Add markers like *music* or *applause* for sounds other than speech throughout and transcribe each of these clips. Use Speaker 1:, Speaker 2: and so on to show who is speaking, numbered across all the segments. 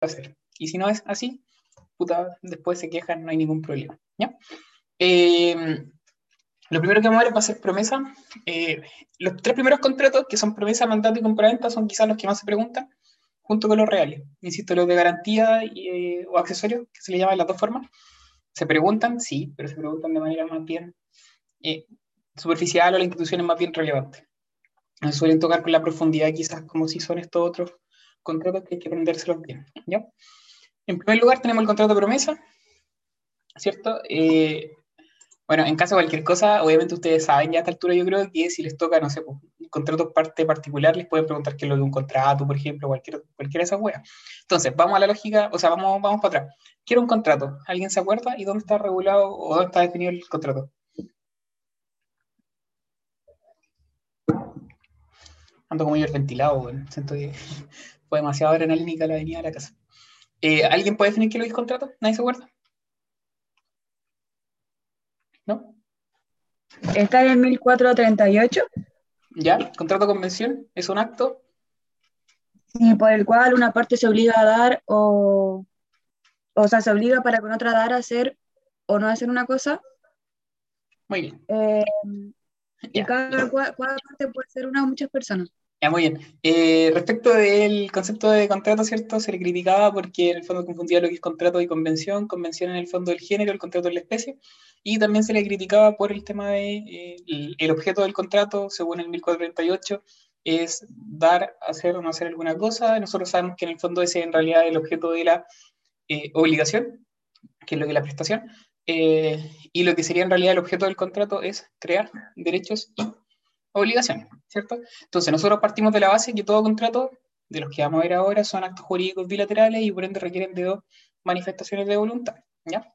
Speaker 1: hacer. Y si no es así, puta, después se quejan, no hay ningún problema. Eh, lo primero que vamos a ver va a promesa. Eh, los tres primeros contratos, que son promesa, mandato y compraventa, son quizás los que más se preguntan, junto con los reales. Insisto, los de garantía eh, o accesorios, que se le llama de las dos formas, se preguntan, sí, pero se preguntan de manera más bien eh, superficial o la institución es más bien relevante. No suelen tocar con la profundidad quizás como si son estos otros contratos que hay que aprendérselos bien. ¿ya? En primer lugar tenemos el contrato de promesa, ¿cierto? Bueno, en caso de cualquier cosa, obviamente ustedes saben ya a esta altura, yo creo que si les toca, no sé, pues, un contrato parte particular, les pueden preguntar qué es lo de un contrato, por ejemplo, cualquier, cualquiera de esas weas. Entonces, vamos a la lógica, o sea, vamos, vamos para atrás. Quiero un contrato. ¿Alguien se acuerda? ¿Y dónde está regulado o dónde está definido el contrato? Ando como yo ventilado, bueno. siento que fue demasiado adrenalínica la avenida de la casa. Eh, ¿Alguien puede definir qué es lo del contrato? ¿Nadie se acuerda? ¿no?
Speaker 2: Está en el 1438.
Speaker 1: Ya, contrato de convención, es un acto.
Speaker 2: Sí, por el cual una parte se obliga a dar o, o sea, se obliga para con otra dar a hacer o no hacer una cosa.
Speaker 1: Muy bien.
Speaker 2: Eh, y cada, parte puede ser una o muchas personas.
Speaker 1: Ya, muy bien. Eh, respecto del concepto de contrato, ¿cierto? Se le criticaba porque en el fondo confundía lo que es contrato y convención, convención en el fondo del género, el contrato de la especie, y también se le criticaba por el tema de eh, el, objeto del contrato, según el 1438, es dar, hacer o no hacer alguna cosa. Nosotros sabemos que en el fondo ese en realidad el objeto de la eh, obligación, que es lo que es la prestación, y lo que sería en realidad el objeto del contrato es crear derechos y obligaciones, ¿cierto? Entonces, nosotros partimos de la base que todo contrato, de los que vamos a ver ahora, son actos jurídicos bilaterales y por ende requieren de dos manifestaciones de voluntad, ¿ya?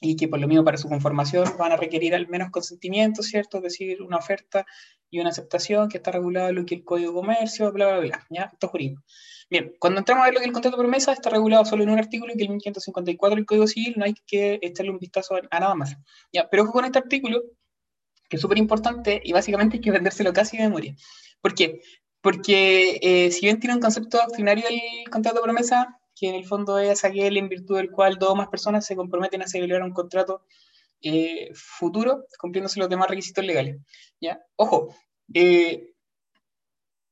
Speaker 1: Y que por lo mismo para su conformación van a requerir al menos consentimiento, ¿cierto? Es decir, una oferta y una aceptación que está regulada en lo que el Código de Comercio, bla, bla, bla, ¿ya? Actos jurídicos. Bien, cuando entramos a ver lo que el contrato de promesa, está regulado solo en un artículo, que es el 1554 del Código Civil, no hay que echarle un vistazo a, nada más. ¿ya? Pero ojo con este artículo, que es súper importante y básicamente hay que vendérselo casi de memoria. ¿Por qué? Porque eh, si bien tiene un concepto doctrinario el contrato de promesa, que en el fondo es aquel en virtud del cual dos o más personas se comprometen a celebrar un contrato eh, futuro, cumpliéndose los demás requisitos legales. ¿ya? Ojo, eh,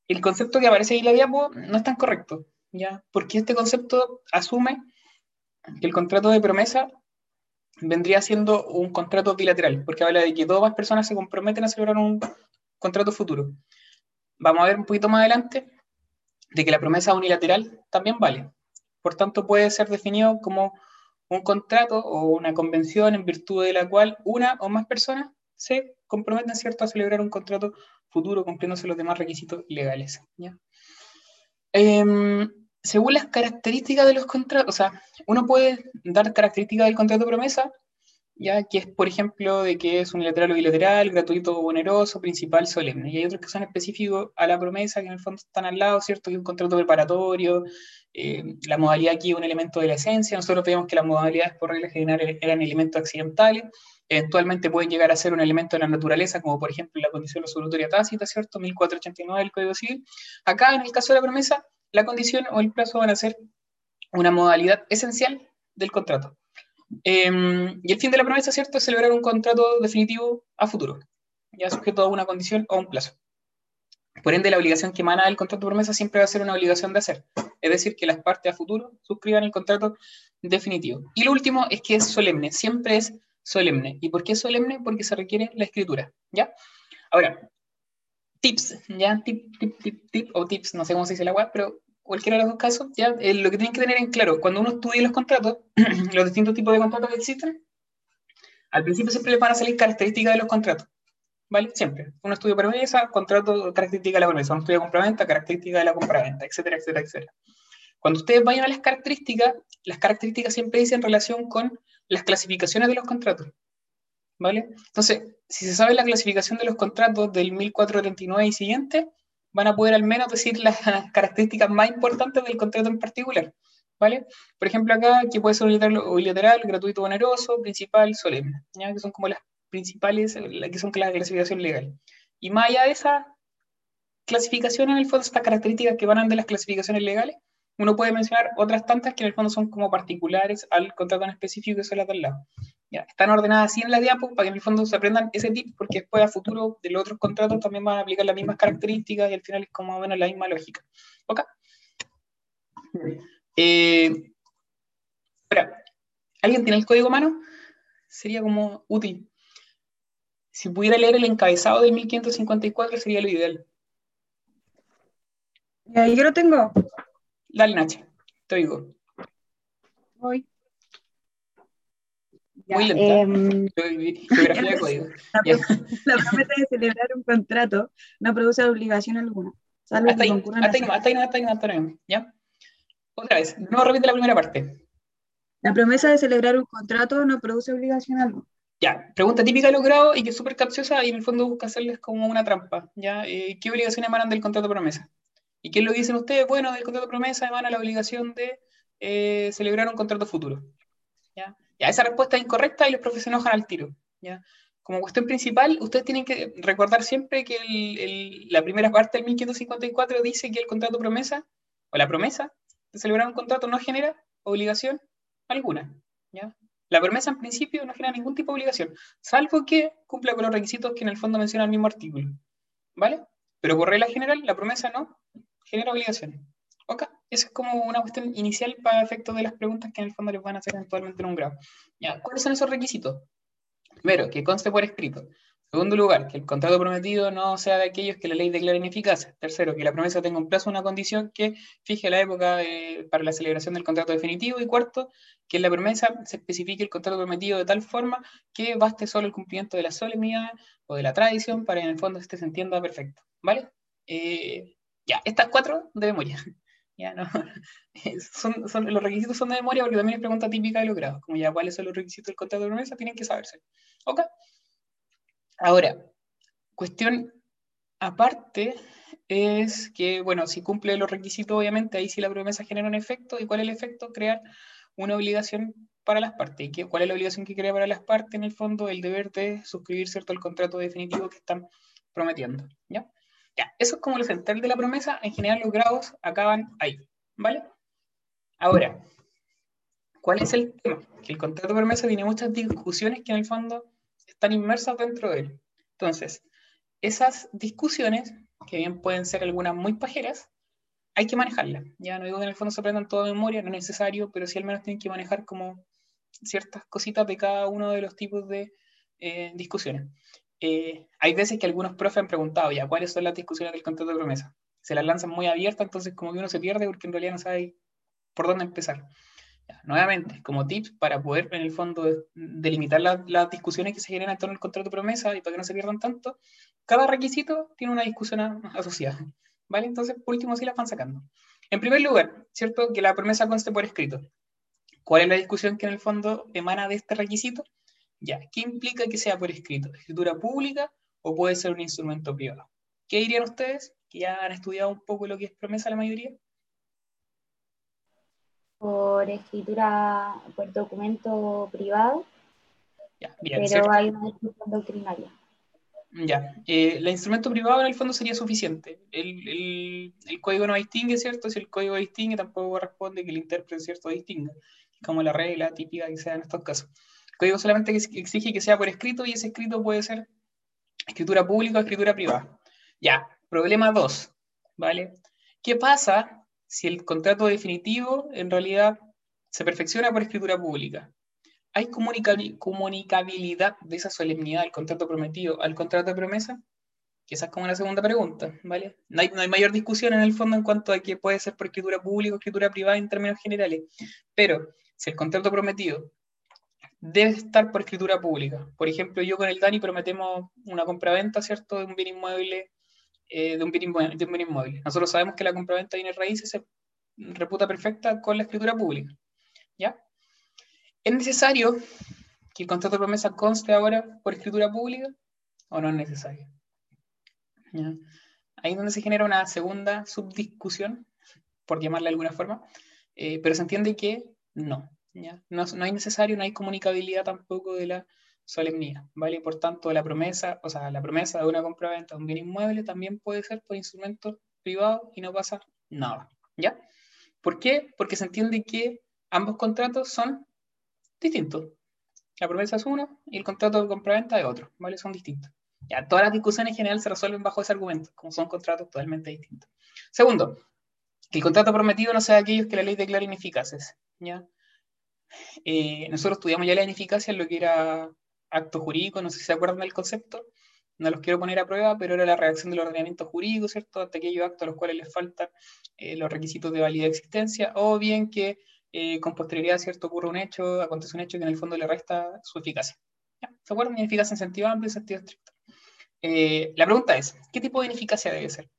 Speaker 1: el concepto que aparece ahí en la diapo no es tan correcto, ¿ya? porque este concepto asume que el contrato de promesa vendría siendo un contrato bilateral, porque habla de que todas las personas se comprometen a celebrar un contrato futuro. Vamos a ver un poquito más adelante de que la promesa unilateral también vale. Por tanto, puede ser definido como un contrato o una convención en virtud de la cual una o más personas se comprometen ¿cierto? a celebrar un contrato futuro cumpliéndose los demás requisitos legales. Em, según las características de los contratos, o sea, uno puede dar características del contrato de promesa, ya que es, por ejemplo, de que es unilateral o bilateral, gratuito o oneroso, principal, solemne. Y hay otros que son específicos a la promesa, que en el fondo están al lado, ¿cierto? Que un contrato preparatorio, eh, la modalidad aquí es un elemento de la esencia. Nosotros vemos que las modalidades por regla general eran elementos accidentales. Eventualmente pueden llegar a ser un elemento de la naturaleza, como por ejemplo la condición resolutoria tácita, ¿cierto? 1489 del Código Civil. Acá, en el caso de la promesa, la condición o el plazo van a ser una modalidad esencial del contrato. Em, y el fin de la promesa, ¿cierto?, es celebrar un contrato definitivo a futuro, ya sujeto a una condición o un plazo. Por ende, la obligación que emana del contrato de promesa siempre va a ser una obligación de hacer, es decir, que las partes a futuro suscriban el contrato definitivo. Y lo último es que es solemne, siempre es solemne. ¿Y por qué es solemne? Porque se requiere la escritura, ¿ya? Ahora, tips, ¿ya? Tip, tip, tip, tip, o tips, no sé cómo se dice la web, pero cualquiera de los dos casos, ¿ya? Eh, lo que tienen que tener en claro, cuando uno estudia los contratos, *clears throat* los distintos tipos de contratos que existen, al principio siempre le van a salir características de los contratos, ¿vale? Siempre. Un estudio promesa, contrato, característica de la promesa, un estudio de compraventa, característica de la compraventa, etcétera, etcétera, etcétera. Cuando ustedes vayan a las características, las características siempre dicen relación con las clasificaciones de los contratos. ¿vale? Entonces, si se sabe la clasificación de los contratos del 1439 y siguiente, van a poder al menos decir las *laughs* características más importantes del contrato en particular, ¿vale? Por ejemplo, acá, que puede ser bilateral, gratuito, oneroso, principal, solemne, ¿ya? Que son como las principales, que son la clasificación legal. Y más allá de esa clasificación, en el fondo, estas características que van de las clasificaciones legales, uno puede mencionar otras tantas que en el fondo son como particulares al contrato en específico que son las del lado. Están ordenadas así en la diapo para que en el fondo se aprendan ese tip, porque después a futuro de los otros contratos también van a aplicar las mismas características y al final es como menos la misma lógica. ¿Ok? Eh, ¿alguien tiene el código a mano? Sería como útil. Si pudiera leer el encabezado del 1554 sería lo ideal.
Speaker 2: yo lo tengo.
Speaker 1: Dale, Nacha, te oigo.
Speaker 2: Voy.
Speaker 1: Muy lenta.
Speaker 2: Em,
Speaker 1: Geografía de código. *laughs*
Speaker 2: La, la, promesa de celebrar un contrato no produce obligación alguna.
Speaker 1: Salvo hasta, ahí, hasta, ahí, hasta, ahí, hasta ahí, hasta ahí, ¿ya? Otra vez, no repite la primera parte.
Speaker 2: La promesa de celebrar un contrato no produce obligación alguna.
Speaker 1: Ya, pregunta típica de los grados y que es súper capciosa y en el fondo busca hacerles como una trampa. ¿ya? Eh, ¿Qué obligaciones emanan del contrato de promesa? ¿Y qué es lo que dicen ustedes? Bueno, del contrato de promesa emana la obligación de eh, celebrar un contrato futuro. ¿ya? Esa respuesta es incorrecta y los profesores enojan al tiro. ¿ya? Como cuestión principal, ustedes tienen que recordar siempre que la primera parte del 1554 dice que el contrato promesa, o la promesa de celebrar un contrato no genera obligación alguna. ¿ya? La promesa en principio no genera ningún tipo de obligación, salvo que cumpla con los requisitos que en el fondo menciona el mismo artículo. ¿Vale? Pero por regla general, la promesa no genera obligación. ¿Ok? Es como una cuestión inicial para efectos de las preguntas que en el fondo les van a hacer eventualmente en un grado. ¿Ya? ¿Cuáles son esos requisitos? Primero, que conste por escrito. Segundo lugar, que el contrato prometido no sea de aquellos que la ley declara ineficaces. Tercero, que la promesa tenga un plazo una condición que fije la época eh, para la celebración del contrato definitivo. Y cuarto, que en la promesa se especifique el contrato prometido de tal forma que baste solo el cumplimiento de la solemnidad o de la tradición para que en el fondo este se entienda perfecto. ¿Vale? Eh, ya, estas cuatro de memoria. *laughs* Son, son, los requisitos son de memoria porque también es pregunta típica de los grados. Como ya cuáles son los requisitos del contrato de promesa, tienen que saberse. ¿Ok? Ahora, cuestión aparte es que, bueno, si cumple los requisitos, obviamente, ahí sí la promesa genera un efecto. ¿Y cuál es el efecto? Crear una obligación para las partes. ¿Y qué, cuál es la obligación que crea para las partes? En el fondo, el deber de suscribir, ¿cierto?, el contrato definitivo que están prometiendo, ¿ya? Eso es como lo central de la promesa. En general, los grados acaban ahí, ¿vale? Ahora, ¿cuál es el tema? Que el contrato de promesa tiene muchas discusiones que en el fondo están inmersas dentro de él. Entonces, esas discusiones, que bien pueden ser algunas muy pajeras, hay que manejarlas. Ya no digo que en el fondo se aprendan todo de memoria, no es necesario, pero sí al menos tienen que manejar como ciertas cositas de cada uno de los tipos de eh, discusiones. Eh, hay veces que algunos profes han preguntado ya cuáles son las discusiones del contrato de promesa. Se las lanzan muy abiertas, entonces como que uno se pierde porque en realidad no sabe por dónde empezar nuevamente, como tips para poder en el fondo delimitar las discusiones que se generan en torno al contrato de promesa y para que no se pierdan tanto, cada requisito tiene una discusión asociada. ¿Vale? Entonces, por último, sí las van sacando. En primer lugar, ¿cierto? Que la promesa conste por escrito. ¿Cuál es la discusión que en el fondo emana de este requisito? Ya, ¿qué implica que sea por escrito? ¿Escritura pública o puede ser un instrumento privado? ¿Qué dirían ustedes? Que ya han estudiado un poco lo que es promesa la mayoría
Speaker 3: por escritura, por documento privado,
Speaker 1: ya, bien,
Speaker 3: pero hay una discusión doctrinaria.
Speaker 1: Ya, eh, el instrumento privado en el fondo sería suficiente. El, el, el, código no distingue, ¿cierto? Si el código distingue, tampoco corresponde que el intérprete, ¿cierto?, distinga, como la regla típica que sea en estos casos. Código solamente exige que sea por escrito y ese escrito puede ser escritura pública o escritura privada. Ya, problema 2, ¿vale? ¿Qué pasa si el contrato definitivo en realidad se perfecciona por escritura pública. ¿Hay comunicabilidad de esa solemnidad del contrato prometido al contrato de promesa? Es como la segunda pregunta, ¿vale? No hay, no hay, mayor discusión en el fondo en cuanto a que puede ser por escritura pública o escritura privada en términos generales. Pero si el contrato prometido debe estar por escritura pública, por ejemplo, yo con el Dani prometemos una compra-venta, ¿cierto?, de un bien inmueble eh, de, un bien inmueble, Nosotros sabemos que la compraventa de bienes raíces se reputa perfecta con la escritura pública. ¿Ya? ¿Es necesario que el contrato de promesa conste ahora por escritura pública o no es necesario? Ahí es donde se genera una segunda subdiscusión, por llamarla de alguna forma, eh, pero se entiende que no, no. No hay necesario, no hay comunicabilidad tampoco de la solemnidad, ¿vale? Por tanto, la promesa, o sea, la promesa de una compra-venta de un bien inmueble también puede ser por instrumento privado y no pasa nada, ¿ya? ¿Por qué? Porque se entiende que ambos contratos son distintos. La promesa es uno y el contrato de compraventa es otro, ¿vale? Son distintos. Ya, todas las discusiones en general se resuelven bajo ese argumento, como son contratos totalmente distintos. Segundo, que el contrato prometido no sea aquellos que la ley declara ineficaces. ¿ya? Eh, nosotros estudiamos ya la ineficacia en lo que era acto jurídico, no sé si se acuerdan del concepto, no los quiero poner a prueba, pero era la redacción del ordenamiento jurídico, ¿cierto? Ante aquellos actos a los cuales les faltan eh, los requisitos de validez de existencia, o bien que eh, con posterioridad, ¿cierto? Ocurre un hecho, acontece un hecho que en el fondo le resta su eficacia. ¿Se acuerdan? Ineficacia en sentido amplio y sentido estricto. La pregunta es, ¿qué tipo de ineficacia debe ser?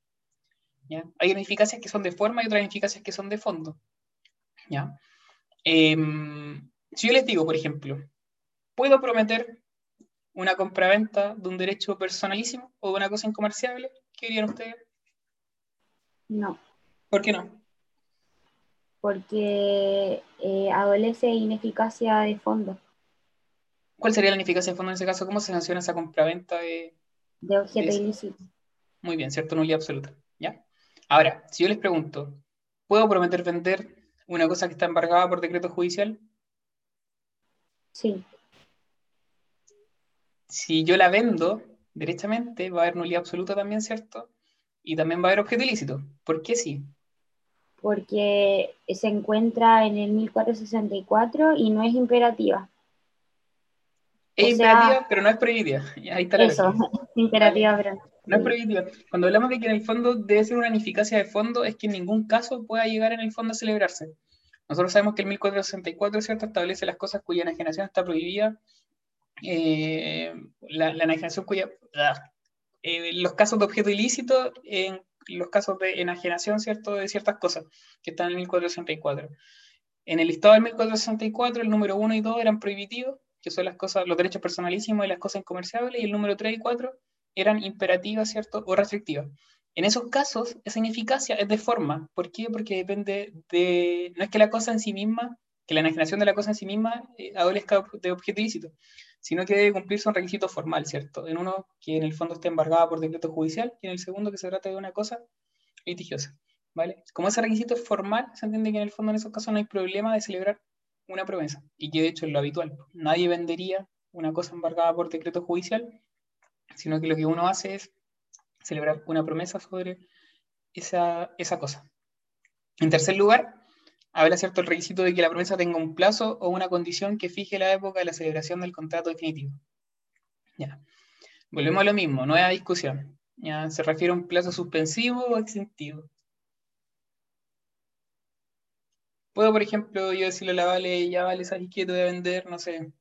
Speaker 1: Hay ineficacias que son de forma y otras ineficacias que son de fondo. ¿ya? Em, si yo les digo, por ejemplo, ¿puedo prometer una compraventa de un derecho personalísimo o de una cosa incomerciable? ¿Qué dirían ustedes?
Speaker 3: No.
Speaker 1: ¿Por qué no?
Speaker 3: Porque eh, adolece ineficacia de fondo.
Speaker 1: ¿Cuál sería la ineficacia de fondo en ese caso? ¿Cómo se sanciona esa compraventa de,
Speaker 3: de objeto ilícito?
Speaker 1: Muy bien, ¿cierto? Nulidad absoluta. ¿Ya? Ahora, si yo les pregunto, ¿puedo prometer vender una cosa que está embargada por decreto judicial?
Speaker 3: Sí.
Speaker 1: Si yo la vendo derechamente, va a haber nulidad absoluta también, ¿cierto? Y también va a haber objeto ilícito. ¿Por qué sí?
Speaker 3: Porque se encuentra en el 1464 y no es imperativa.
Speaker 1: Es imperativa, pero no es prohibitiva. *laughs* Ahí está la
Speaker 3: Eso, *laughs* imperativa, pero
Speaker 1: no es prohibitiva. Cuando hablamos de que en el fondo debe ser una ineficacia de fondo, es que en ningún caso pueda llegar en el fondo a celebrarse. Nosotros sabemos que el 1464, ¿cierto?, establece las cosas cuya enajenación está prohibida. Eh, la, enajenación cuya... Eh, los casos de objeto ilícito, en los casos de enajenación, ¿cierto?, de ciertas cosas que están en el 1464. En el listado del 1464, el número 1 y 2 eran prohibitivos, que son las cosas, los derechos personalísimos y las cosas incomerciables, y el número 3 y 4 eran imperativas, ¿cierto? O restrictivas. En esos casos, esa ineficacia es de forma. ¿Por qué? Porque depende de... No es que la cosa en sí misma, que la enajenación de la cosa en sí misma eh, adolezca de objeto ilícito, sino que debe cumplirse un requisito formal, ¿cierto? En uno, que en el fondo esté embargada por decreto judicial, y en el segundo, que se trata de una cosa litigiosa, ¿vale? Como ese requisito es formal, se entiende que en el fondo en esos casos no hay problema de celebrar una promesa, y que de hecho es lo habitual. Nadie vendería una cosa embargada por decreto judicial sino que lo que uno hace es celebrar una promesa sobre esa, esa cosa. En tercer lugar, habla cierto el requisito de que la promesa tenga un plazo o una condición que fije la época de la celebración del contrato definitivo. Ya. Volvemos a lo mismo, nueva discusión. Ya. ¿Se refiere a un plazo suspensivo o extintivo? Puedo, por ejemplo, yo decirle a la Vale, ya Vale, ¿sabes qué? Te voy a vender, no sé,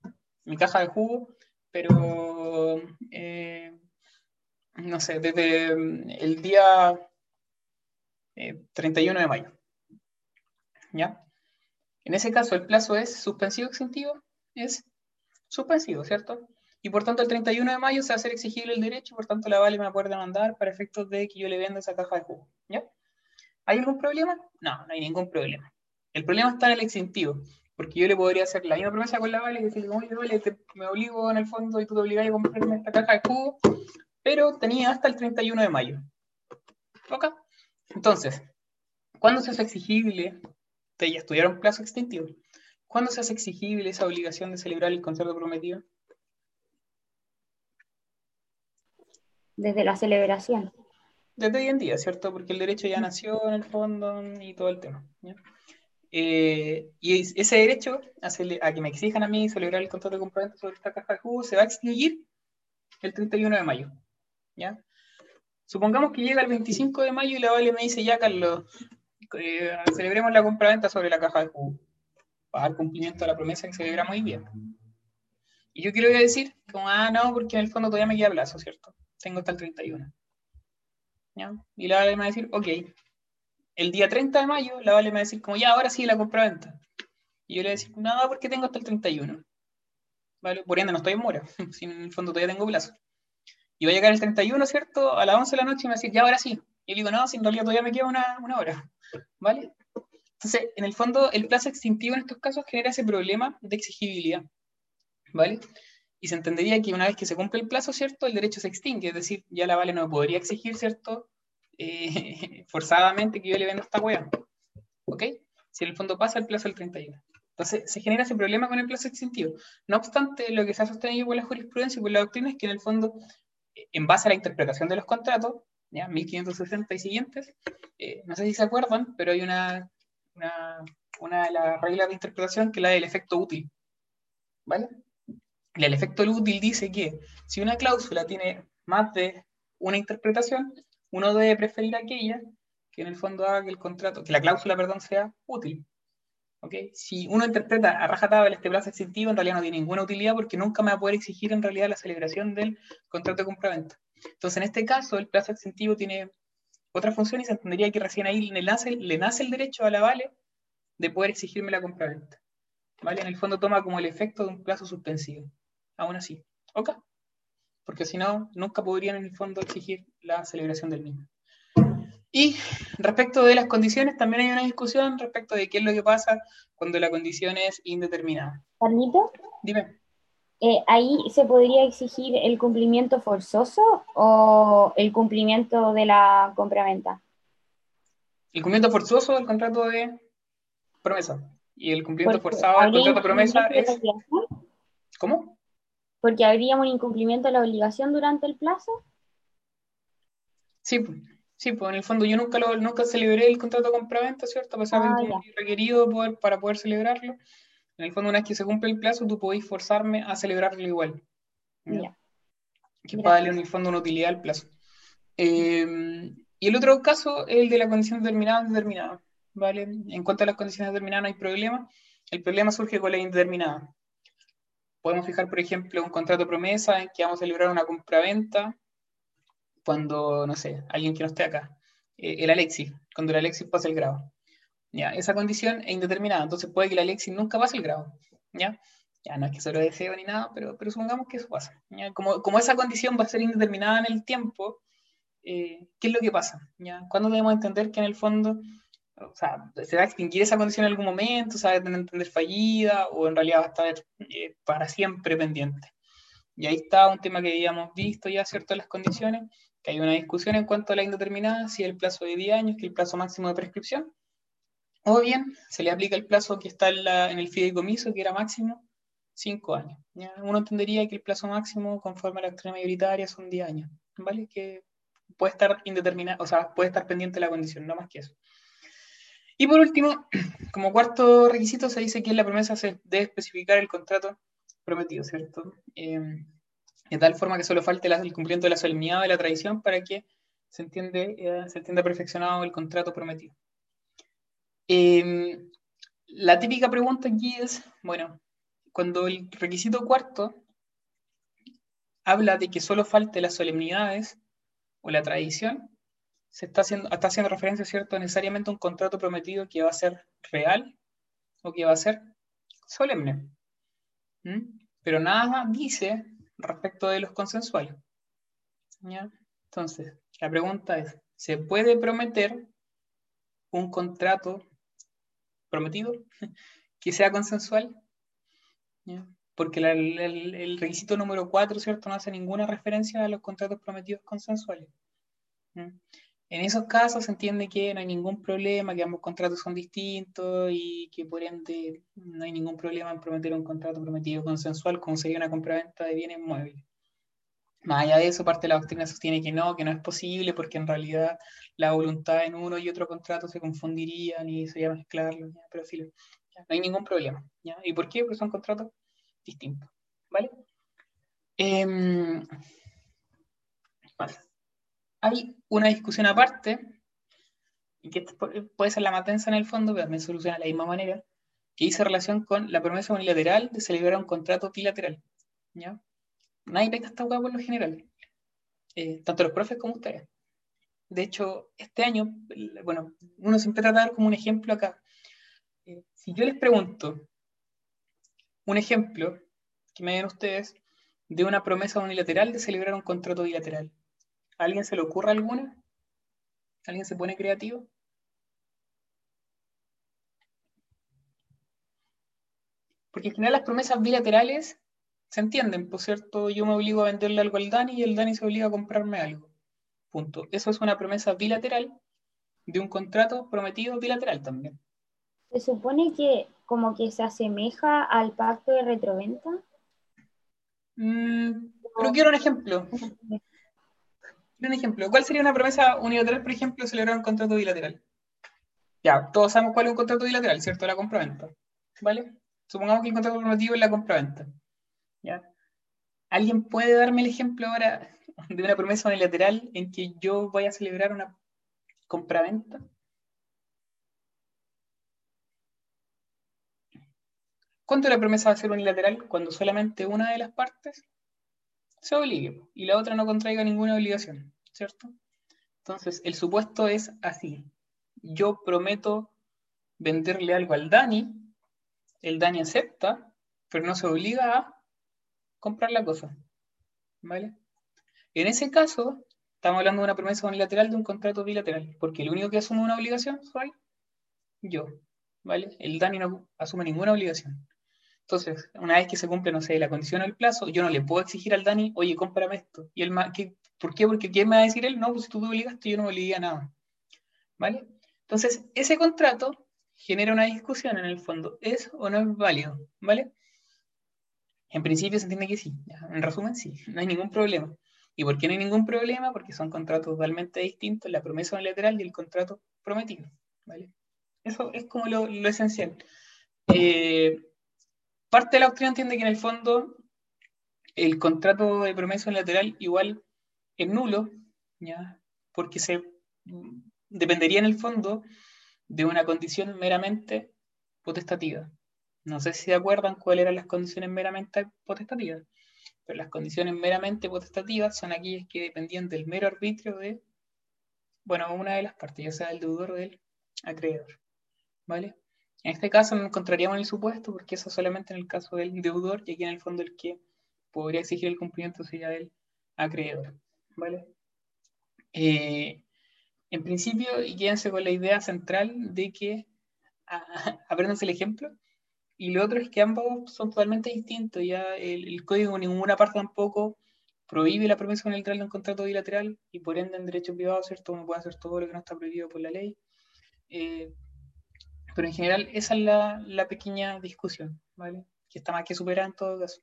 Speaker 1: mi caja de jugo pero eh, no sé, desde mm, el día 31 eh, de mayo. ¿Ya? En ese caso, el plazo es suspensivo extintivo, es suspensivo, ¿cierto? Y por tanto, el 31 de mayo se va a hacer exigible el derecho, por tanto, la Vale me poder demandar para efectos de que yo le venda esa caja de jugo. ¿Ya? ¿Hay algún problema? No, no hay ningún problema. El problema está en el extintivo. Porque yo le podría hacer la misma promesa con la Vale y decirle, oye, Vale, me obligo en el fondo y tú te obligas a comprarme esta caja de jugo, pero tenía hasta el 31 de mayo. ¿Ok? Entonces, ¿cuándo se hace exigible? Ustedes ya estudiaron plazo extintivo. ¿Cuándo se hace exigible esa obligación de celebrar el concierto prometido?
Speaker 3: Desde la celebración.
Speaker 1: Desde hoy en día, ¿cierto? Porque el derecho ya nació en el fondo y todo el tema. ¿ya? Eh, y ese derecho a, que me exijan a mí celebrar el contrato de compraventa sobre esta caja de jugo se va a extinguir el 31 de mayo. ¿ya? Supongamos que llega el 25 de mayo y la Vale me dice, ya Carlos, eh, celebremos la compraventa sobre la caja de jugo. Para dar cumplimiento a la promesa que celebra muy bien. Y yo quiero decir, como, ah, no, porque en el fondo todavía me queda plazo, ¿cierto? Tengo hasta el 31. ¿ya? Y la Vale me va a decir, ok, el día 30 de mayo, la Vale me va a decir como, ya, ahora sí la compra-venta. Y yo le voy a decir, no, porque tengo hasta el 31. ¿Vale? Por ende, no estoy en mora, *laughs* en el fondo todavía tengo plazo. Y va a llegar el 31, ¿cierto? A las 11 de la noche y me va a decir, ya, ahora sí. Y yo digo, no, si en realidad todavía me queda una, una hora. ¿Vale? Entonces, en el fondo, el plazo extintivo en estos casos genera ese problema de exigibilidad. ¿Vale? Y se entendería que una vez que se cumple el plazo, ¿cierto? El derecho se extingue, es decir, ya la Vale no podría exigir, ¿cierto? Eh, *laughs* forzadamente que yo le venda esta wea. ¿Ok? si en el fondo pasa el plazo del 31. Entonces, se genera ese problema con el plazo extintivo. No obstante, lo que se ha sostenido por la jurisprudencia y por la doctrina es que en el fondo, en base a la interpretación de los contratos, ¿ya? 1560 y siguientes, eh, no sé si se acuerdan, pero hay una, una, una de las reglas de interpretación que es la del efecto útil. ¿Vale? Y el efecto útil dice que si una cláusula tiene más de una interpretación, uno debe preferir aquella que en el fondo haga que el contrato, que la cláusula, perdón, sea útil. ¿Okay? Si uno interpreta a rajatabla este plazo extintivo, en realidad no tiene ninguna utilidad porque nunca me va a poder exigir en realidad la celebración del contrato de compraventa. Entonces, en este caso, el plazo extintivo tiene otra función y se entendería que recién ahí le nace, el derecho a la Vale de poder exigirme la compraventa. ¿Vale? En el fondo toma como el efecto de un plazo suspensivo. Aún así. ¿Ok? Porque si no, nunca podrían en el fondo exigir la celebración del mismo. Y respecto de las condiciones, también hay una discusión respecto de qué es lo que pasa cuando la condición es indeterminada.
Speaker 3: Carlito,
Speaker 1: Dime.
Speaker 3: eh, ¿ahí se podría exigir el cumplimiento forzoso o el cumplimiento de la compraventa?
Speaker 1: El cumplimiento forzoso del contrato de promesa. Y el cumplimiento forzado del contrato de promesa es. ¿Cómo?
Speaker 3: Porque habría un incumplimiento de la obligación durante el plazo.
Speaker 1: Sí, pues, sí, pues en el fondo yo nunca, lo, nunca celebré el contrato de compraventa, ¿cierto? A pesar
Speaker 3: Ah,
Speaker 1: de que requerido poder- para poder celebrarlo. En el fondo, una vez que se cumple el plazo, tú podéis forzarme a celebrarlo igual. ¿ya? Que
Speaker 3: Gracias.
Speaker 1: para darle en el fondo una utilidad al plazo. Eh, y el otro caso es el de la condición determinada indeterminada. ¿vale? En cuanto a las condiciones determinadas no hay problema. El problema surge con la indeterminada. Podemos fijar, por ejemplo, un contrato promesa en que vamos a celebrar una compraventa cuando, no sé, alguien que no esté acá, eh, el Alexis, cuando el Alexis pase el grado. ¿ya? Esa condición es indeterminada, entonces puede que el Alexis nunca pase el grado. ¿ya? Ya no es que se lo deseo ni nada, pero, pero supongamos que eso pasa. ¿ya? Como, como esa condición va a ser indeterminada en el tiempo, eh, ¿qué es lo que pasa? ¿ya? ¿Cuándo debemos entender que en el fondo o sea, se va a extinguir esa condición en algún momento, se va a entender fallida o en realidad va a estar eh, para siempre pendiente? Y ahí está un tema que habíamos visto ya, ¿cierto? Las condiciones, que hay una discusión en cuanto a la indeterminada, si el plazo de 10 años, que el plazo máximo de prescripción, o bien se le aplica el plazo que está en, el fideicomiso, que era máximo 5 años. Uno entendería que el plazo máximo, conforme a la doctrina mayoritaria, son 10 años, ¿vale? Que puede estar indeterminado, o sea, puede estar pendiente la condición, no más que eso. Y por último, *clears throat* como cuarto requisito, se dice que la promesa se debe especificar el contrato prometido, ¿cierto? Eh, de tal forma que solo falte el cumplimiento de la solemnidad de la tradición para que se, eh, se entienda perfeccionado el contrato prometido. Eh, la típica pregunta aquí es, bueno, cuando el requisito cuarto habla de que solo falte las solemnidades o la tradición, se está haciendo, está haciendo referencia, ¿cierto?, necesariamente a un contrato prometido que va a ser real o que va a ser solemne. ¿Mm? Pero nada dice respecto de los consensuales. Entonces, la pregunta es, ¿se puede prometer un contrato prometido *laughs* que sea consensual? Porque el, requisito número 4, ¿cierto? No hace ninguna referencia a los contratos prometidos consensuales. ¿Ya? En esos casos se entiende que no hay ningún problema, que ambos contratos son distintos y que por ende no hay ningún problema en prometer un contrato prometido consensual como sería una compraventa de bienes muebles. Más allá de eso, parte de la doctrina sostiene que no, que no es posible porque en realidad la voluntad en uno y otro contrato se confundirían y sería mezclarlo, ¿ya? pero sí, ¿ya? no hay ningún problema. ¿Y por qué? Porque son contratos distintos. ¿Vale? Eh, vale hay una discusión aparte, y que puede ser la más tensa en el fondo, pero también soluciona de la misma manera, que dice relación con la promesa unilateral de celebrar un contrato bilateral. ¿ya? Nadie pesca esta hueá por lo general, eh, tanto los profes como ustedes. De hecho, este año, bueno, uno siempre trata de dar como un ejemplo acá. Eh, si yo les pregunto un ejemplo que me den ustedes de una promesa unilateral de celebrar un contrato bilateral, ¿A alguien se le ocurre alguna? ¿Alguien se pone creativo? Porque en general las promesas bilaterales se entienden, por cierto, yo me obligo a venderle algo al Dani y el Dani se obliga a comprarme algo. Punto. Eso es una promesa bilateral de un contrato prometido bilateral también.
Speaker 3: Se supone que como que se asemeja al pacto de retroventa.
Speaker 1: Mm, pero quiero un ejemplo. *laughs* Un ejemplo. ¿Cuál sería una promesa unilateral, por ejemplo, celebrar un contrato bilateral? Ya, todos sabemos cuál es un contrato bilateral, ¿cierto? La compraventa. ¿Vale? Supongamos que el contrato normativo es la compraventa. ¿Ya? ¿Alguien puede darme el ejemplo ahora de una promesa unilateral en que yo voy a celebrar una compraventa? ¿Cuánto la promesa va a ser unilateral? Cuando solamente una de las partes se obligue y la otra no contraiga ninguna obligación, ¿cierto? Entonces, el supuesto es así. Yo prometo venderle algo al Dani, el Dani acepta, pero no se obliga a comprar la cosa. ¿Vale? En ese caso, estamos hablando de una promesa unilateral de un contrato bilateral, porque el único que asume una obligación soy yo. ¿Vale? El Dani no asume ninguna obligación. Entonces, una vez que se cumple, no sé, la condición o el plazo, yo no le puedo exigir al Dani, oye, cómprame esto. Y él, ¿qué, ¿Por qué? Porque ¿quién me va a decir él? No, pues si tú me obligaste, yo no me obligué nada. ¿Vale? Entonces, ese contrato genera una discusión en el fondo. ¿Es o no es válido? ¿Vale? En principio se entiende que sí. En resumen, sí. No hay ningún problema. ¿Y por qué no hay ningún problema? Porque son contratos totalmente distintos, la promesa unilateral y el contrato prometido. ¿Vale? Eso es como lo, lo esencial. Eh, parte de la doctrina entiende que en el fondo el contrato de promesa unilateral igual es nulo, ¿ya? porque se dependería en el fondo de una condición meramente potestativa. No sé si se acuerdan cuáles eran las condiciones meramente potestativas, pero las condiciones meramente potestativas son aquellas que dependían del mero arbitrio de, bueno, una de las partes, ya sea el deudor o del acreedor. ¿Vale? En este caso no encontraríamos el supuesto porque eso solamente en el caso del deudor y aquí en el fondo el que podría exigir el cumplimiento sería el acreedor. ¿Vale? Eh, en principio, y quédense con la idea central de que *laughs* aprendanse el ejemplo. Y lo otro es que ambos son totalmente distintos. Ya el, código en ninguna parte tampoco prohíbe la promesa unilateral de un contrato bilateral y por ende en derecho privado, ¿cierto? Uno puede hacer todo lo que no está prohibido por la ley. Eh, pero en general esa es la, pequeña discusión, ¿vale? Que está más que superada en todo caso.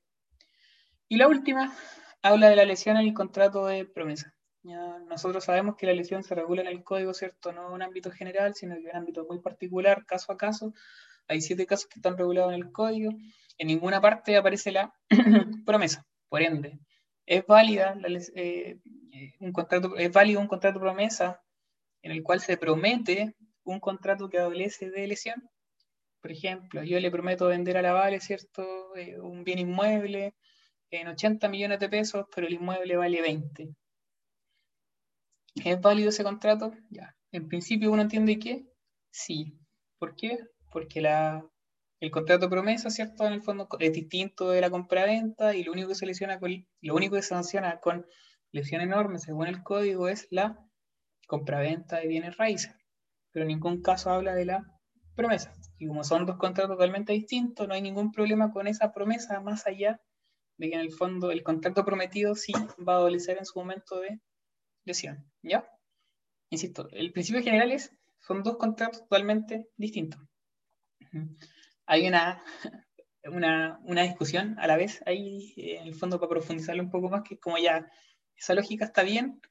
Speaker 1: Y la última habla de la lesión en el contrato de promesa. Ya nosotros sabemos que la lesión se regula en el código, ¿cierto? No en un ámbito general, sino en un ámbito muy particular, caso a caso. Hay siete casos que están regulados en el código. En ninguna parte aparece la *clears throat* promesa. Por ende, es válida eh, un contrato, es válido un contrato promesa en el cual se promete un contrato que adolece de lesión. Por ejemplo, yo le prometo vender a la Vale, ¿cierto? Eh, un bien inmueble en 80 millones de pesos, pero el inmueble vale 20. ¿Es válido ese contrato? Ya. En principio uno entiende que sí. ¿Por qué? Porque la, el contrato promesa, ¿cierto? En el fondo es distinto de la compra-venta y lo único que se lesiona lo único que sanciona con lesión enorme, según el código, es la compra-venta de bienes raíces pero en ningún caso habla de la promesa. Y como son dos contratos totalmente distintos, no hay ningún problema con esa promesa, más allá de que en el fondo el contrato prometido sí va a adolecer en su momento de lesión. ¿Ya? Insisto, el principio general es, son dos contratos totalmente distintos. Hay una, *laughs* una, una discusión a la vez ahí, en el fondo, para profundizarlo un poco más, que como ya esa lógica está bien,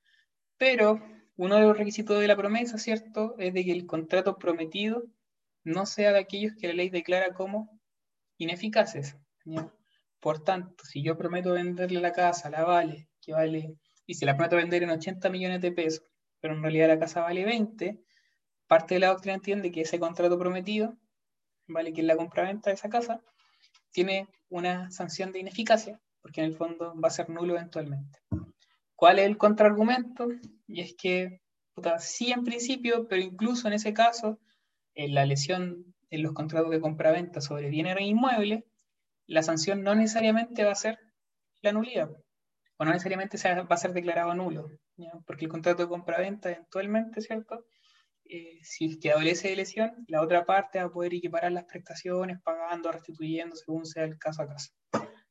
Speaker 1: pero uno de los requisitos de la promesa, ¿cierto?, es de que el contrato prometido no sea de aquellos que la ley declara como ineficaces. Por tanto, si yo prometo venderle la casa, la vale, que vale, y se la prometo vender en 80 millones de pesos, pero en realidad la casa vale 20, parte de la doctrina entiende que ese contrato prometido, vale, que es la compraventa de esa casa, tiene una sanción de ineficacia, porque en el fondo va a ser nulo eventualmente. ¿Cuál es el contraargumento? Y es que, puta, sí en principio, pero incluso en ese caso, en la lesión en los contratos de compraventa sobre bienes e inmuebles, la sanción no necesariamente va a ser la nulidad, o no necesariamente va a ser declarado nulo, porque el contrato de compraventa eventualmente, ¿cierto? Eh, si es que adolece de lesión, la otra parte va a poder equiparar las prestaciones, pagando, restituyendo, según sea el caso a caso.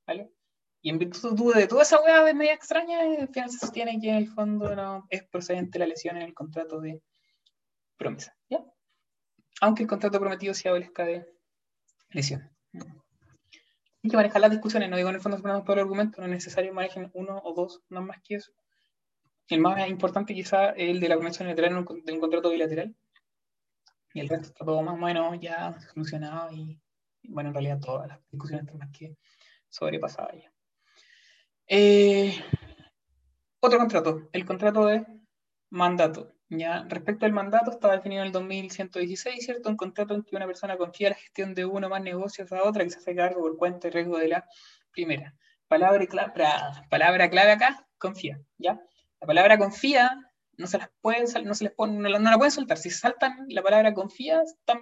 Speaker 1: ¿Vale? Y en virtud de toda esa hueá de media extraña, al final se sostiene que en el fondo no es procedente la lesión en el contrato de promesa. ¿ya? aunque el contrato prometido se adolezca de lesión. Hay que manejar las discusiones, no digo en el fondo todo el argumento, no es necesario manejar uno o dos, no más que eso. El más importante quizá es el de la conexión lateral de un contrato bilateral. Y el resto está todo más o menos ya solucionado y, bueno, en realidad todas las discusiones están más que sobrepasadas ya. Eh, otro contrato, el contrato de mandato. Ya, respecto al mandato, estaba definido en el 2116, ¿cierto? Un contrato en que una persona confía la gestión de uno más negocios a otra que se hace cargo por cuenta y riesgo de la primera. Palabra clave, palabra clave acá, confía, ¿ya? La palabra confía no se las pueden, no se les pone, no, la pueden soltar. Si saltan la palabra confía, están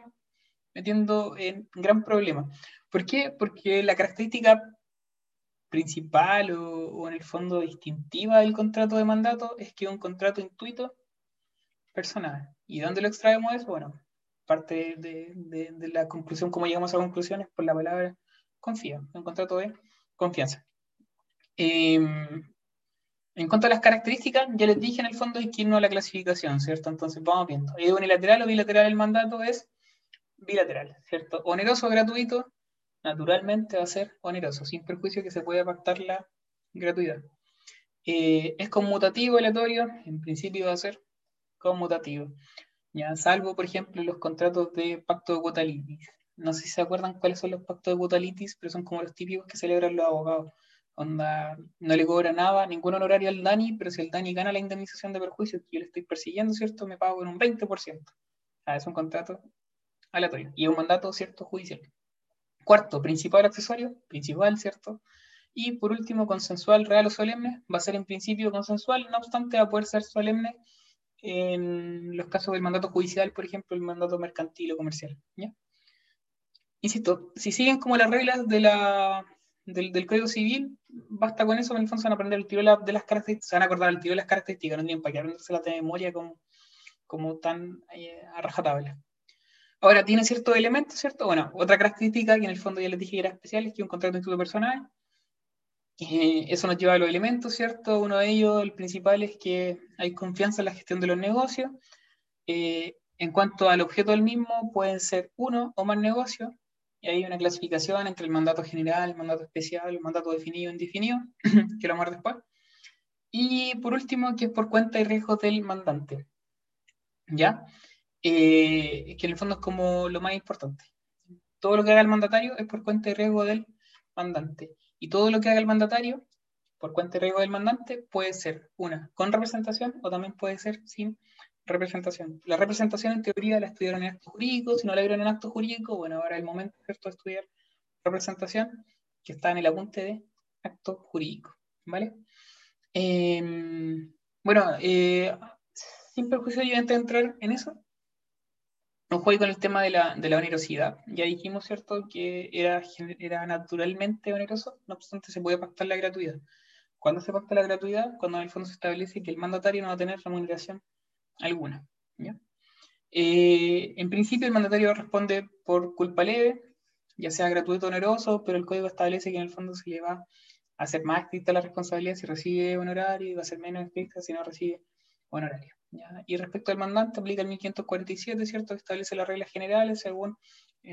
Speaker 1: metiendo en gran problema. ¿Por qué? Porque la característica principal o, o, en el fondo distintiva del contrato de mandato es que es un contrato intuito personal. ¿Y dónde lo extraemos eso? Bueno, parte de, de, la conclusión, cómo llegamos a conclusiones, por la palabra confía, un contrato de confianza. Em, en cuanto a las características, ya les dije en el fondo es que no la clasificación, ¿cierto? Entonces vamos viendo. ¿Es unilateral o bilateral el mandato? Es bilateral, ¿cierto? Oneroso gratuito, naturalmente va a ser oneroso, sin perjuicio que se pueda pactar la gratuidad. Eh, es conmutativo aleatorio, en principio va a ser conmutativo. Ya, salvo, por ejemplo, los contratos de pacto de cuotalitis. No sé si se acuerdan cuáles son los pactos de cuotalitis, pero son como los típicos que celebran los abogados. Onda, no le cobra nada, ningún honorario al DANI, pero si el DANI gana la indemnización de perjuicios que yo le estoy persiguiendo, ¿cierto? Me pago en un 20%. Ah, es un contrato aleatorio. Y un mandato, ¿cierto? Judicial. Cuarto, principal accesorio, principal, ¿cierto? Y por último, consensual, real o solemne. Va a ser en principio consensual, no obstante, va a poder ser solemne en los casos del mandato judicial, por ejemplo, el mandato mercantil o comercial. ¿ya? Insisto, si siguen como las reglas de la, del, Código Civil, basta con eso, en el fondo se van a aprender el tiro de, las características, se van a acordar el tiro de las características, no tienen para qué aprenderse la de memoria como, como tan eh, a rajatabla. Ahora, tiene ciertos elementos, ¿cierto? Bueno, otra característica que en el fondo ya les dije que era especial es que un contrato de instituto personal eh, eso nos lleva a los elementos, ¿cierto? Uno de ellos, el principal, es que hay confianza en la gestión de los negocios. Eh, en cuanto al objeto del mismo, pueden ser uno o más negocios, y hay una clasificación entre el mandato general, el mandato especial, el mandato definido indefinido, *clears throat* que lo vamos a ver después. Y por último, que es por cuenta y riesgo del mandante. ¿Ya? Eh, que en el fondo es como lo más importante. Todo lo que haga el mandatario es por cuenta y riesgo del mandante. Y todo lo que haga el mandatario, por cuenta y riesgo del mandante, puede ser una con representación o también puede ser sin representación. La representación en teoría la estudiaron en acto jurídico, si no la vieron en acto jurídico, bueno, ahora es el momento de estudiar representación, que está en el apunte de acto jurídico, ¿vale? Em, bueno, eh, sin perjuicio yo antes de entrar en eso, no juegue con el tema de la, de la onerosidad. Ya dijimos, ¿cierto?, que era, era naturalmente oneroso, no obstante se puede pactar la gratuidad. ¿Cuándo se pacta la gratuidad? Cuando en el fondo se establece que el mandatario no va a tener remuneración alguna. Eh, en principio el mandatario responde por culpa leve, ya sea gratuito o oneroso, pero el código establece que en el fondo se le va a hacer más estricta la responsabilidad si recibe honorario y va a ser menos estricta si no recibe honorario. Y respecto al mandante, aplica el 1547, ¿cierto? Establece las reglas generales según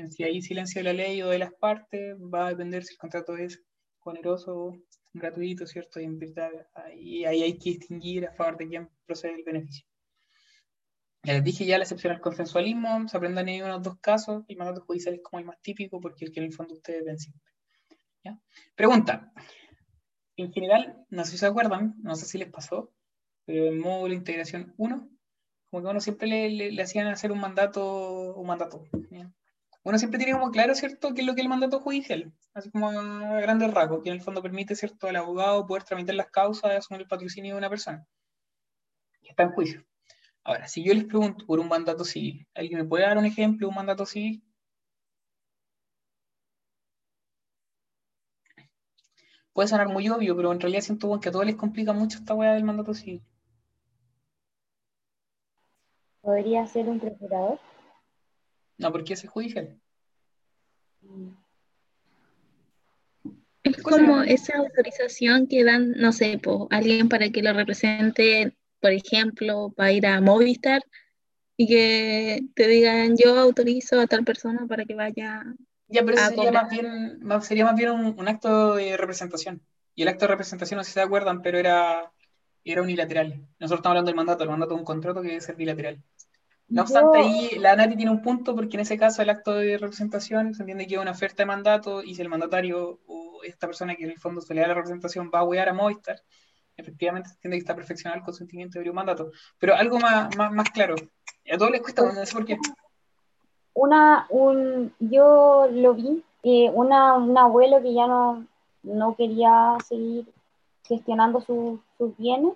Speaker 1: si hay silencio de la ley o de las partes, va a depender si el contrato es oneroso o gratuito, ¿cierto? Y, ahí hay que distinguir a favor de quién procede el beneficio. Ya les dije ya la excepción al consensualismo, se aprendan en unos dos casos, el mandato judicial es como el más típico porque es que en el fondo ustedes ven siempre. Pregunta. En general, no sé si se acuerdan, no sé si les pasó, pero en módulo integración 1, como que uno siempre le, le, hacían hacer un mandato, un mandato. Uno siempre tiene como claro, ¿cierto?, qué es lo que es el mandato judicial, así como a grandes rasgos, que en el fondo permite, ¿cierto?, al abogado poder tramitar las causas y asumir el patrocinio de una persona que está en juicio. Ahora, si yo les pregunto por un mandato civil, ¿alguien me puede dar un ejemplo de un mandato civil? Puede sonar muy obvio, pero en realidad siento que a todos les complica mucho esta weá del mandato civil.
Speaker 3: ¿Podría ser un procurador?
Speaker 1: No, porque ese es judicial.
Speaker 4: Es como esa autorización que dan, no sé, pues, alguien para que lo represente, por ejemplo, para ir a Movistar, y que te digan yo autorizo a tal persona para que vaya.
Speaker 1: Ya, pero eso
Speaker 4: a
Speaker 1: sería
Speaker 4: comprar.
Speaker 1: más bien, más- sería más bien un, un acto de representación. Y el acto de representación, no sé si se acuerdan, pero era, era unilateral. Nosotros estamos hablando del mandato, el mandato es un contrato que debe ser bilateral. No obstante,
Speaker 3: Yo-
Speaker 1: ahí la Nati tiene un punto porque en ese caso el acto de representación se entiende que es una oferta de mandato y si el mandatario o esta persona que en el fondo se le da la representación va a huear a Movistar, efectivamente se entiende que está perfeccionado el consentimiento de un mandato. Pero algo más, más, más claro. A todos les cuesta, no sé por qué.
Speaker 3: una, un, yo lo vi, eh, una, un abuelo que ya no, no quería seguir gestionando su- sus bienes,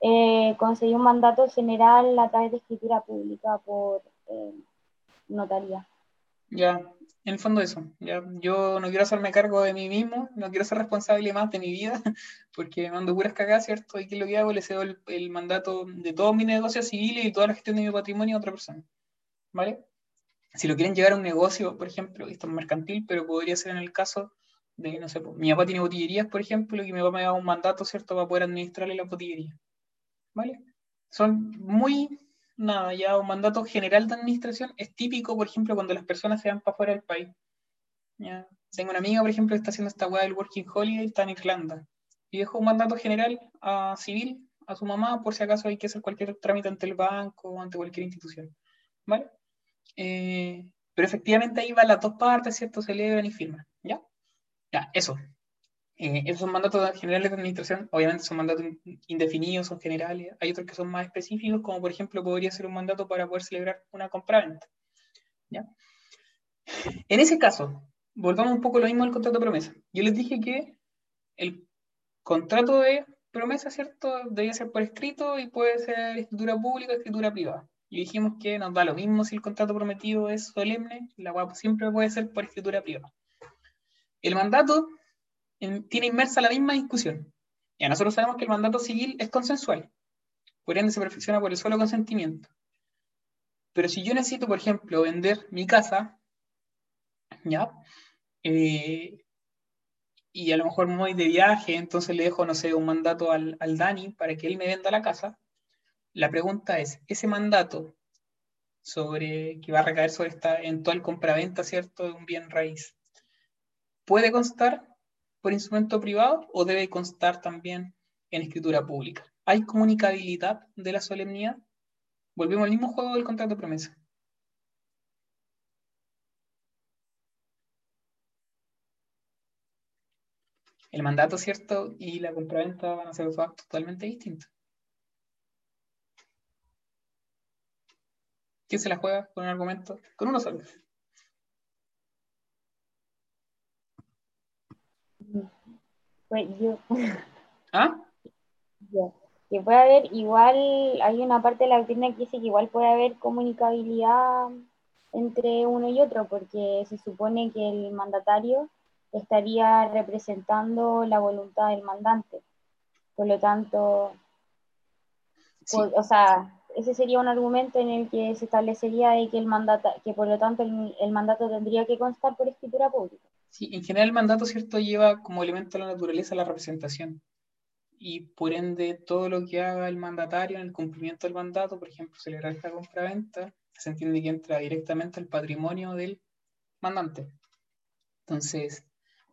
Speaker 3: eh, concedió un mandato general a través de escritura pública por eh, notaría.
Speaker 1: Ya, en el fondo eso. Ya, yo no quiero hacerme cargo de mí mismo, no quiero ser responsable más de mi vida, *laughs* porque mando puras cagadas, ¿cierto? Y que lo que hago, le cedo el, el mandato de todos mis negocios civiles y toda la gestión de mi patrimonio a otra persona. ¿Vale? Si lo quieren llevar a un negocio, por ejemplo, esto es mercantil, pero podría ser en el caso de, no sé, mi papá tiene botillerías, por ejemplo, y mi papá me da un mandato, ¿cierto?, para poder administrarle la botillería. ¿Vale? Son muy nada, ya un mandato general de administración es típico, por ejemplo, cuando las personas se van para fuera del país. ¿ya? Tengo una amiga, por ejemplo, que está haciendo esta weá del Working Holiday, está en Irlanda, y dejó un mandato general a civil a su mamá por si acaso hay que hacer cualquier trámite ante el banco o ante cualquier institución. ¿Vale? Eh, pero efectivamente ahí van las dos partes, ¿cierto? Celebran y firman, ¿ya? Ya, eso. Eh, esos son mandatos generales de administración, obviamente son mandatos in- indefinidos, son generales. Hay otros que son más específicos, como por ejemplo podría ser un mandato para poder celebrar una compraventa. ¿ya? En ese caso, volvamos un poco lo mismo al contrato de promesa. Yo les dije que el contrato de promesa, ¿cierto? Debe ser por escrito y puede ser escritura pública o escritura privada. Y dijimos que nos da lo mismo si el contrato prometido es solemne, la guapa siempre puede ser por escritura privada. El mandato en- tiene inmersa la misma discusión. Ya nosotros sabemos que el mandato civil es consensual, por ende se perfecciona por el solo consentimiento. Pero si yo necesito, por ejemplo, vender mi casa, ¿ya? Eh, y a lo mejor me voy de viaje, entonces le dejo, no sé, un mandato al, al Dani para que él me venda la casa. La pregunta es, ¿ese mandato sobre que va a recaer sobre esta eventual compraventa, ¿cierto?, de un bien raíz, ¿puede constar por instrumento privado o debe constar también en escritura pública? ¿Hay comunicabilidad de la solemnidad? Volvemos al mismo juego del contrato de promesa. El mandato, ¿cierto? Y la compraventa van a ser dos actos totalmente distintos. ¿Quién se la juega con un argumento? Con uno solo.
Speaker 3: Pues yo,
Speaker 1: ¿Ah? *laughs*
Speaker 3: yo- que puede haber igual, hay una parte de la doctrina que dice que igual puede haber comunicabilidad entre uno y otro, porque se supone que el mandatario estaría representando la voluntad del mandante. Por lo tanto,
Speaker 1: Sí.
Speaker 3: o sea, ese sería un argumento en el que se establecería de que el mandata, que por lo tanto el, el mandato tendría que constar por escritura pública.
Speaker 1: Sí, en general el mandato, ¿cierto?, lleva como elemento de la naturaleza la representación. Y por ende, todo lo que haga el mandatario en el cumplimiento del mandato, por ejemplo, celebrar esta compraventa, se entiende que entra directamente al patrimonio del mandante. Entonces,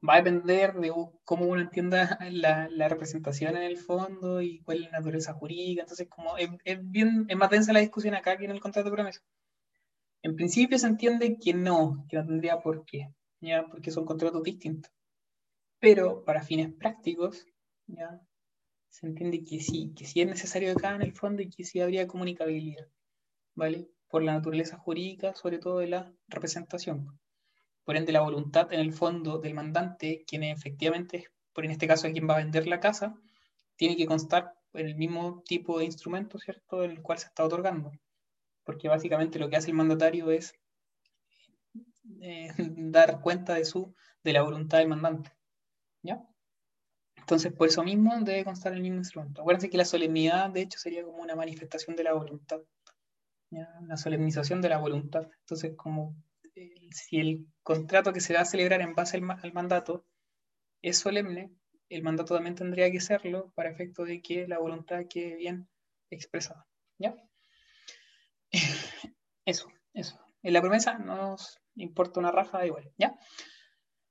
Speaker 1: va a depender de cómo uno entienda *laughs* la, la representación en el fondo y cuál es la naturaleza jurídica. Entonces, como es, es bien, es más densa la discusión acá que en el contrato de promesa. En principio se entiende que no, que no tendría por qué, porque son contratos distintos. Pero para fines prácticos, ¿ya? se entiende que sí, que sí es necesario acá en el fondo y que sí habría comunicabilidad, ¿vale? Por la naturaleza jurídica, sobre todo de la representación. Por ende, la voluntad en el fondo del mandante, quien efectivamente por en este caso, quien va a vender la casa, tiene que constar en el mismo tipo de instrumento, ¿cierto?, el cual se está otorgando. Porque básicamente lo que hace el mandatario es eh, *laughs* dar cuenta de, su, de la voluntad del mandante. ¿Ya? Entonces, por eso mismo debe constar el mismo instrumento. Acuérdense que la solemnidad, de hecho, sería como una manifestación de la voluntad. ¿ya? La solemnización de la voluntad. Entonces, como eh, si el contrato que se va a celebrar en base al mandato es solemne, el mandato también tendría que serlo para efecto de que la voluntad quede bien expresada. ¿Ya? *laughs* eso, eso. En la promesa nos importa una raja igual, ¿ya?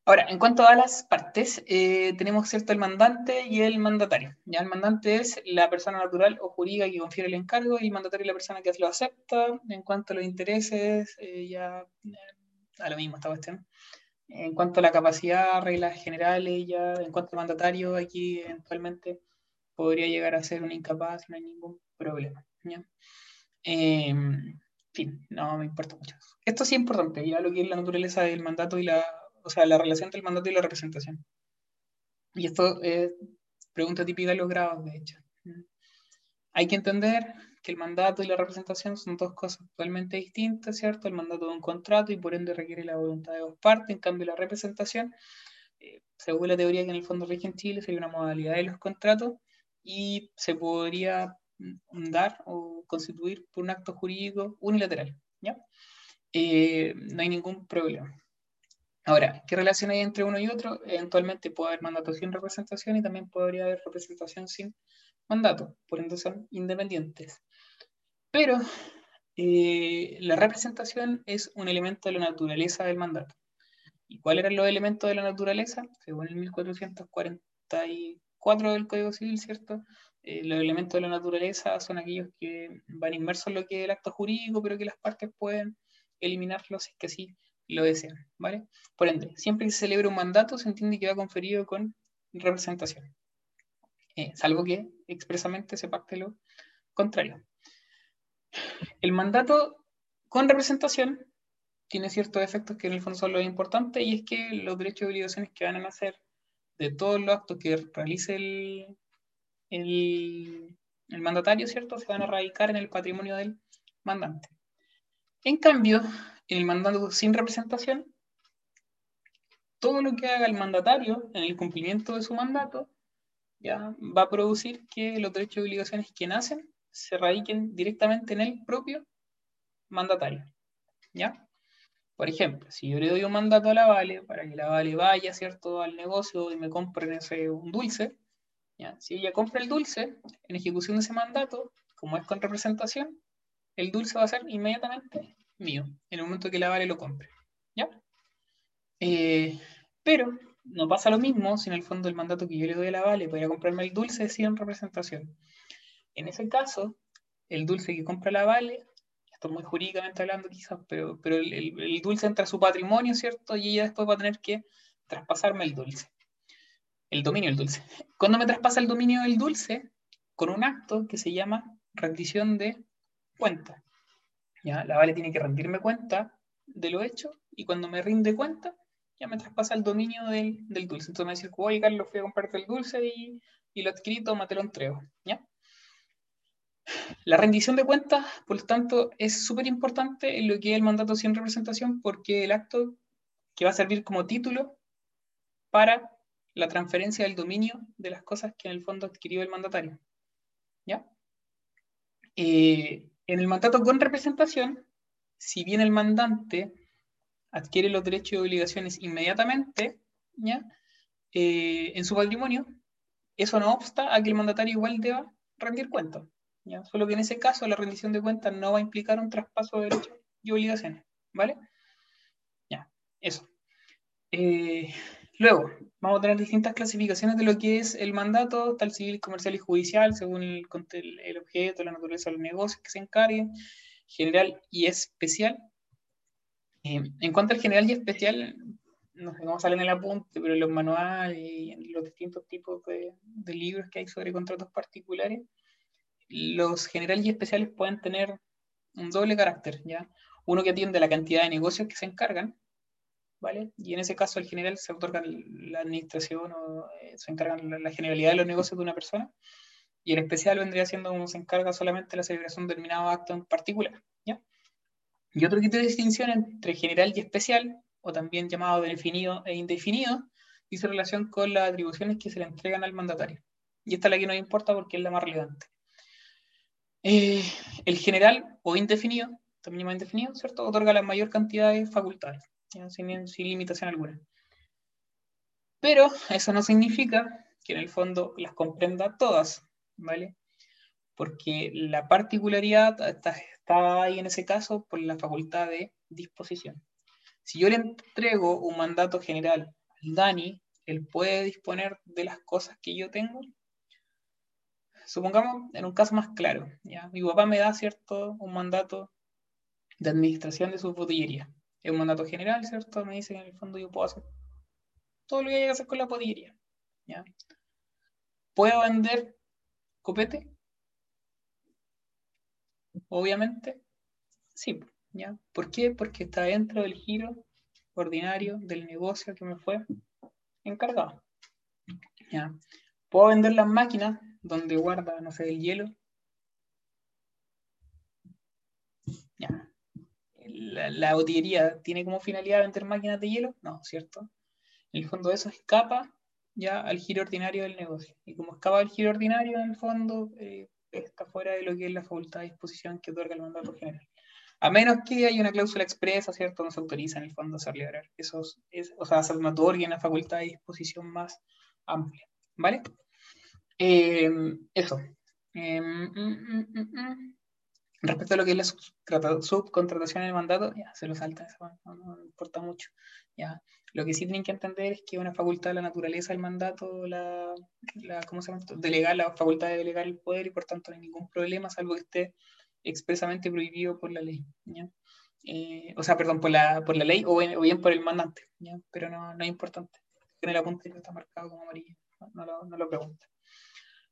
Speaker 1: Ahora, en cuanto a las partes, eh, tenemos cierto el mandante y el mandatario. Ya el mandante es la persona natural o jurídica que confiere el encargo y el mandatario es la persona que lo acepta. En cuanto a los intereses, eh, ya eh, a lo mismo esta cuestión. En cuanto a la capacidad, reglas generales, ya en cuanto al mandatario, aquí eventualmente podría llegar a ser un incapaz, no hay ningún problema. en fin, no me importa mucho. Esto sí es importante, ya lo que es la naturaleza del mandato y la o sea, la relación entre el mandato y la representación. Y esto es pregunta típica de los grados, de hecho. Hay que entender que el mandato y la representación son dos cosas totalmente distintas, ¿cierto? El mandato de un contrato y por ende requiere la voluntad de dos partes, en cambio la representación, eh, según la teoría que en el fondo rige en Chile, sería una modalidad de los contratos y se podría dar o constituir por un acto jurídico unilateral, ¿ya? Eh, no hay ningún problema. Ahora, ¿qué relación hay entre uno y otro? Eventualmente puede haber mandato sin representación y también podría haber representación sin mandato, por ende son independientes. Pero eh, la representación es un elemento de la naturaleza del mandato. ¿Y cuáles eran los elementos de la naturaleza? Según el 1444 del Código Civil, ¿cierto? Eh, los elementos de la naturaleza son aquellos que van inmersos en lo que es el acto jurídico, pero que las partes pueden eliminarlos si es que sí lo desean, ¿vale? Por ende, siempre que se celebra un mandato se entiende que va conferido con representación, eh, salvo que expresamente se pacte lo contrario. El mandato con representación tiene ciertos efectos que en el fondo son lo importante y es que los derechos y obligaciones que van a nacer de todos los actos que realice el, el, mandatario, ¿cierto? Se van a radicar en el patrimonio del mandante. En cambio, en el mandato sin representación, todo lo que haga el mandatario en el cumplimiento de su mandato ya va a producir que los derechos y obligaciones que nacen se radiquen directamente en el propio mandatario. ¿Ya? Por ejemplo, si yo le doy un mandato a la Vale para que la Vale vaya, ¿cierto?, al negocio y me compre ese, un dulce, si ella compra el dulce, en ejecución de ese mandato, como es con representación, el dulce va a ser inmediatamente mío, en el momento que la Vale lo compre. ¿Ya? Eh, pero no pasa lo mismo si en el fondo el mandato que yo le doy a la Vale para comprarme el dulce sin representación. En ese caso, el dulce que compra la Vale, esto es muy jurídicamente hablando quizás, pero, pero el, el, dulce entra a su patrimonio, ¿cierto? Y ella después va a tener que traspasarme el dulce. El dominio del dulce. Cuando me traspasa el dominio del dulce, con un acto que se llama rendición de cuenta. ¿ya? La Vale tiene que rendirme cuenta de lo hecho y cuando me rinde cuenta, ya me traspasa el dominio del, del dulce. Entonces me dice, oye, Carlos, fui a comprarte el dulce y, y lo adquirí, toma, lo entrego. ¿ya? La rendición de cuentas, por lo tanto, es súper importante en lo que es el mandato sin representación porque el acto que va a servir como título para la transferencia del dominio de las cosas que en el fondo adquirió el mandatario. ¿Ya? Eh, en el mandato con representación, si bien el mandante adquiere los derechos y obligaciones inmediatamente, ¿ya? Eh, en su patrimonio, eso no obsta a que el mandatario igual deba rendir cuentas. ¿ya? Solo que en ese caso la rendición de cuentas no va a implicar un traspaso de derechos y obligaciones. ¿Vale? Ya, eso. Eh, luego, vamos a tener distintas clasificaciones de lo que es el mandato, tal civil, comercial y judicial, según el, el objeto, la naturaleza de los negocios que se encarguen, general y especial. Eh, en cuanto al general y especial, no sé cómo sale en el apunte, pero en los manuales y en los distintos tipos de, de libros que hay sobre contratos particulares, los generales y especiales pueden tener un doble carácter, ¿ya? Uno que atiende a la cantidad de negocios que se encargan, Y en ese caso el general se otorga la administración o eh, se encargan la, generalidad de los negocios de una persona, y el especial vendría siendo como se encarga solamente la celebración de determinado acto en particular, ¿ya? Y otro criterio de distinción entre general y especial, o también llamado definido e indefinido, dice relación con las atribuciones que se le entregan al mandatario. Y esta es la que nos importa porque es la más relevante. Eh, el general o indefinido, también llamado indefinido, ¿cierto? Otorga la mayor cantidad de facultades sin, limitación alguna. Pero eso no significa que en el fondo las comprenda todas, ¿vale? Porque la particularidad, está ahí en ese caso por la facultad de disposición. Si yo le entrego un mandato general al Dani, él puede disponer de las cosas que yo tengo. Supongamos en un caso más claro, ¿ya? mi papá me da cierto un mandato de administración de su botillería. Es un mandato general, ¿cierto? Me dice que en el fondo yo puedo hacer todo lo que hay que hacer con la botillería. ¿ya? ¿Puedo vender copete? Obviamente, sí. ¿ya? ¿Por qué? Porque está dentro del giro ordinario del negocio que me fue encargado. ¿ya? ¿Puedo vender las máquinas donde guarda, no sé, el hielo? ¿Ya? La, la botillería tiene como finalidad vender máquinas de hielo? No, ¿cierto? En el fondo eso escapa ya al giro ordinario del negocio. Y como escapa al giro ordinario, en el fondo, eh, está fuera de lo que es la facultad de disposición que otorga el mandato general. A menos que haya una cláusula expresa, ¿cierto? No se autoriza en el fondo hacer liberar. Eso es, o sea, se me otorgue una facultad de disposición más amplia. ¿Vale? Eh, eso. Eh, mm, mm, mm, Respecto a lo que es la subcontratación en el mandato, ya se lo salta, eso no, importa mucho. Ya. Lo que sí tienen que entender es que una facultad de la naturaleza del mandato, la, ¿cómo se llama? La facultad de delegar el poder y por tanto no hay ningún problema, salvo que esté expresamente prohibido por la ley. Eh, o sea, perdón, por la, por la ley o bien, o bien por el mandante, pero no, no es importante. En el apunte está marcado como amarillo, no, lo, no lo.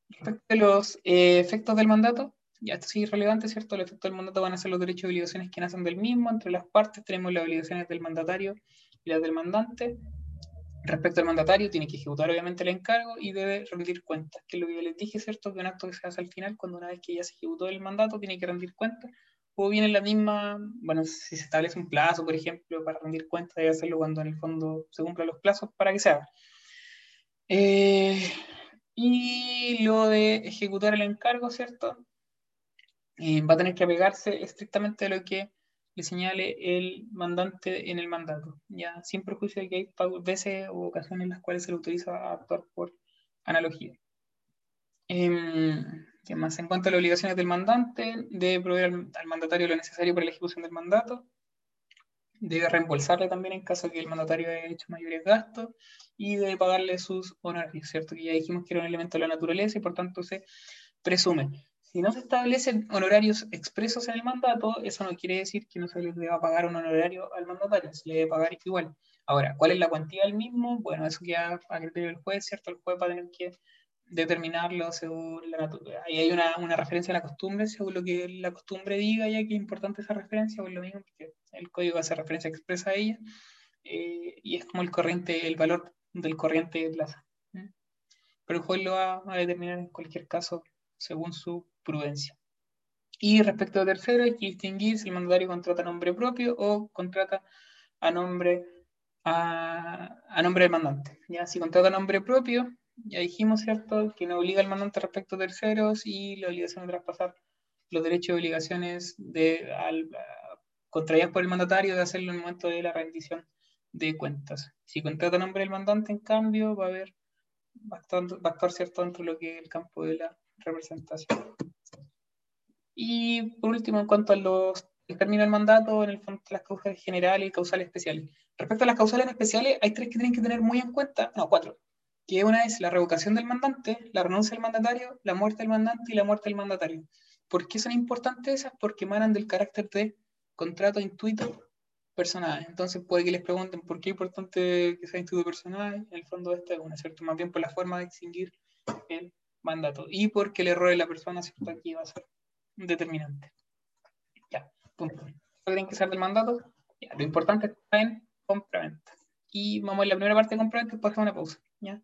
Speaker 1: Respecto a los eh, efectos del mandato, ya esto es relevante, ¿cierto? El efecto del mandato van a ser los derechos y obligaciones que nacen del mismo. Entre las partes tenemos las obligaciones del mandatario y las del mandante. Respecto al mandatario, tiene que ejecutar obviamente el encargo y debe rendir cuentas, que es lo que yo les dije, ¿cierto? Que un acto que se hace al final, cuando una vez que ya se ejecutó el mandato, tiene que rendir cuentas. O bien en la misma, bueno, si se establece un plazo, por ejemplo, para rendir cuentas, debe hacerlo cuando en el fondo se cumplan los plazos para que se haga. Eh, y lo de ejecutar el encargo, ¿cierto? Eh, va a tener que apegarse estrictamente a lo que le señale el mandante en el mandato, ya sin perjuicio de que hay veces o ocasiones en las cuales se le utiliza a actuar por analogía. Eh, ¿qué más? En cuanto a las obligaciones del mandante, debe proveer al, al, mandatario lo necesario para la ejecución del mandato, debe reembolsarle también en caso de que el mandatario haya hecho mayores gastos y debe pagarle sus honorarios, ¿cierto? Que ya dijimos que era un elemento de la naturaleza y por tanto se presume. Si no se establecen honorarios expresos en el mandato, eso no quiere decir que no se le deba pagar un honorario al mandatario, se le debe pagar igual. Ahora, ¿cuál es la cuantía del mismo? Bueno, eso queda a criterio del juez, ¿cierto? El juez va a tener que determinarlo según la. Ahí hay una, una, referencia a la costumbre, según lo que la costumbre diga, ya que es importante esa referencia, pues lo mismo, porque el código hace referencia expresa a ella, eh, y es como el corriente, el valor del corriente de plaza. ¿eh? Pero el juez lo va a determinar en cualquier caso según su prudencia. Y respecto a tercero, hay que distinguir si el mandatario contrata a nombre propio o contrata a nombre, a, a nombre del mandante. ¿ya? Si contrata a nombre propio, ya dijimos, ¿cierto?, que no obliga al mandante respecto a terceros y la obligación de traspasar los derechos y obligaciones de, al, contraídas por el mandatario de hacerlo en el momento de la rendición de cuentas. Si contrata a nombre del mandante, en cambio, va a haber, va a va a actuar ¿cierto?, dentro de lo que es el campo de la representación. Y por último, en cuanto a los término del mandato, en el fondo las causales generales y causales especiales. Respecto a las causales especiales, hay tres que tienen que tener muy en cuenta, no, cuatro, que una es la revocación del mandante, la renuncia del mandatario, la muerte del mandante y la muerte del mandatario. ¿Por qué son importantes esas? Porque emanan del carácter de contrato intuito personal. Entonces puede que les pregunten por qué es importante que sea intuito personal, en el fondo esta es una, ¿cierto? Más bien por la forma de extinguir el mandato y porque el error de la persona, ¿cierto? Aquí va a ser determinante. Ya, punto. Tienen que ser del mandato. Ya, lo importante está en compra-venta. Y vamos a la primera parte de compra-venta, después hacemos una pausa. ¿ya?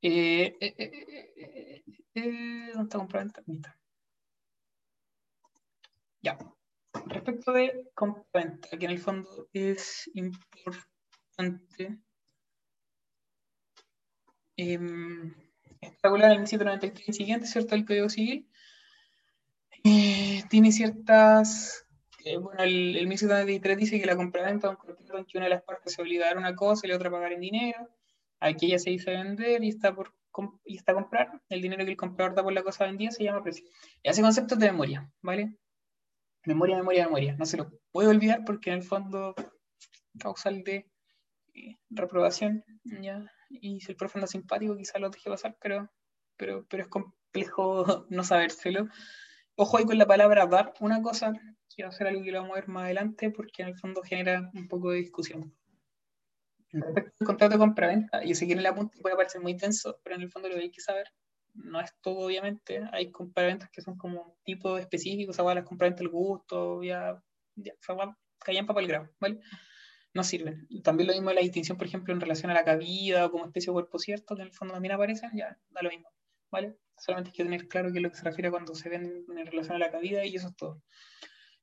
Speaker 1: Eh, eh, eh, eh ¿Dónde está compra-venta? Ya. Respecto de compra-venta, que en el fondo es importante. Eh, regular el 1793 siguiente, ¿cierto? El Código Civil. Tiene ciertas. Eh, bueno, el, el 1793 dice que la compraventa de un contrato en que una de las partes se obliga a dar una cosa y la otra a pagar en dinero. Aquí ella se dice vender y está por y está a comprar. El dinero que el comprador da por la cosa vendida se llama precio. Y hace conceptos de memoria, ¿vale? Memoria, memoria, memoria. No se lo puedo olvidar porque en el fondo causal de eh, reprobación, ¿ya? Y si el profe anda simpático, quizá lo deje pasar, pero, pero, pero es complejo *laughs* no sabérselo. Ojo ahí con la palabra dar una cosa, que va a ser algo que lo vamos a ver más adelante, porque en el fondo genera un poco de discusión. Respecto al contrato de compra-venta, y sé que en el apunte puede parecer muy tenso, pero en el fondo lo que hay que saber, no es todo obviamente, hay compraventas que son como tipo específicos, o las compraventas del gusto, ya, ya, caían para el grado, ¿vale? no sirven. También lo mismo de la distinción, por ejemplo, en relación a la cabida o como especie de cuerpo cierto, que en el fondo también aparecen, ya da lo mismo, ¿vale? Solamente hay que tener claro qué es lo que se refiere cuando se ven en relación a la cabida y eso es todo.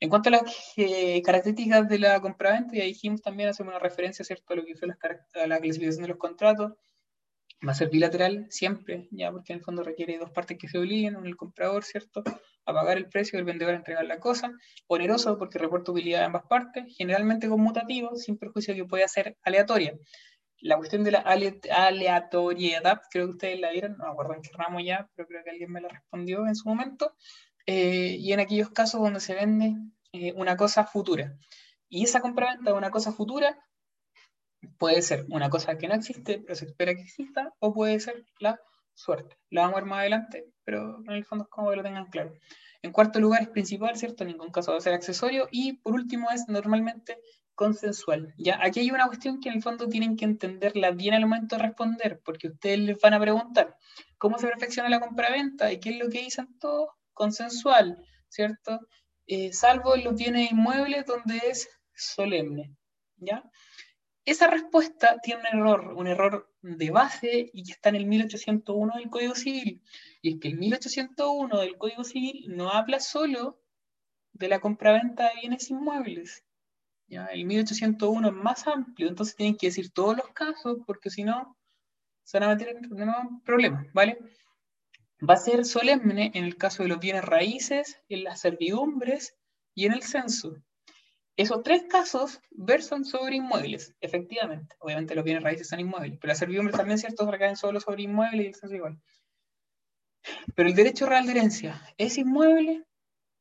Speaker 1: En cuanto a las eh, características de la compraventa, ya dijimos también, hacemos una referencia, ¿cierto?, a lo que fue la clasificación de los contratos. Va a ser bilateral siempre, ya porque en el fondo requiere dos partes que se obliguen, el comprador, ¿cierto?, a pagar el precio y el vendedor a entregar la cosa. Oneroso porque reporta utilidad de ambas partes, generalmente conmutativo, sin perjuicio que pueda ser aleatoria. La cuestión de la aleatoriedad, creo que ustedes la vieron, no me acuerdo en qué ramo ya, pero creo que alguien me la respondió en su momento. Eh, y en aquellos casos donde se vende eh, una cosa futura. Y esa compraventa de una cosa futura puede ser una cosa que no existe, pero se espera que exista, o puede ser la suerte. La vamos a ver más adelante, pero en el fondo es como que lo tengan claro. En cuarto lugar es principal, ¿cierto? En ningún caso va a ser accesorio. Y por último es normalmente consensual. ¿ya? Aquí hay una cuestión que en el fondo tienen que entenderla bien al momento de responder, porque ustedes les van a preguntar cómo se perfecciona la compraventa y qué es lo que dicen todos. Consensual, ¿cierto? Eh, salvo en los bienes inmuebles donde es solemne. ¿ya? Esa respuesta tiene un error, un error de base y que está en el 1801 del Código Civil. Y es que el 1801 del Código Civil no habla solo de la compraventa de bienes inmuebles. ¿Ya? El 1801 es más amplio, entonces tienen que decir todos los casos, porque si no, se van a meter en problemas, ¿vale? Va a ser solemne en el caso de los bienes raíces, en las servidumbres y en el censo. Esos tres casos versan sobre inmuebles, efectivamente. Obviamente los bienes raíces son inmuebles, pero las servidumbres también, ¿cierto? Recaen solo sobre inmuebles y el censo igual. Pero el derecho real de herencia, ¿es inmueble?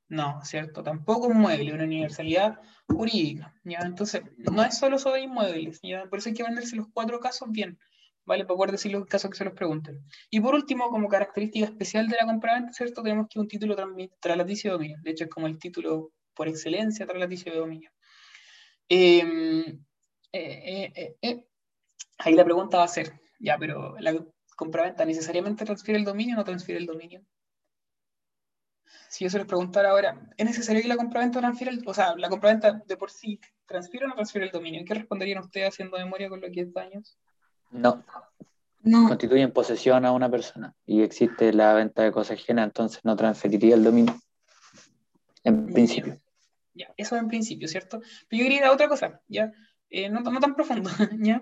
Speaker 1: No, ¿cierto? Tampoco inmueble, una universalidad jurídica. ¿ya? Entonces, no es solo sobre inmuebles. ¿ya? Por eso hay que venderse los cuatro casos bien, ¿vale? Para poder decir los casos que se los pregunten. Y por último, como característica especial de la compraventa, ¿cierto? Tenemos que un título traslaticio de dominio. De hecho, es como el título por excelencia traslaticio de dominio. Em, eh, eh, eh, ahí la pregunta va a ser, ya, pero la compraventa necesariamente transfiere el dominio o no transfiere el dominio. Si yo se les preguntara ahora, ¿es necesario que la compraventa transfiera el, o sea, la compraventa de por sí transfiere o no transfiere el dominio? ¿Qué responderían ustedes haciendo memoria con lo que es daños?
Speaker 5: No. No. Constituyen posesión a una persona y existe la venta de cosas ajenas, entonces no transferiría el dominio. En principio.
Speaker 1: Ya, eso en principio, ¿cierto? Pero yo quería otra cosa, ¿ya? Eh, no, tan profundo, *laughs* ¿ya?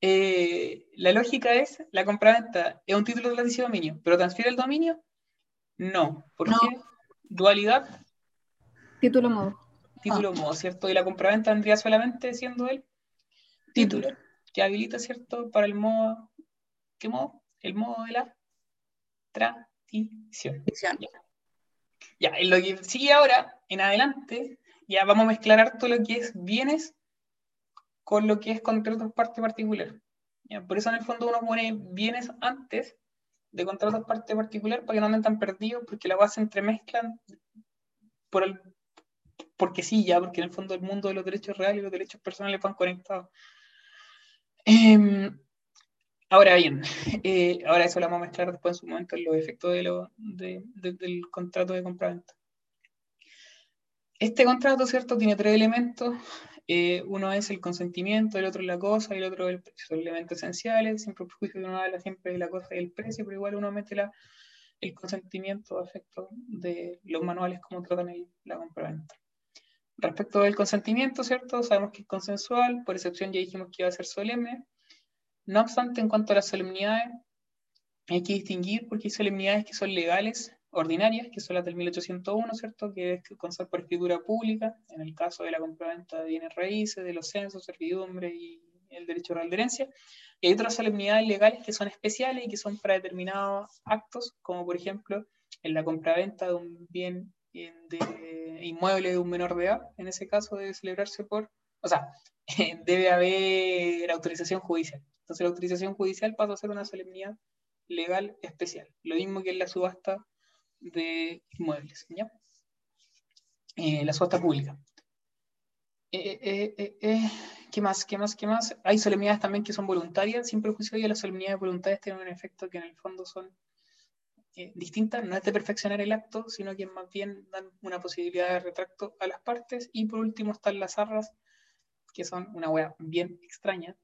Speaker 1: Eh, la lógica es, la compraventa es un título de de dominio, pero ¿transfiere el dominio? No. ¿Por qué? Dualidad.
Speaker 2: Título modo.
Speaker 1: Título modo, ¿cierto? Y la compraventa vendría solamente siendo el título, que habilita, ¿cierto? Para el modo, ¿qué modo? El modo de la tradición. Ya. ya, en lo que sigue ahora, en adelante, ya vamos a mezclar harto lo que es bienes con lo que es contratos parte particular. ¿ya? Por eso en el fondo uno pone bienes antes de contratos parte particular para que no anden tan perdidos, porque la base entremezclan por el, porque sí, ya, porque en el fondo el mundo de los derechos reales y los derechos personales van conectados. Em, ahora bien, eh, ahora eso lo vamos a mezclar después en su momento en los efectos de lo, del contrato de compra-venta. Este contrato, ¿cierto? Tiene tres elementos. Eh, uno es el consentimiento, el otro es la cosa el otro es el precio. Son elementos esenciales. Siempre prejuicio que uno habla siempre de la cosa y el precio, pero igual uno mete la, el consentimiento a efecto de los manuales como tratan el, la compraventa. Respecto del consentimiento, ¿cierto? Sabemos que es consensual, por excepción ya dijimos que iba a ser solemne. No obstante, en cuanto a las solemnidades, hay que distinguir porque hay solemnidades que son legales ordinarias, que son las del 1801, ¿cierto? Que es constar por escritura pública, en el caso de la compraventa de bienes raíces, de los censos, servidumbre y el derecho real de herencia. Y hay otras solemnidades legales que son especiales y que son para determinados actos, como por ejemplo en la compraventa de un bien de inmueble de un menor de edad, en ese caso debe celebrarse por, o sea, *laughs* debe haber autorización judicial. Entonces la autorización judicial pasa a ser una solemnidad legal especial, lo mismo que en la subasta de inmuebles, ¿ya? Eh, la subasta pública. Eh, eh, ¿Qué más? ¿Qué más? ¿Qué más? Hay solemnidades también que son voluntarias, sin perjuicio de las solemnidades voluntarias tienen un efecto que en el fondo son distintas, no es de perfeccionar el acto, sino que más bien dan una posibilidad de retracto a las partes. Y por último están las arras, que son una wea bien extraña.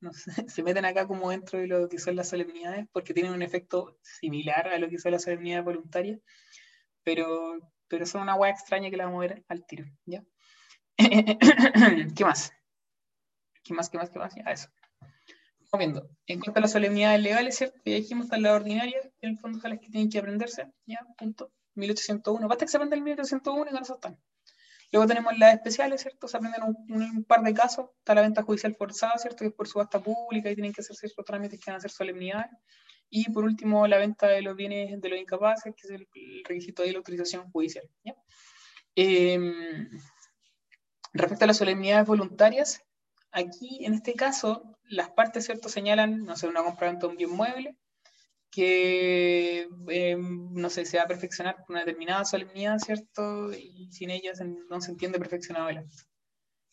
Speaker 1: *laughs* se meten acá como dentro de lo que son las solemnidades, porque tienen un efecto similar a lo que son las solemnidades voluntarias, pero, pero son una wea extraña que la vamos a ver al tiro. ¿ya? *coughs* ¿Qué más? ¿Qué más? ¿Qué más? ¿Qué más? Ya, eso viendo. En cuanto a las solemnidades legales, ¿cierto? Ya dijimos, están las ordinarias, en el fondo son las que tienen que aprenderse, ya, punto. 1801. Basta que se aprenda el 1801 y con eso están. Luego tenemos las especiales, ¿cierto? Se aprenden un, par de casos. Está la venta judicial forzada, ¿cierto? Que es por subasta pública y tienen que hacer ciertos trámites que van a ser solemnidades. Y por último, la venta de los bienes de los incapaces, que es el, requisito de la autorización judicial. Em, respecto a las solemnidades voluntarias, aquí, en este caso, las partes, ¿cierto? Señalan, no sé, una compra de un bien mueble que, eh, no sé, se va a perfeccionar con una determinada solemnidad, ¿cierto? Y sin ella no se entiende perfeccionado el acto.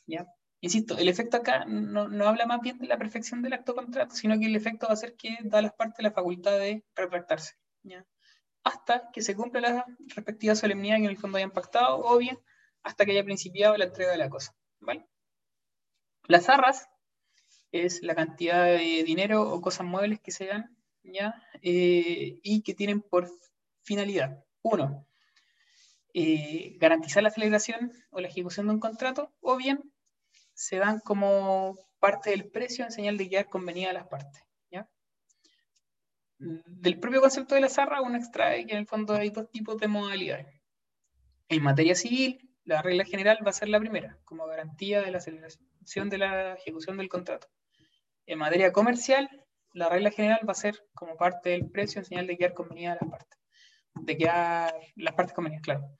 Speaker 1: ¿Ya? Insisto, el efecto acá no, no, habla más bien de la perfección del acto contrato, sino que el efecto va a ser que da a las partes la facultad de retractarse, ¿ya? Hasta que se cumpla la respectiva solemnidad que en el fondo hayan pactado, o bien hasta que haya principiado la entrega de la cosa, ¿vale? Las arras es la cantidad de dinero o cosas muebles que se dan, Eh, y que tienen por finalidad, uno, eh, garantizar la celebración o la ejecución de un contrato, o bien se dan como parte del precio en señal de quedar convenida a las partes. Del propio concepto de la zarra, uno extrae que en el fondo hay dos tipos de modalidades. En materia civil, la regla general va a ser la primera, como garantía de la celebración de la ejecución del contrato. En materia comercial, la regla general va a ser como parte del precio señal de quedar convenida a las partes. De quedar las partes convenidas, claro.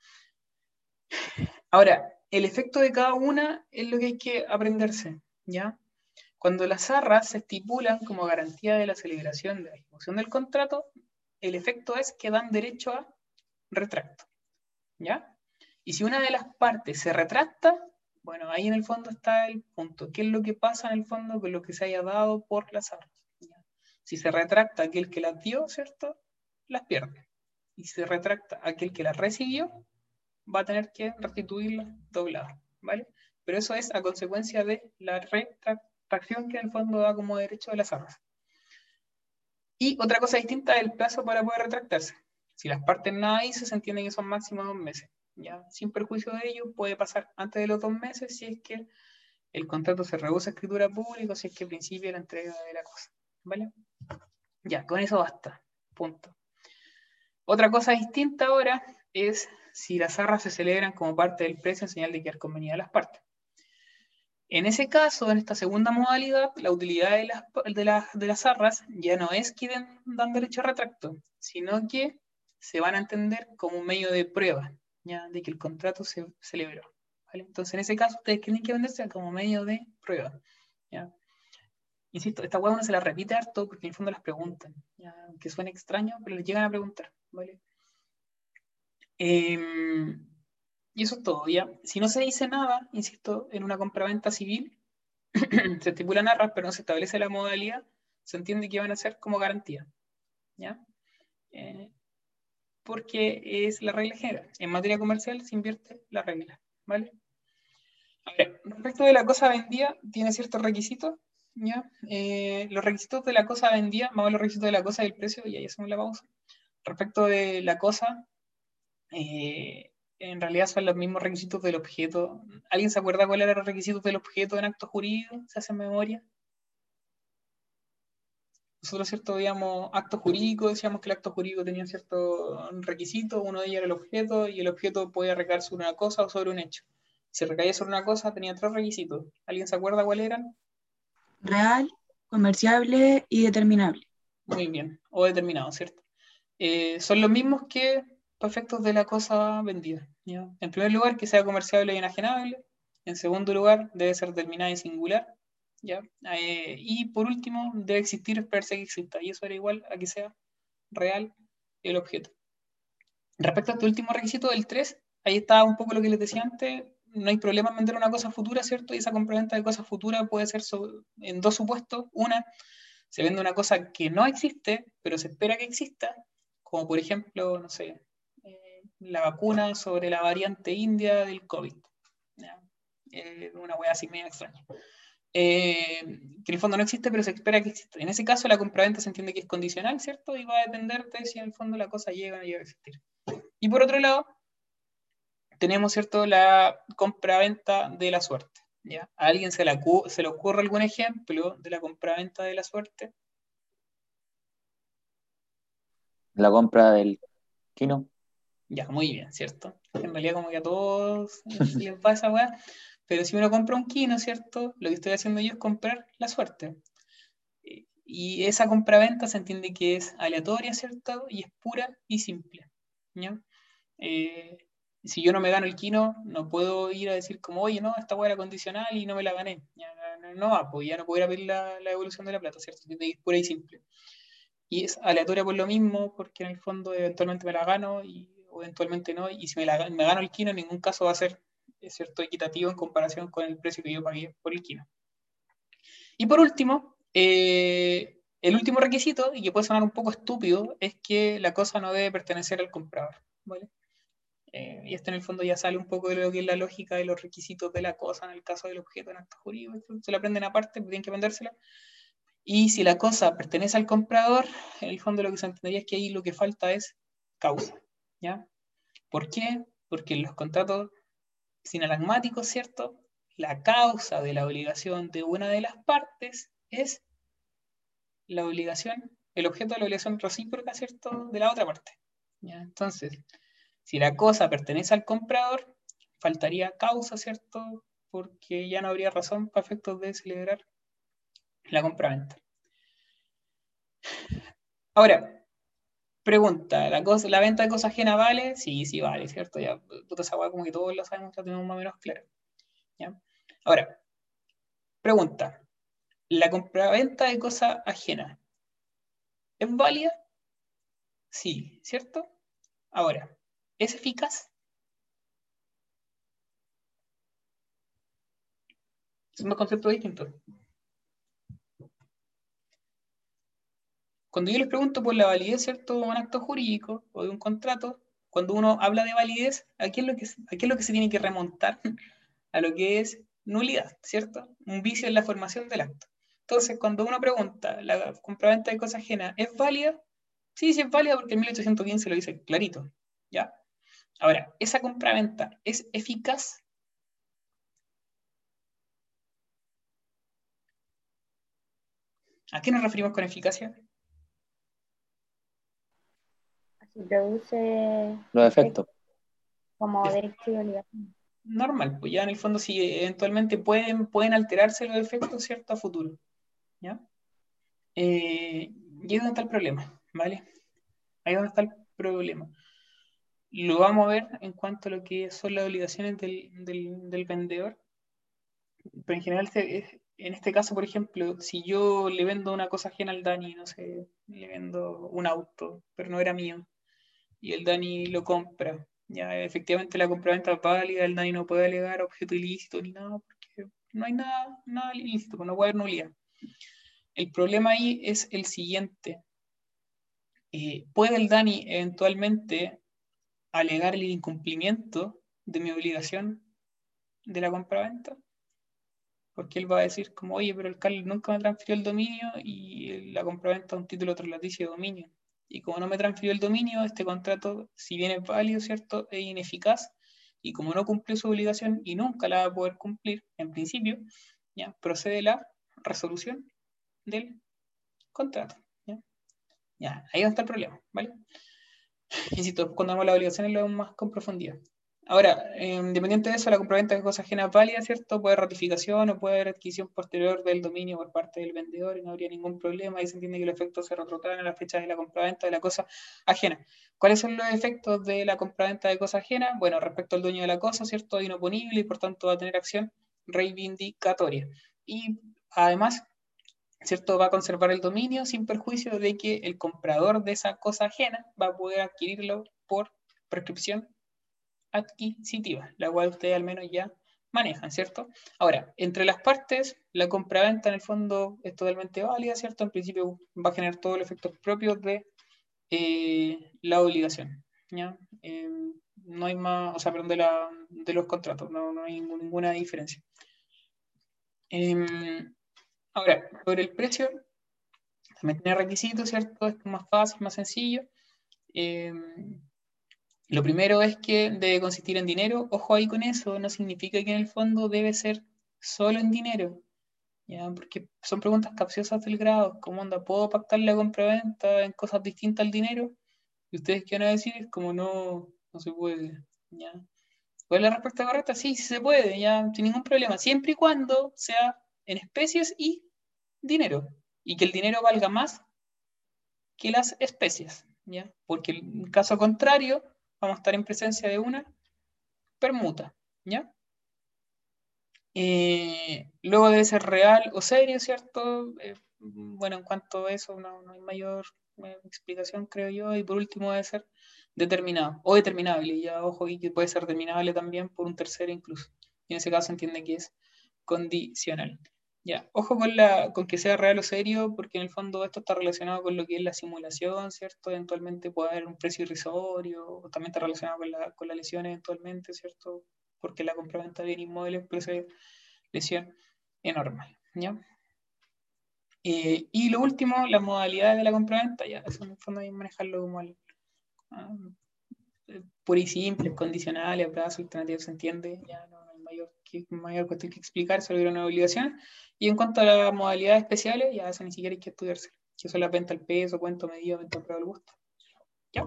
Speaker 1: Ahora, el efecto de cada una es lo que hay que aprenderse, ¿ya? Cuando las arras se estipulan como garantía de la celebración de la ejecución del contrato, el efecto es que dan derecho a retracto, ¿ya? Y si una de las partes se retracta, bueno, ahí en el fondo está el punto. ¿Qué es lo que pasa en el fondo con lo que se haya dado por las armas? Si se retracta aquel que las dio, ¿cierto? Las pierde. Y si se retracta aquel que las recibió, va a tener que restituirlas dobladas, ¿vale? Pero eso es a consecuencia de la retractación que en el fondo da como derecho de las armas. Y otra cosa distinta es el plazo para poder retractarse. Si las partes nada dicen, se entiende que son máximo dos meses. ¿ya? Sin perjuicio de ello, puede pasar antes de los dos meses si es que el contrato se rehúsa a escritura pública, si es que principia la entrega de la cosa, ¿vale? Ya, con eso basta, punto. Otra cosa distinta ahora es si las arras se celebran como parte del precio en señal de que convenida a las partes. En ese caso, en esta segunda modalidad, la utilidad de las, de, ya no es que dan derecho a retracto, sino que se van a entender como un medio de prueba, de que el contrato se celebró. Entonces, en ese caso, ustedes tienen que venderse como medio de prueba. Insisto, esta hueá uno se la repite harto porque en el fondo las preguntan, aunque suene extraño, pero les llegan a preguntar. Em, y eso es todo. ¿ya? Si no se dice nada, insisto, en una compraventa civil, *clears throat* se estipulan arras, pero no se establece la modalidad, se entiende que van a ser como garantía. ¿ya? Eh, porque es la regla general. En materia comercial se invierte la regla, ¿vale? A ver, respecto de la cosa vendida, tiene ciertos requisitos, ¿ya? Eh, los requisitos de la cosa vendida, vamos a los requisitos de la cosa y el precio, y ahí hacemos la pausa. Respecto de la cosa, eh, en realidad son los mismos requisitos del objeto. ¿Alguien se acuerda cuáles eran los requisitos del objeto en acto jurídico? ¿Se hace memoria? nosotros, ¿cierto? Veíamos acto jurídico, decíamos que el acto jurídico tenía ciertos requisitos, uno de ellos era el objeto, y el objeto podía recaer sobre una cosa o sobre un hecho. Si recaía sobre una cosa, tenía tres requisitos. ¿Alguien se acuerda cuáles eran?
Speaker 2: Real, comerciable y determinable.
Speaker 1: Muy bien, o determinado, ¿cierto? Eh, son los mismos que para efectos de la cosa vendida. En primer lugar, que sea comerciable y enajenable. En segundo lugar, debe ser terminada y singular. ¿ya? Eh, y por último, debe existir, esperarse que exista. Y eso era igual a que sea real el objeto. Respecto a este último requisito del 3, ahí está un poco lo que les decía antes. No hay problema en vender una cosa futura, ¿cierto? Y esa compraventa de cosas futuras puede ser en dos supuestos. Una, se vende una cosa que no existe, pero se espera que exista, como por ejemplo, no sé, eh, la vacuna sobre la variante india del COVID. Eh, una wea así medio extraña. Eh, que en el fondo no existe, pero se espera que exista. En ese caso, la compraventa se entiende que es condicional, ¿cierto? Y va a depender de si en el fondo la cosa llega o no llega a existir. Y por otro lado, tenemos, ¿cierto?, la compraventa de la suerte. ¿ya? ¿A alguien se, se le ocurre algún ejemplo de la compraventa de la suerte?
Speaker 5: La compra del Kino.
Speaker 1: Ya, muy bien, ¿cierto? En realidad como que a todos *laughs* les pasa, weá. Pero si uno compra un kino, ¿cierto? Lo que estoy haciendo yo es comprar la suerte. Y esa compra-venta se entiende que es aleatoria, ¿cierto? Y es pura y simple. Eh, si yo no me gano el kino, no puedo ir a decir como, oye, no, esta hueá era condicional y no me la gané. No, va, pues ya no puedo ir a pedir la, la evolución de la plata, ¿cierto? Es pura y simple. Y es aleatoria por lo mismo, porque en el fondo eventualmente me la gano y eventualmente no. Y si me, gano el kino, en ningún caso va a ser cierto, equitativo en comparación con el precio que yo pagué por el kilo. Y por último, eh, el último requisito, y que puede sonar un poco estúpido, es que la cosa no debe pertenecer al comprador. ¿vale? Eh, y esto en el fondo ya sale un poco de lo que es la lógica de los requisitos de la cosa en el caso del objeto en acto jurídico. Se lo aprenden aparte, tienen que vendérsela. Y si la cosa pertenece al comprador, en el fondo lo que se entendería es que ahí lo que falta es causa. ¿ya? ¿Por qué? Porque en los contratos sinalagmático, ¿cierto? La causa de la obligación de una de las partes es la obligación, el objeto de la obligación recíproca, ¿cierto? De la otra parte. Entonces, si la cosa pertenece al comprador, faltaría causa, ¿cierto? Porque ya no habría razón para efectos de celebrar la compraventa. Ahora, Pregunta, ¿la, cosa, ¿la venta de cosas ajenas vale? Sí, sí vale, ¿cierto? Ya, puta esa como que todos lo sabemos, ya tenemos más o menos claro. ¿ya? Ahora, pregunta, ¿la compraventa de cosas ajenas es válida? Sí, ¿cierto? Ahora, ¿es eficaz? Son dos conceptos distintos. Cuando yo les pregunto por la validez ¿cierto? de un acto jurídico o de un contrato, cuando uno habla de validez, ¿a qué es lo que, es lo que se tiene que remontar? *laughs* A lo que es nulidad, ¿cierto? Un vicio en la formación del acto. Entonces, cuando uno pregunta, ¿la compraventa de cosas ajenas es válida? Sí, sí es válida porque en 1815 lo dice clarito, ¿ya? Ahora, ¿esa compraventa es eficaz? ¿A qué nos referimos con eficacia?
Speaker 3: produce
Speaker 5: los efectos
Speaker 3: como derecho y obligación.
Speaker 1: Normal, pues ya en el fondo si eventualmente pueden, pueden alterarse los efectos, ¿cierto? A futuro. ¿Ya? Eh, y ahí es donde está el problema, ¿vale? Ahí es donde está el problema. Lo vamos a ver en cuanto a lo que son las obligaciones del, del vendedor. Pero en general, en este caso, por ejemplo, si yo le vendo una cosa ajena al Dani, no sé, le vendo un auto, pero no era mío, y el Dani lo compra. Ya efectivamente la compraventa es válida, el Dani no puede alegar objeto ilícito ni nada, porque no hay nada, nada ilícito, pues no puede haber nulidad. El problema ahí es el siguiente. Eh, ¿Puede el Dani eventualmente alegar el incumplimiento de mi obligación de la compraventa? Porque él va a decir como, oye, pero el Carlos nunca me transfirió el dominio y la compraventa es un título traslaticio de dominio y como no me transfirió el dominio, este contrato, si bien es válido, ¿cierto?, es ineficaz, y como no cumplió su obligación y nunca la va a poder cumplir, en principio, ya procede la resolución del contrato. ¿ya? ya ahí va a estar el problema, ¿vale? *laughs* Insisto, cuando hablamos de las obligaciones lo vemos más con profundidad. Ahora, eh, de eso, la compraventa de cosa ajena válida, ¿cierto? Puede haber ratificación o puede haber adquisición posterior del dominio por parte del vendedor y no habría ningún problema. Ahí se entiende que los efectos se retrotraen a la fecha de la compraventa de la cosa ajena. ¿Cuáles son los efectos de la compraventa de cosa ajena? Bueno, respecto al dueño de la cosa, ¿cierto? Inoponible y por tanto va a tener acción reivindicatoria. Y además, ¿cierto? Va a conservar el dominio sin perjuicio de que el comprador de esa cosa ajena va a poder adquirirlo por prescripción adquisitiva, la cual ustedes al menos ya manejan, ¿cierto? Ahora, entre las partes, la compra-venta en el fondo es totalmente válida, ¿cierto? En principio va a generar todos los efectos propios de eh, la obligación. Em, no hay más, o sea, perdón, de, la, de los contratos, no, no hay ninguna diferencia. Em, ahora, por el precio, también tiene requisitos, ¿cierto? Es más fácil, más sencillo. Em, lo primero es que debe consistir en dinero. Ojo ahí con eso, no significa que en el fondo debe ser solo en dinero. ¿ya? Porque son preguntas capciosas del grado. ¿Cómo onda? ¿Puedo pactar la compra-venta en cosas distintas al dinero? Y ustedes qué van a decir es como no, no se puede. ¿ya? ¿Cuál es la respuesta correcta? Sí, sí se puede, ya, sin ningún problema. Siempre y cuando sea en especies y dinero. Y que el dinero valga más que las especies. ¿ya? Porque en caso contrario, vamos a estar en presencia de una permuta, ¿ya? Eh, luego debe ser real o serio, ¿cierto? Eh, bueno, en cuanto a eso no, hay mayor eh, explicación, creo yo. Y por último debe ser determinado o determinable. Ya, ojo, y que puede ser determinable también por un tercero incluso. Y en ese caso entiende que es condicional. Ya, ojo con, la, con que sea real o serio, porque en el fondo esto está relacionado con lo que es la simulación, ¿cierto? Eventualmente puede haber un precio irrisorio, o también está relacionado con la, con la lesión eventualmente, ¿cierto? Porque la compraventa de inmuebles puede ser lesión enorme, ¿ya? Eh, y lo último, las modalidades de la compraventa, ya, eso en el fondo hay que manejarlo como el, ah, puro y simple, condicionales, abrazos, alternativos, se entiende, ya no mayor, mayor cuestión que explicar, solo era una obligación. Y en cuanto a las modalidades especiales, ya eso ni siquiera hay que estudiarse. Que eso es la venta al peso, cuento medido, venta al prueba del gusto. ¿Ya?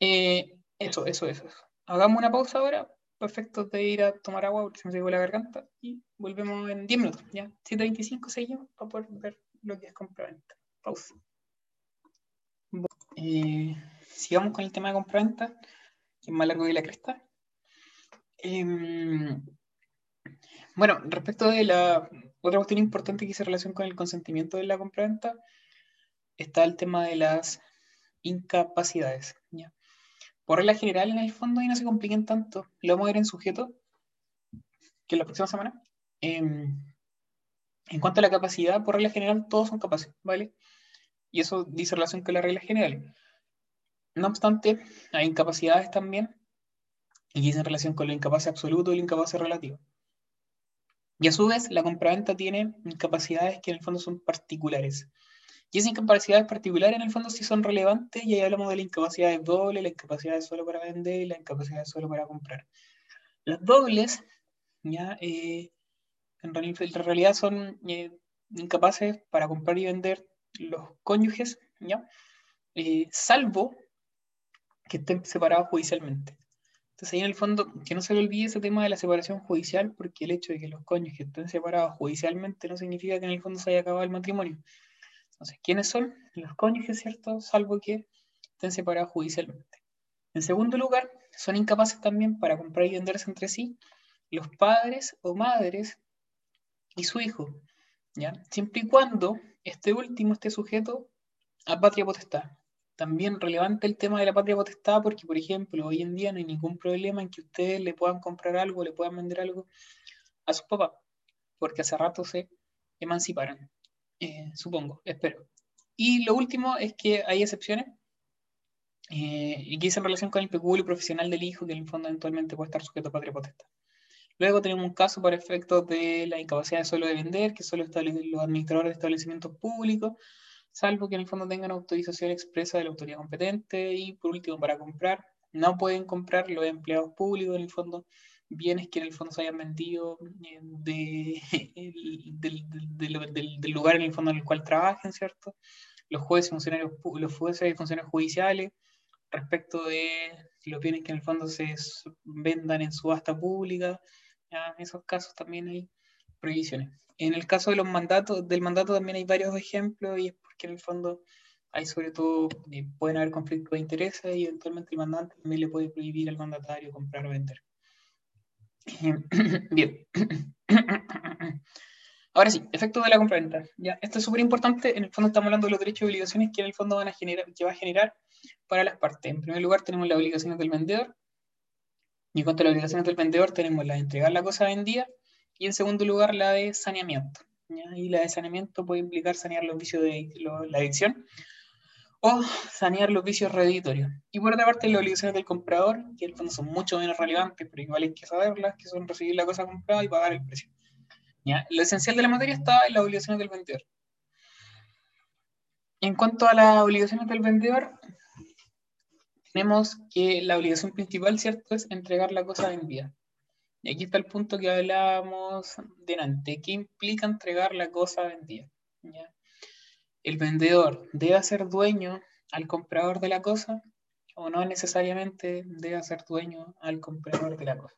Speaker 1: Eh, eso, eso, eso, Hagamos una pausa ahora. Perfecto de ir a tomar agua porque se me llegó la garganta. Y volvemos en 10 minutos. ¿ya? 7.25 seguimos para poder ver lo que es compraventa. Pausa. Eh, sigamos con el tema de compraventa, que es más largo que la cresta. Eh, bueno, respecto de la otra cuestión importante que hice relación con el consentimiento de la compraventa, está el tema de las incapacidades. Por regla general, en el fondo, y no se compliquen tanto, lo vamos a ver en sujeto, que la próxima semana. Em, en cuanto a la capacidad, por regla general, todos son capaces, ¿vale? Y eso dice relación con la regla general. No obstante, hay incapacidades también, y dicen relación con la incapacidad absoluta y la incapacidad relativa. Y a su vez, la compraventa tiene incapacidades que en el fondo son particulares. Y esas incapacidades particulares en el fondo sí son relevantes y ahí hablamos de la incapacidad de doble, la incapacidad de solo para vender y la incapacidad de solo para comprar. Las dobles, ya, eh, en, realidad son eh, incapaces para comprar y vender los cónyuges, ya, eh, salvo que estén separados judicialmente. Entonces en el fondo, que no se le olvide ese tema de la separación judicial, porque el hecho de que los cónyuges estén separados judicialmente no significa que en el fondo se haya acabado el matrimonio. Entonces, ¿quiénes son? Los cónyuges, ¿cierto? Salvo que estén separados judicialmente. En segundo lugar, son incapaces también para comprar y venderse entre sí los padres o madres y su hijo, ¿ya? Siempre y cuando este último esté sujeto a patria potestad también relevante el tema de la patria potestad porque, por ejemplo, hoy en día no hay ningún problema en que ustedes le puedan comprar algo, le puedan vender algo a sus papás, porque hace rato se emanciparon, eh, supongo, espero. Y lo último es que hay excepciones, eh, y que es en relación con el peculio profesional del hijo, que en el fondo eventualmente puede estar sujeto a patria potestad. Luego tenemos un caso para efectos de la incapacidad de solo de vender, que solo los administradores de establecimientos públicos, salvo que en el fondo tengan autorización expresa de la autoridad competente y por último para comprar, no pueden comprar los empleados públicos en el fondo bienes que en el fondo se hayan vendido eh, de, *laughs* del, lugar en el fondo en el cual trabajen, ¿cierto? Los jueces, funcionarios, los jueces y funcionarios judiciales, respecto de los bienes que en el fondo se vendan en subasta pública, en esos casos también hay prohibiciones. En el caso de los mandatos, del mandato también hay varios ejemplos y es porque en el fondo hay sobre todo, eh, pueden haber conflictos de intereses y eventualmente el mandante también le puede prohibir al mandatario comprar o vender. *coughs* Bien. *coughs* Ahora sí, efectos de la compra-venta. Ya, esto es súper importante. En el fondo estamos hablando de los derechos y obligaciones que en el fondo van a generar, que va a generar para las partes. En primer lugar tenemos las obligaciones del vendedor. Y en cuanto a las obligaciones del vendedor tenemos la de entregar la cosa vendida. Y en segundo lugar la de saneamiento. Y la de saneamiento puede implicar sanear los vicios de la adicción o sanear los vicios reeditorios. Y por otra parte, las obligaciones del comprador, que en el fondo son mucho menos relevantes, pero igual hay que saberlas, que son recibir la cosa comprada y pagar el precio. Lo esencial de la materia está en las obligaciones del vendedor. En cuanto a las obligaciones del vendedor, tenemos que la obligación principal, ¿cierto?, es entregar la cosa vendida. Y aquí está el punto que hablábamos delante. ¿Qué implica entregar la cosa vendida? El vendedor debe ser dueño al comprador de la cosa o no necesariamente debe ser dueño al comprador de la cosa.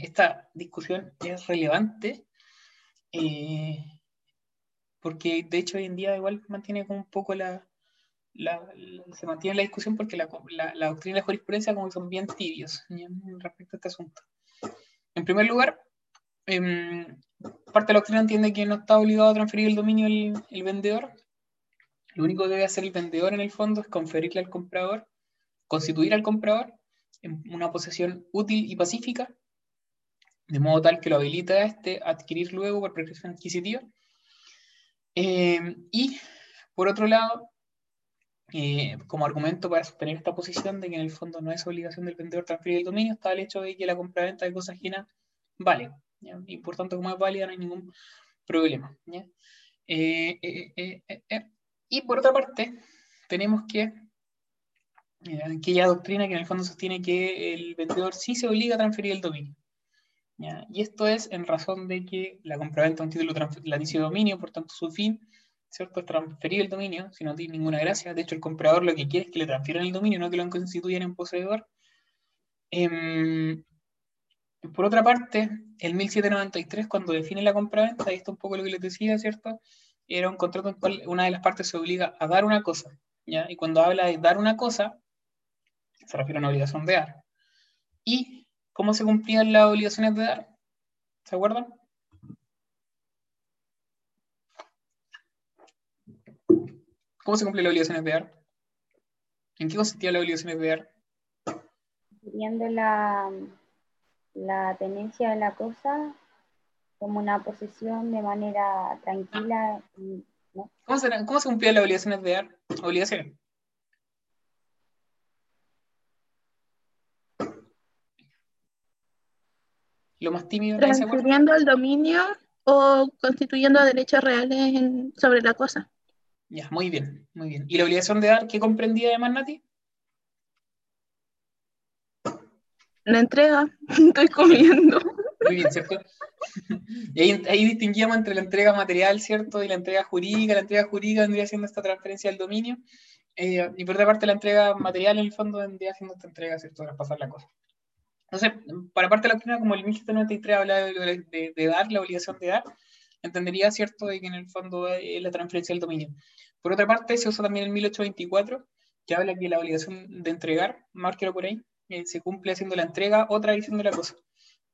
Speaker 1: Esta discusión es relevante eh, porque de hecho hoy en día igual mantiene como un poco la, se mantiene la discusión porque la, doctrina y la jurisprudencia como son bien tibios respecto a este asunto. En primer lugar, em, parte de la doctrina entiende que no está obligado a transferir el dominio el, vendedor. Lo único que debe hacer el vendedor en el fondo es conferirle al comprador, constituir al comprador en una posesión útil y pacífica de modo tal que lo habilita a este adquirir luego por prescripción adquisitiva. Eh, y por otro lado, eh, como argumento para sostener esta posición de que en el fondo no es obligación del vendedor transferir el dominio, está el hecho de que la compra-venta de cosas ajenas vale. Y por tanto, como es válida, no hay ningún problema. Eh, y por otra parte, tenemos que aquella doctrina que en el fondo sostiene que el vendedor sí se obliga a transferir el dominio. Y esto es en razón de que la compraventa de un título la dice dominio, por tanto su fin, ¿cierto? Transferir el dominio, si no tiene ninguna gracia. De hecho, el comprador lo que quiere es que le transfieran el dominio, no que lo constituyan en poseedor. Em, por otra parte, el 1793, cuando define la compraventa, y esto es un poco lo que les decía, ¿cierto? Era un contrato en el cual una de las partes se obliga a dar una cosa, ¿ya? Y cuando habla de dar una cosa, se refiere a una obligación de dar. Y ¿Cómo se cumplían las obligaciones de dar? ¿Se acuerdan? ¿Cómo se cumplen las obligaciones de dar? ¿En qué consistían las obligaciones de dar?
Speaker 3: Viendo la, la tenencia de la cosa como una posesión de manera tranquila.
Speaker 1: ¿Cómo, se, ¿Cómo se cumplían las obligaciones de dar? Obligaciones. lo más tímido.
Speaker 4: Transfiriendo el dominio o constituyendo derechos reales sobre la cosa.
Speaker 1: Ya, muy bien, muy bien. ¿Y la obligación de dar qué comprendía además, Nati?
Speaker 4: La entrega, *laughs* estoy comiendo.
Speaker 1: Muy bien, ¿cierto? *laughs* Y ahí, distinguíamos entre la entrega material, ¿cierto? Y la entrega jurídica. La entrega jurídica vendría siendo esta transferencia del dominio. Eh, y por otra parte, la entrega material, en el fondo, vendría siendo esta entrega, ¿cierto? pasar la cosa. Entonces, para parte de la doctrina, como el 1793 habla de, dar, la obligación de dar, entendería, ¿cierto?, de que en el fondo es la transferencia del dominio. Por otra parte, se usa también el 1824, que habla que la obligación de entregar, márquelo por ahí, eh, se cumple haciendo la entrega o tradición de la cosa.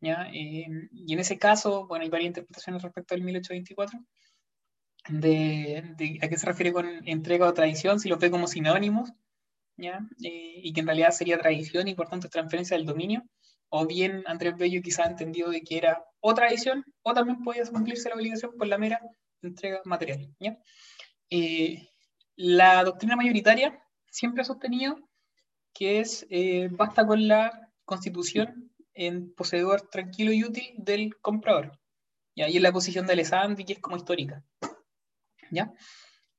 Speaker 1: ¿ya? Eh, y en ese caso, bueno, hay varias interpretaciones respecto al 1824, de, de, a qué se refiere con entrega o tradición, si lo ve como sinónimos, ¿ya? Eh, y que en realidad sería tradición y por tanto transferencia del dominio o bien Andrés Bello quizá ha entendido de que era otra tradición, o también podía cumplirse la obligación por la mera entrega material. Eh, la doctrina mayoritaria siempre ha sostenido que es eh, basta con la constitución en poseedor tranquilo y útil del comprador. Y ahí es la posición de Alessandri, que es como histórica. ¿ya?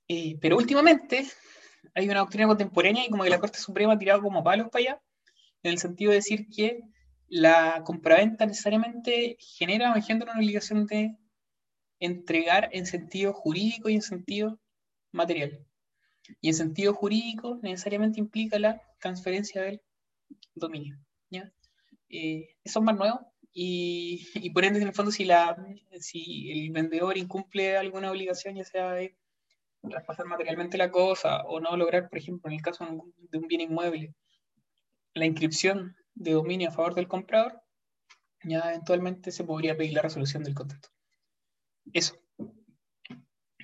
Speaker 1: Eh, pero últimamente hay una doctrina contemporánea y como que la Corte Suprema ha tirado como palos para allá, en el sentido de decir que la compraventa necesariamente genera o engendra una obligación de entregar en sentido jurídico y en sentido material. Y en sentido jurídico necesariamente implica la transferencia del dominio. ¿ya? Eh, eso es más nuevo y, y, por ende, en el fondo, si, la, si el vendedor incumple alguna obligación, ya sea de traspasar materialmente la cosa o no lograr, por ejemplo, en el caso de un bien inmueble, la inscripción de dominio a favor del comprador, ya eventualmente se podría pedir la resolución del contrato. Eso.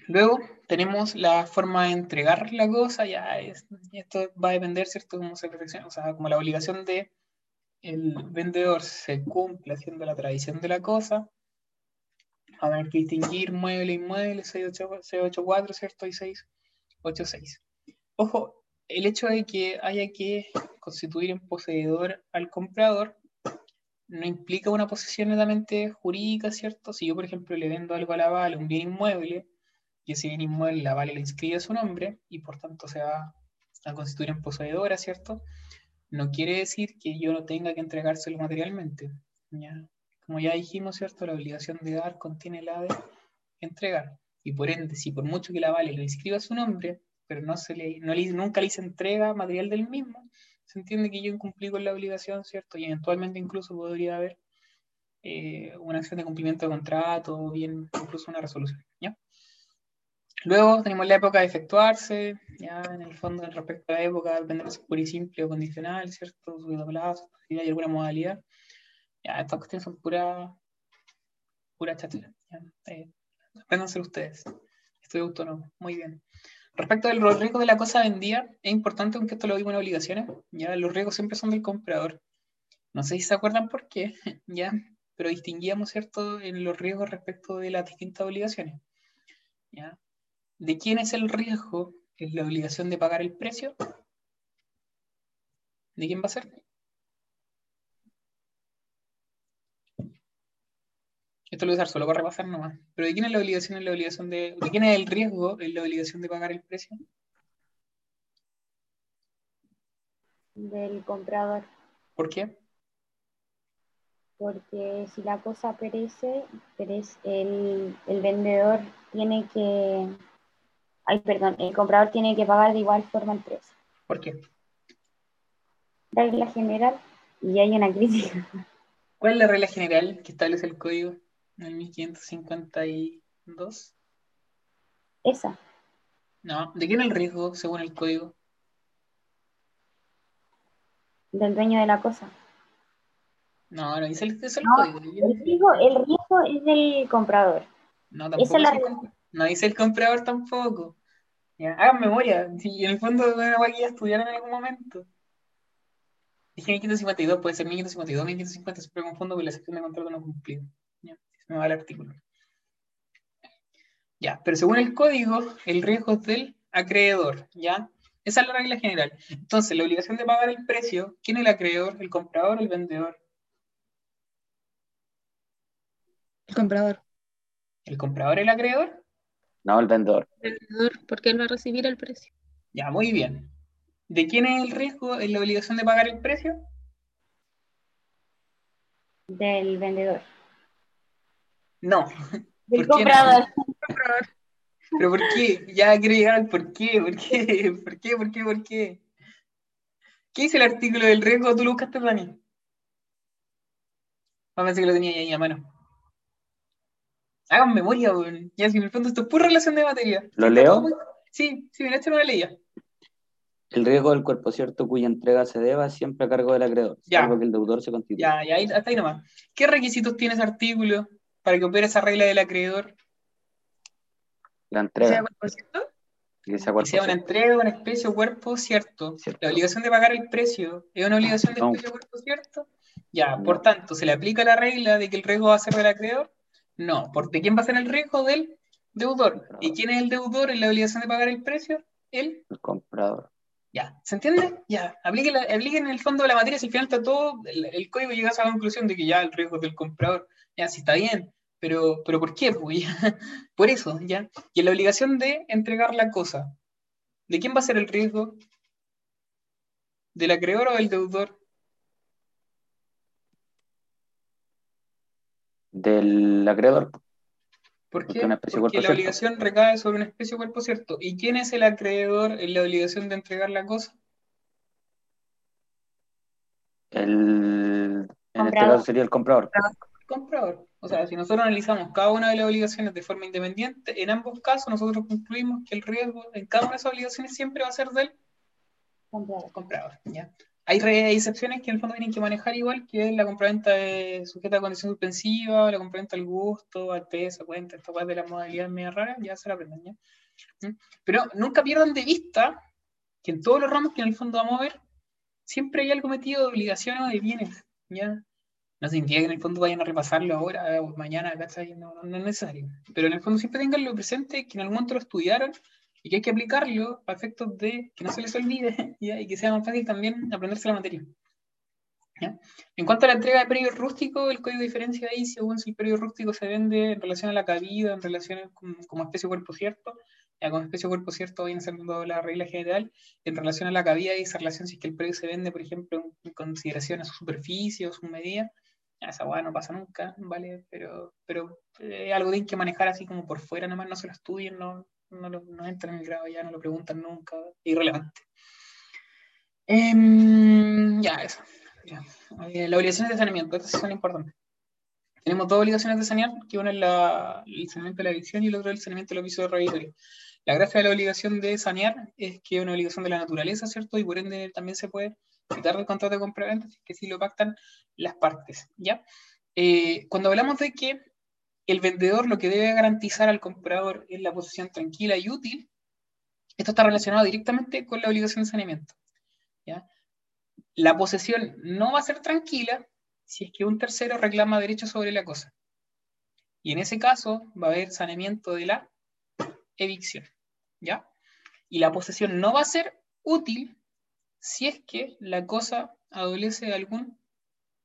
Speaker 1: Luego tenemos la forma de entregar la cosa, ya esto va a depender, ¿cierto? Cómo se o sea, como la obligación de el vendedor se cumple haciendo la tradición de la cosa, a ver que distinguir mueble, inmueble, 684, ¿cierto? Y 686. Ojo, el hecho de que haya que constituir en poseedor al comprador no implica una posesión netamente jurídica, ¿cierto? Si yo, por ejemplo, le vendo algo a la Vale, un bien inmueble, y ese bien inmueble la Vale le inscribe a su nombre, y por tanto se va a constituir en poseedora, ¿cierto? No quiere decir que yo no tenga que entregárselo materialmente. Como ya dijimos, ¿cierto? La obligación de dar contiene la de entregar. Y por ende, si por mucho que la Vale le inscriba a su nombre, pero no se le, no le, nunca le hice entrega material del mismo, se entiende que yo incumplí con la obligación, ¿cierto? Y eventualmente incluso podría haber eh, una acción de cumplimiento de contrato o bien incluso una resolución, ¿ya? Luego tenemos la época de efectuarse, ya en el fondo respecto a la época, depende de pura y simple o condicional, ¿cierto? Subido plazo, si hay alguna modalidad. Ya, estas cuestiones son pura, pura chatera. Eh, ustedes. Estoy autónomo. Muy bien. Respecto de los riesgos de la cosa vendida, es importante, aunque esto lo vimos en obligaciones, ya los riesgos siempre son del comprador. No sé si se acuerdan por qué, *laughs* ya, pero distinguíamos, ¿cierto?, en los riesgos respecto de las distintas obligaciones. ¿ya? ¿De quién es el riesgo? ¿Es la obligación de pagar el precio? ¿De quién va a ser? Esto lo voy a usar solo para repasar nomás. Pero ¿de quién es la obligación? ¿Es la obligación de, ¿De quién es el riesgo? ¿Es la obligación de pagar el precio?
Speaker 3: Del comprador.
Speaker 1: ¿Por qué?
Speaker 3: Porque si la cosa perece, perece el, el vendedor tiene que. Ay, perdón, el comprador tiene que pagar de igual forma el precio.
Speaker 1: ¿Por qué?
Speaker 3: Regla general y hay una crítica.
Speaker 1: ¿Cuál es la regla general que establece el código? El 1552.
Speaker 3: Esa.
Speaker 1: No, ¿de quién es el riesgo según el código?
Speaker 3: Del dueño de la cosa.
Speaker 1: No, no dice el, es el código.
Speaker 3: El riesgo, el riesgo es del comprador.
Speaker 1: No, tampoco dice el, no dice el comprador tampoco. Ya, hagan memoria. Si en el fondo de una ya estudiaron en algún momento. Dije 1552, puede ser 1552, 1550, siempre confundo porque la sección de contrato no cumplido me va el artículo. Ya, pero según el código, el riesgo es del acreedor, ¿ya? Esa es la regla general. Entonces, la obligación de pagar el precio, ¿quién es el acreedor? ¿El comprador o el vendedor?
Speaker 2: El comprador.
Speaker 1: ¿El comprador el acreedor?
Speaker 5: No, el vendedor.
Speaker 4: El vendedor, porque él va a recibir el precio.
Speaker 1: Ya, muy bien. ¿De quién es el riesgo? ¿Es la obligación de pagar el precio?
Speaker 3: Del vendedor.
Speaker 1: No.
Speaker 3: Del comprador.
Speaker 1: ¿Pero por qué? Ya quiero llegar al por qué, por qué, por qué, por qué, por qué. ¿Qué dice el artículo del riesgo? ¿Tú lo buscaste, Dani? Vamos a ver si lo tenía ahí a mano. Hagan memoria, weón. Ya, si en el fondo esto es pura relación de materia.
Speaker 5: ¿Lo leo?
Speaker 1: Sí, sí, mira, esto no lo leía.
Speaker 5: El riesgo del cuerpo cierto cuya entrega se deba siempre a cargo del acreedor,
Speaker 1: Ya.
Speaker 5: salvo que el deudor se constituya.
Speaker 1: Ya, ya, ahí, hasta ahí nomás. ¿Qué requisitos tiene ese artículo para que opere esa regla del acreedor?
Speaker 5: La
Speaker 2: ¿Sea
Speaker 5: entrega,
Speaker 2: cuerpo
Speaker 5: que sea
Speaker 1: Que
Speaker 5: cuerpo
Speaker 1: sea una entrega, una especie o cuerpo cierto.
Speaker 5: Cierto.
Speaker 1: La obligación de pagar el precio es una obligación de
Speaker 5: No.
Speaker 1: especie o cuerpo cierto. Ya,
Speaker 5: No.
Speaker 1: por tanto, ¿se le aplica la regla de que el riesgo va a ser del acreedor? No, porque ¿quién va a ser el riesgo? Del deudor. ¿Y quién es el deudor en la obligación de pagar el precio? Él.
Speaker 5: El comprador.
Speaker 1: Ya, ¿se entiende? Ya, apliquen, la- apliquen en el fondo de la materia, si al final está todo, el, el código llega a esa conclusión de que ya el riesgo es del comprador. Ya, sí está bien, pero, pero ¿por qué? Pues, ya, *laughs* por eso, ¿ya? Y en la obligación de entregar la cosa, ¿de quién va a ser el riesgo? ¿Del acreedor o del deudor?
Speaker 5: Del acreedor.
Speaker 1: ¿Por
Speaker 5: Porque
Speaker 1: qué? Porque la
Speaker 5: cierto.
Speaker 1: obligación recae sobre una especie o cuerpo cierto. ¿Y quién es el acreedor en la obligación de entregar la cosa?
Speaker 5: El, en este
Speaker 3: Comprador.
Speaker 5: caso sería el comprador.
Speaker 1: El comprador. O sea, si nosotros analizamos cada una de las obligaciones de forma independiente, en ambos casos nosotros concluimos que el riesgo en cada una de esas obligaciones siempre va a ser del
Speaker 3: Comprador.
Speaker 1: ¿ya? Hay, excepciones que en el fondo tienen que manejar igual, que es la compraventa sujeta a condición suspensiva, la compraventa al gusto, alteza, cuenta, esta de las modalidades medio raras, ya se la aprenden. ¿ya? ¿Mm? Pero nunca pierdan de vista que en todos los ramos que en el fondo vamos a ver, siempre hay algo metido de obligaciones o de bienes. ¿ya? No significa que en el fondo vayan a repasarlo ahora o mañana, ¿cachai? No, no, no es necesario. Pero en el fondo siempre tenganlo presente, que en algún momento lo estudiaron y que hay que aplicarlo a efectos de que no se les olvide *laughs* ¿ya? y que sea más fácil también aprenderse la materia. ¿ya? En cuanto a la entrega de predio rústico, el código diferencia ahí según si el predio rústico se vende en relación a la cabida, en relación con, como especie cuerpo cierto, ya con especie cuerpo cierto viene siendo la regla general, en relación a la cabida y esa relación si es que el predio se vende, por ejemplo, en, consideración a su superficie o su medida, esa hueá no pasa nunca, ¿vale? Pero, pero eh, algo tienen que manejar así como por fuera, nomás no se lo estudien, no, no, lo, no entran en el grado ya, no lo preguntan nunca, irrelevante. Em, ya, eso. Ya. Eh, las obligaciones de saneamiento, estas son importantes. Tenemos dos obligaciones de sanear, que una es la, el saneamiento de la adicción y la otra es el saneamiento de los vicios de revitorio. La gracia de la obligación de sanear es que es una obligación de la naturaleza, ¿cierto? Y por ende también se puede quitar del contrato de compra-venta, si es que sí lo pactan las partes, ¿ya? Eh, cuando hablamos de que el vendedor lo que debe garantizar al comprador es la posesión tranquila y útil, esto está relacionado directamente con la obligación de saneamiento. ¿ya? La posesión no va a ser tranquila si es que un tercero reclama derecho sobre la cosa. Y en ese caso va a haber saneamiento de la evicción. ¿ya? Y la posesión no va a ser útil si es que la cosa adolece de algún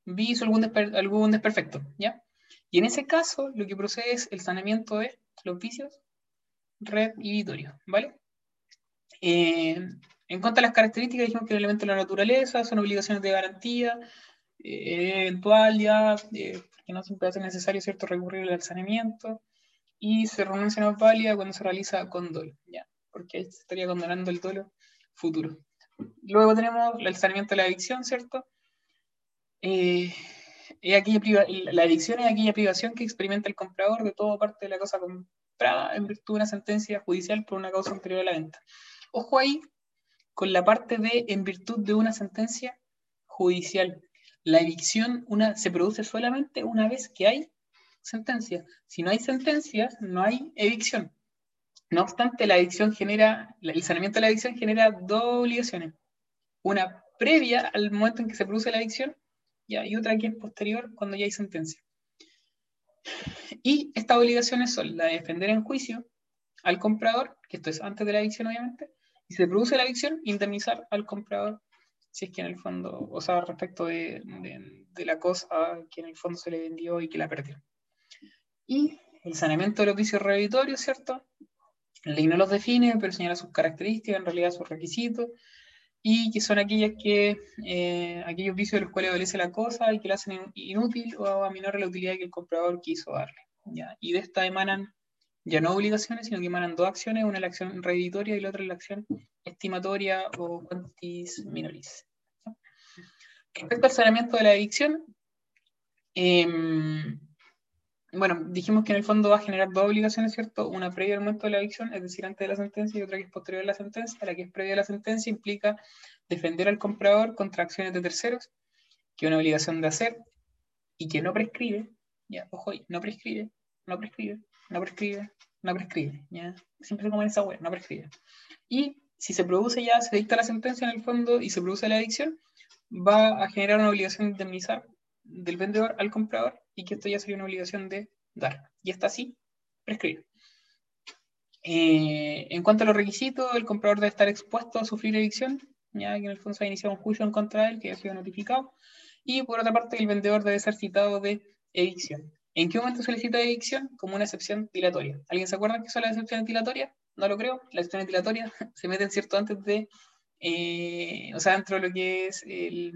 Speaker 1: vicio, algún, desper- algún desperfecto. ¿ya? Y en ese caso, lo que procede es el saneamiento de los vicios revitorios, ¿vale? Eh, en cuanto a las características, dijimos que el elemento de la naturaleza son obligaciones de garantía, eh, eventual ya, eh, que no siempre hace necesario cierto recurrir al saneamiento, y se renuncia es válida cuando se realiza con dolo, ya, porque ahí se estaría condenando el dolo futuro. Luego tenemos el saneamiento de la adicción, ¿cierto? Eh, es aquella la adicción es aquella privación que experimenta el comprador de toda parte de la cosa comprada en virtud de una sentencia judicial por una causa anterior a la venta. Ojo ahí con la parte de en virtud de una sentencia judicial. La evicción una, se produce solamente una vez que hay sentencia. Si no hay sentencia, no hay evicción. No obstante, la adicción genera, el saneamiento de la adicción genera dos obligaciones. Una previa al momento en que se produce la adicción y otra que es posterior cuando ya hay sentencia. Y estas obligaciones son la de defender en juicio al comprador, que esto es antes de la adicción obviamente, y si se produce la adicción, indemnizar al comprador si es que en el fondo, o sea, respecto de la cosa que en el fondo se le vendió y que la perdió. Y el saneamiento de los vicios revitorios, ¿cierto? Ley no los define, pero señala sus características, en realidad sus requisitos, y que son aquellas que, eh, aquellos vicios de los cuales obedece la cosa y que la hacen in- inútil o aminora la utilidad que el comprador quiso darle. ¿ya? Y de esta emanan ya no obligaciones, sino que emanan dos acciones, una es la acción reditoria y la otra es la acción estimatoria o quantis minoris. Respecto al saneamiento de la adicción, em, bueno, dijimos que en el fondo va a generar dos obligaciones, ¿cierto? Una previa al momento de la adicción, es decir, antes de la sentencia, y otra que es posterior a la sentencia. La que es previa a la sentencia implica defender al comprador contra acciones de terceros, que es una obligación de hacer y que no prescribe, ya, ojo no prescribe, no prescribe, no prescribe, no prescribe, ya, siempre como en esa web, no prescribe. Y si se produce ya, se dicta la sentencia en el fondo y se produce la adicción, va a generar una obligación de indemnizar del vendedor al comprador y que esto ya sería una obligación de dar. Y esta sí, prescribe. Eh, en cuanto a los requisitos, el comprador debe estar expuesto a sufrir evicción, ya que en el fondo se ha iniciado un juicio en contra de él que ha sido notificado. Y por otra parte, el vendedor debe ser citado de evicción. ¿En qué momento se le cita de evicción? Como una excepción dilatoria. ¿Alguien se acuerda que son las excepciones dilatorias? No lo creo. Las excepciones dilatorias *laughs* se meten cierto antes de, eh, o sea, dentro de lo que es el,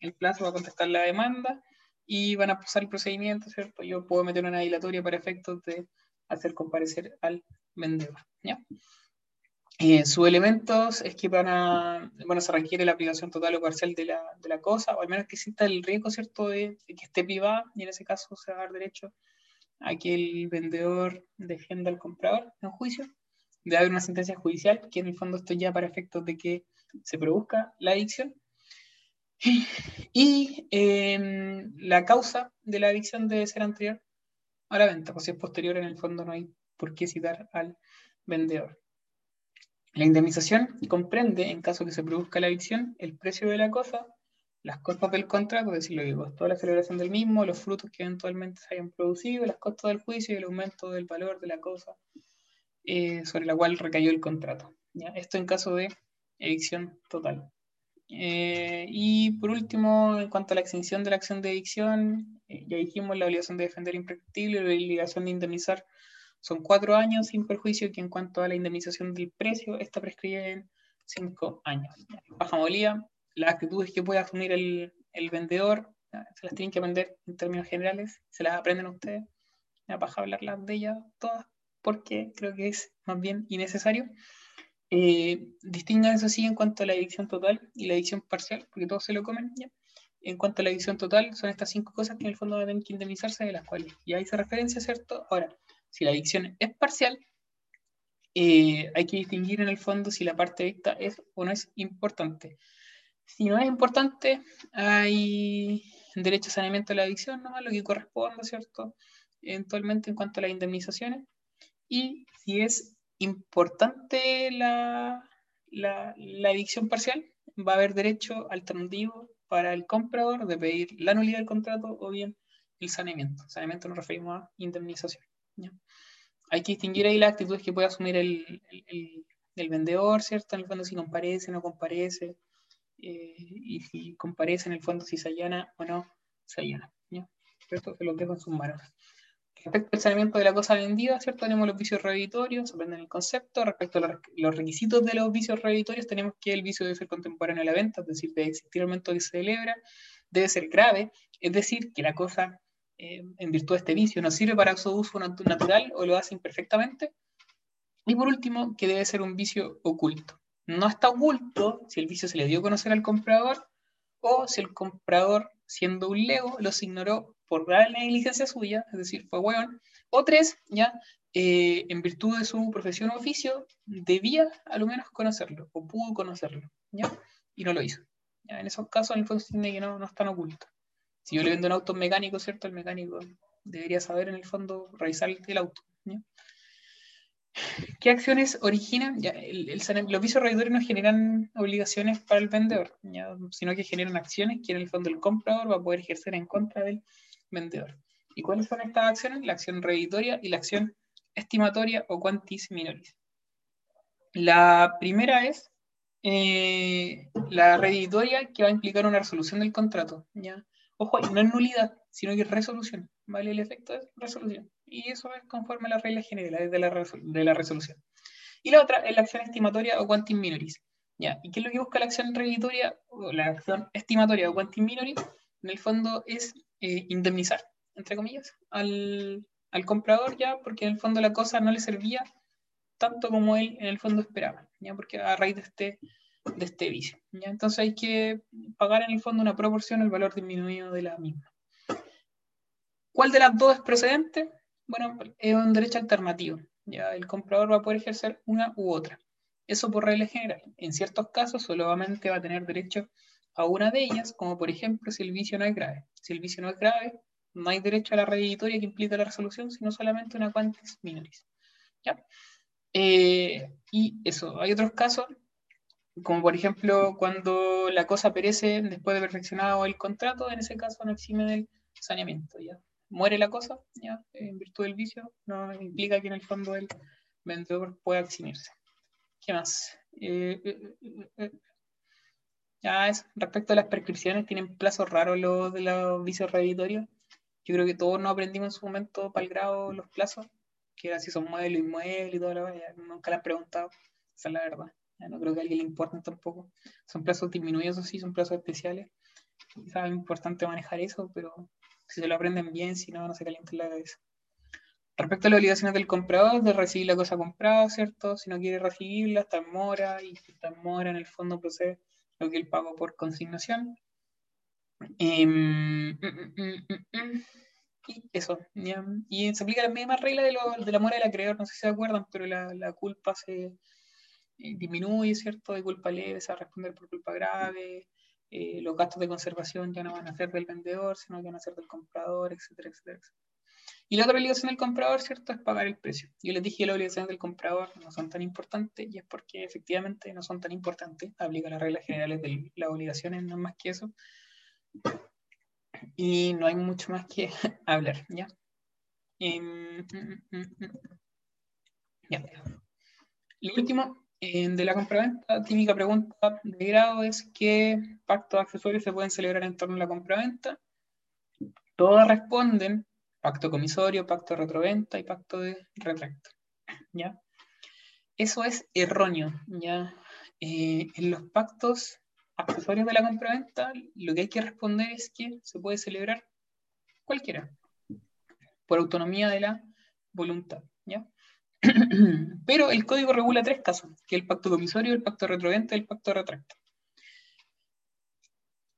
Speaker 1: el plazo para contestar la demanda y van a pasar el procedimiento, ¿cierto? Yo puedo meter una dilatoria para efectos de hacer comparecer al vendedor. ¿ya? Eh, sus elementos es que van a, bueno, se requiere la aplicación total o parcial de la, de la cosa, o al menos que exista el riesgo, ¿cierto?, de, que esté privada, y en ese caso se va a dar derecho a que el vendedor defienda al comprador en juicio. Debe haber una sentencia judicial, que en el fondo esto ya para efectos de que se produzca la adicción. Y em, la causa de la adicción debe ser anterior a la venta, pues si es posterior, en el fondo no hay por qué citar al vendedor. La indemnización comprende, en caso que se produzca la adicción, el precio de la cosa, las costas del contrato, es decir, lo la celebración del mismo, los frutos que eventualmente se hayan producido, las costas del juicio y el aumento del valor de la cosa eh, sobre la cual recayó el contrato. Esto en caso de evicción total. Eh, y por último, en cuanto a la extinción de la acción de evicción, eh, ya dijimos la obligación de defender imprescriptible, la obligación de indemnizar son cuatro años sin perjuicio que en cuanto a la indemnización del precio, esta prescribe en cinco años. Baja molía, las actitudes que puede asumir el, el vendedor, se las tienen que aprender en términos generales, se las aprenden ustedes, ya baja hablarlas de ellas todas, porque creo que es más bien innecesario. Eh, distingan eso sí en cuanto a la edición total y la edición parcial, porque todos se lo comen ya. En cuanto a la edición total, son estas cinco cosas que en el fondo deben que indemnizarse, de las cuales ya hice referencia, ¿cierto? Ahora, si la adicción es parcial, eh, hay que distinguir en el fondo si la parte dicta es o no es importante. Si no es importante, hay derecho a saneamiento de la adicción, ¿no? lo que corresponde, ¿cierto? Eventualmente en cuanto a las indemnizaciones. Y si es importante la, la, adicción parcial, va a haber derecho alternativo para el comprador de pedir la nulidad del contrato o bien el saneamiento. Saneamiento nos referimos a indemnización. Hay que distinguir ahí las actitudes que puede asumir el, el, vendedor, ¿cierto? En el fondo si comparece, no comparece, eh, y si comparece en el fondo si se allana o no se allana. Esto se lo dejo en sus manos. Respecto al saneamiento de la cosa vendida, ¿cierto? Tenemos los vicios reeditorios, aprenden el concepto. Respecto a los requisitos de los vicios reeditorios, tenemos que el vicio debe ser contemporáneo a la venta, es decir, debe existir el momento que se celebra, debe ser grave, es decir, que la cosa, eh, en virtud de este vicio, no sirve para su uso natural o lo hace imperfectamente. Y por último, que debe ser un vicio oculto. No está oculto si el vicio se le dio a conocer al comprador o si el comprador, siendo un lego, los ignoró por la negligencia suya, es decir, fue hueón, o tres, ya, eh, en virtud de su profesión o oficio, debía a lo menos conocerlo, o pudo conocerlo, ¿ya? Y no lo hizo. En esos casos, en el fondo, se que no, no están ocultos. Si yo le vendo un auto mecánico, ¿cierto? El mecánico debería saber, en el fondo, revisar el auto. ¿Qué acciones originan? Los vicios reditores no generan obligaciones para el vendedor, sino que generan acciones que en el fondo el comprador va a poder ejercer en contra del vendedor. ¿Y cuáles son estas acciones? La acción reditoria y la acción estimatoria o quantis minoris. La primera es eh, la reditoria que va a implicar una resolución del contrato. ¿ya? Ojo, no es nulidad, sino que es resolución. ¿vale? El efecto es resolución. Y eso es conforme a las reglas generales de la, de la resolución. Y la otra es la acción estimatoria o quantis minoris. ¿ya? ¿Y qué es lo que busca la acción reditoria o la acción estimatoria o quantis minoris? En el fondo es eh, indemnizar, entre comillas, al, al, comprador ya, porque en el fondo la cosa no le servía tanto como él en el fondo esperaba, ya, porque a raíz de este, de este vicio. ¿ya? Entonces hay que pagar en el fondo una proporción al valor disminuido de la misma. ¿Cuál de las dos es procedente? Bueno, es un derecho alternativo. Ya el comprador va a poder ejercer una u otra. Eso por regla general. En ciertos casos solamente va a tener derecho a una de ellas, como por ejemplo si el vicio no es grave. Si el vicio no es grave, no hay derecho a la reditoria que implica la resolución, sino solamente una quantis minoris. ¿Ya? Eh, y eso, hay otros casos, como por ejemplo cuando la cosa perece después de perfeccionado el contrato, en ese caso no exime del saneamiento. ¿ya? Muere la cosa, ¿ya? en virtud del vicio, no implica que en el fondo el vendedor pueda eximirse. ¿Qué más? Eh, eh, respecto a las prescripciones, tienen plazos raros los de los vicios reeditorios. Yo creo que todos nos aprendimos en su momento para el grado los plazos, que era si son muebles, inmuebles y todo lo Nunca le han preguntado, esa es la verdad. No creo que a alguien le importen tampoco. Son plazos disminuidos, sí, son plazos especiales. Quizás es importante manejar eso, pero si se lo aprenden bien, si no, no se calienten la cabeza. Respecto a las obligaciones del comprador, de recibir la cosa comprada, ¿cierto? Si no quiere recibirla, está en mora y está en mora, en el fondo procede lo que el pago por consignación. Em, mm, mm, mm, y eso, y se aplica la misma regla de, la mora del acreedor, no sé si se acuerdan, pero la, culpa se eh, disminuye, ¿cierto? De culpa leve se va a responder por culpa grave, eh, los gastos de conservación ya no van a ser del vendedor, sino que van a ser del comprador, etcétera, etcétera, Y la otra obligación del comprador, ¿cierto?, es pagar el precio. Yo les dije que las obligaciones del comprador no son tan importantes y es porque efectivamente no son tan importantes. Aplica las reglas generales de las obligaciones, no más que eso y no hay mucho más que *laughs* hablar, ¿ya? Em, mm, mm, mm, ya. Lo último de la compraventa, típica pregunta de grado es ¿qué pactos accesorios se pueden celebrar en torno a la compraventa? Todas responden pacto comisorio, pacto de retroventa y pacto de retracto, *laughs* ¿ya? Eso es erróneo, ¿ya? Eh, en los pactos accesorios de la compraventa, lo que hay que responder es que se puede celebrar cualquiera, por autonomía de la voluntad. ¿ya? *clears throat* Pero el código regula tres casos, que el pacto comisorio, el pacto retroventa y el pacto retracto.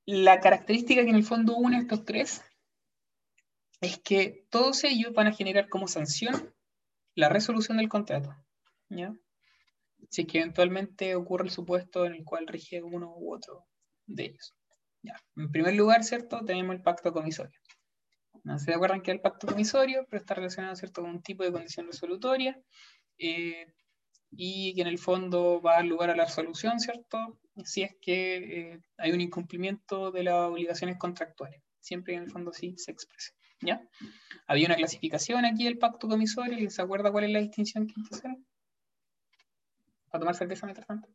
Speaker 1: La característica que en el fondo une estos tres es que todos ellos van a generar como sanción la resolución del contrato. ¿ya? si es que eventualmente ocurre el supuesto en el cual rige uno u otro de ellos. Ya. En primer lugar, ¿cierto? Tenemos el pacto comisorio. No se acuerdan que el pacto comisorio, pero está relacionado, ¿cierto?, con un tipo de condición resolutoria eh, y que en el fondo va a dar lugar a la resolución, ¿cierto? Si es que eh, hay un incumplimiento de las obligaciones contractuales. Siempre en el fondo sí se expresa. ¿Ya? Había una clasificación aquí del pacto comisorio, ¿y se acuerda cuál es la distinción que hacer? a tomar cerveza mientras tanto.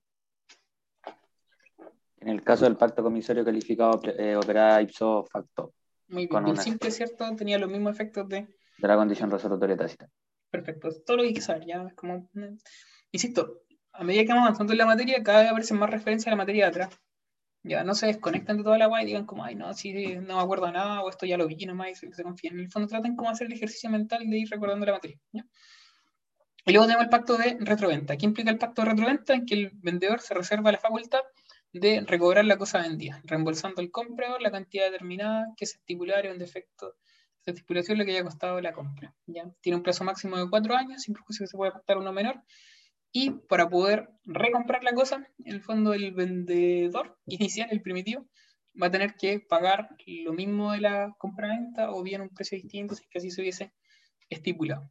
Speaker 5: En el caso del pacto comisario calificado, eh, operaba ipso facto.
Speaker 1: Muy bien, el simple, ¿cierto? Tenía los mismos efectos de...
Speaker 5: De la condición resolutoria tácita.
Speaker 1: Perfecto, todo lo que hay que saber, ya es como... Insisto, a medida que vamos avanzando en la materia, cada vez aparecen más referencias a la materia de atrás. Ya no se desconectan de toda la guay y digan como, ay, no, sí, no me acuerdo nada, o esto ya lo vi nomás y se, confían. En el fondo traten como hacer el ejercicio mental de ir recordando la materia. ¿ya? Y luego tenemos el pacto de retroventa. ¿Qué implica el pacto de retroventa? En que el vendedor se reserva la facultad de recobrar la cosa vendida, reembolsando al comprador la cantidad determinada que se estipulara en defecto de estipulación lo que haya costado la compra. ¿ya? Tiene un plazo máximo de cuatro años, sin perjuicio que se puede pactar uno menor. Y para poder recomprar la cosa, en el fondo el vendedor inicial, el primitivo, va a tener que pagar lo mismo de la compra-venta o bien un precio distinto si es que así se hubiese estipulado.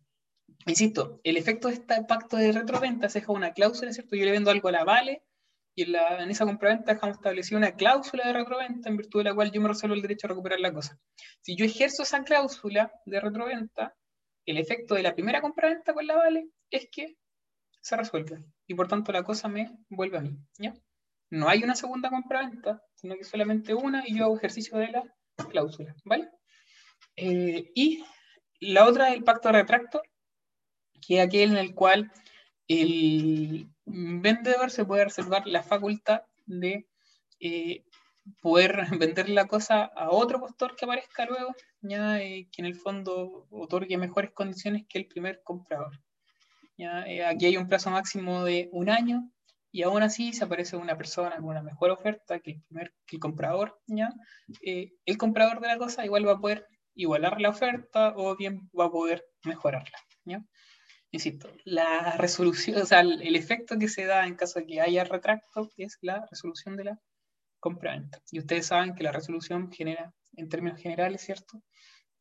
Speaker 1: Insisto, el efecto de este pacto de retroventa es deja una cláusula, ¿cierto? Yo le vendo algo a la Vale y en, la, en esa compraventa dejamos establecida una cláusula de retroventa en virtud de la cual yo me resuelvo el derecho a recuperar la cosa. Si yo ejerzo esa cláusula de retroventa, el efecto de la primera compraventa con la Vale es que se resuelve y por tanto la cosa me vuelve a mí. ¿ya? No hay una segunda compraventa, sino que solamente una y yo hago ejercicio de la cláusula. ¿vale? Eh, y la otra es el pacto de retracto, que es aquel en el cual el vendedor se puede reservar la facultad de eh, poder *laughs* vender la cosa a otro postor que aparezca luego, ya eh, que en el fondo otorgue mejores condiciones que el primer comprador. Eh, aquí hay un plazo máximo de un año y aún así se aparece una persona con una mejor oferta que el, primer, que comprador, ¿ya? el comprador de la cosa igual va a poder igualar la oferta o bien va a poder mejorarla. ¿ya? insisto, la resolución, o sea, el, efecto que se da en caso de que haya retracto es la resolución de la compra-venta. Y ustedes saben que la resolución genera, en términos generales, ¿cierto?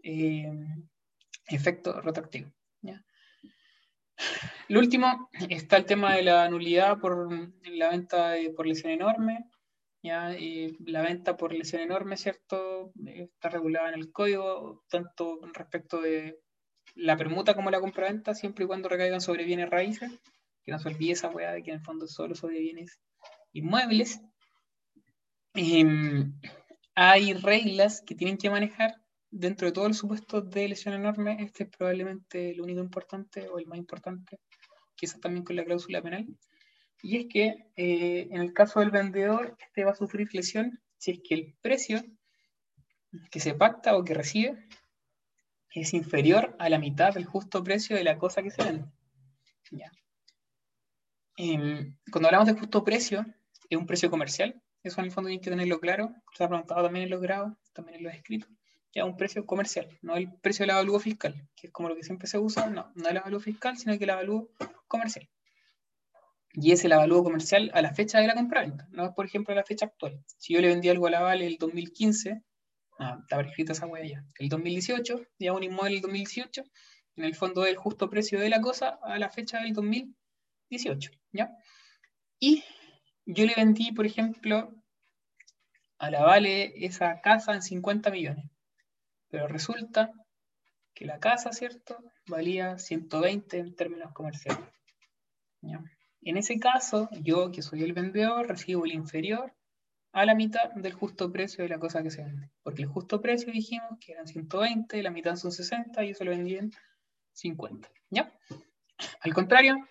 Speaker 1: Eh, efecto retractivo. Lo último está el tema de la nulidad por la venta por lesión enorme. ¿ya? la venta por lesión enorme, ¿cierto? Está regulada en el código, tanto respecto de la permuta como la compraventa, siempre y cuando recaigan sobre bienes raíces, que no se olvide esa weá de que en el fondo solo sobre bienes inmuebles. Em, hay reglas que tienen que manejar dentro de todo el supuesto de lesión enorme. Este es probablemente el único importante o el más importante, quizás también con la cláusula penal. Y es que eh, en el caso del vendedor, este va a sufrir lesión si es que el precio que se pacta o que recibe es inferior a la mitad del justo precio de la cosa que se vende. Ya. Em, cuando hablamos de justo precio, es un precio comercial. Eso en el fondo hay que tenerlo claro. Se ha preguntado también en los grados, también en los escritos. Ya un precio comercial, no el precio del avalúo fiscal, que es como lo que siempre se usa. No, no el avalúo fiscal, sino que el avalúo comercial. Y es el avalúo comercial a la fecha de la compraventa, no es por ejemplo a la fecha actual. Si yo le vendí algo a la Vale el 2015, ah, está escrita esa huella ya. El 2018, ya un inmueble el 2018, en el fondo del justo precio de la cosa a la fecha del 2018, ¿ya? Y yo le vendí, por ejemplo, a la Vale esa casa en 50 millones. Pero resulta que la casa, ¿cierto? Valía 120 en términos comerciales. ¿ya? En ese caso, yo, que soy el vendedor, recibo el inferior a la mitad del justo precio de la cosa que se vende. Porque el justo precio dijimos que eran 120, la mitad son 60 y eso lo vendí en 50. ¿Ya? Al contrario,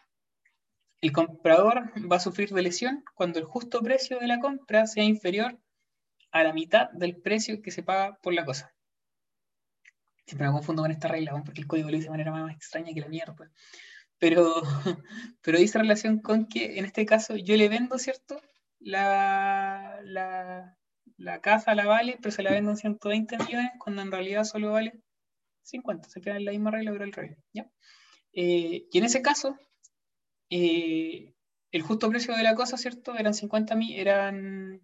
Speaker 1: el comprador va a sufrir de lesión cuando el justo precio de la compra sea inferior a la mitad del precio que se paga por la cosa. Siempre me confundo con esta regla, porque el código lo dice de manera más extraña que la mierda pero, *laughs* pero dice relación con que en este caso yo le vendo, ¿cierto? La, la, la casa la vale, pero se la vendo en 120 millones, cuando en realidad solo vale 50. Se queda en la misma regla, pero el revés. ¿ya? Eh, y en ese caso, eh, el justo precio de la cosa, ¿cierto? Eran 50, eran,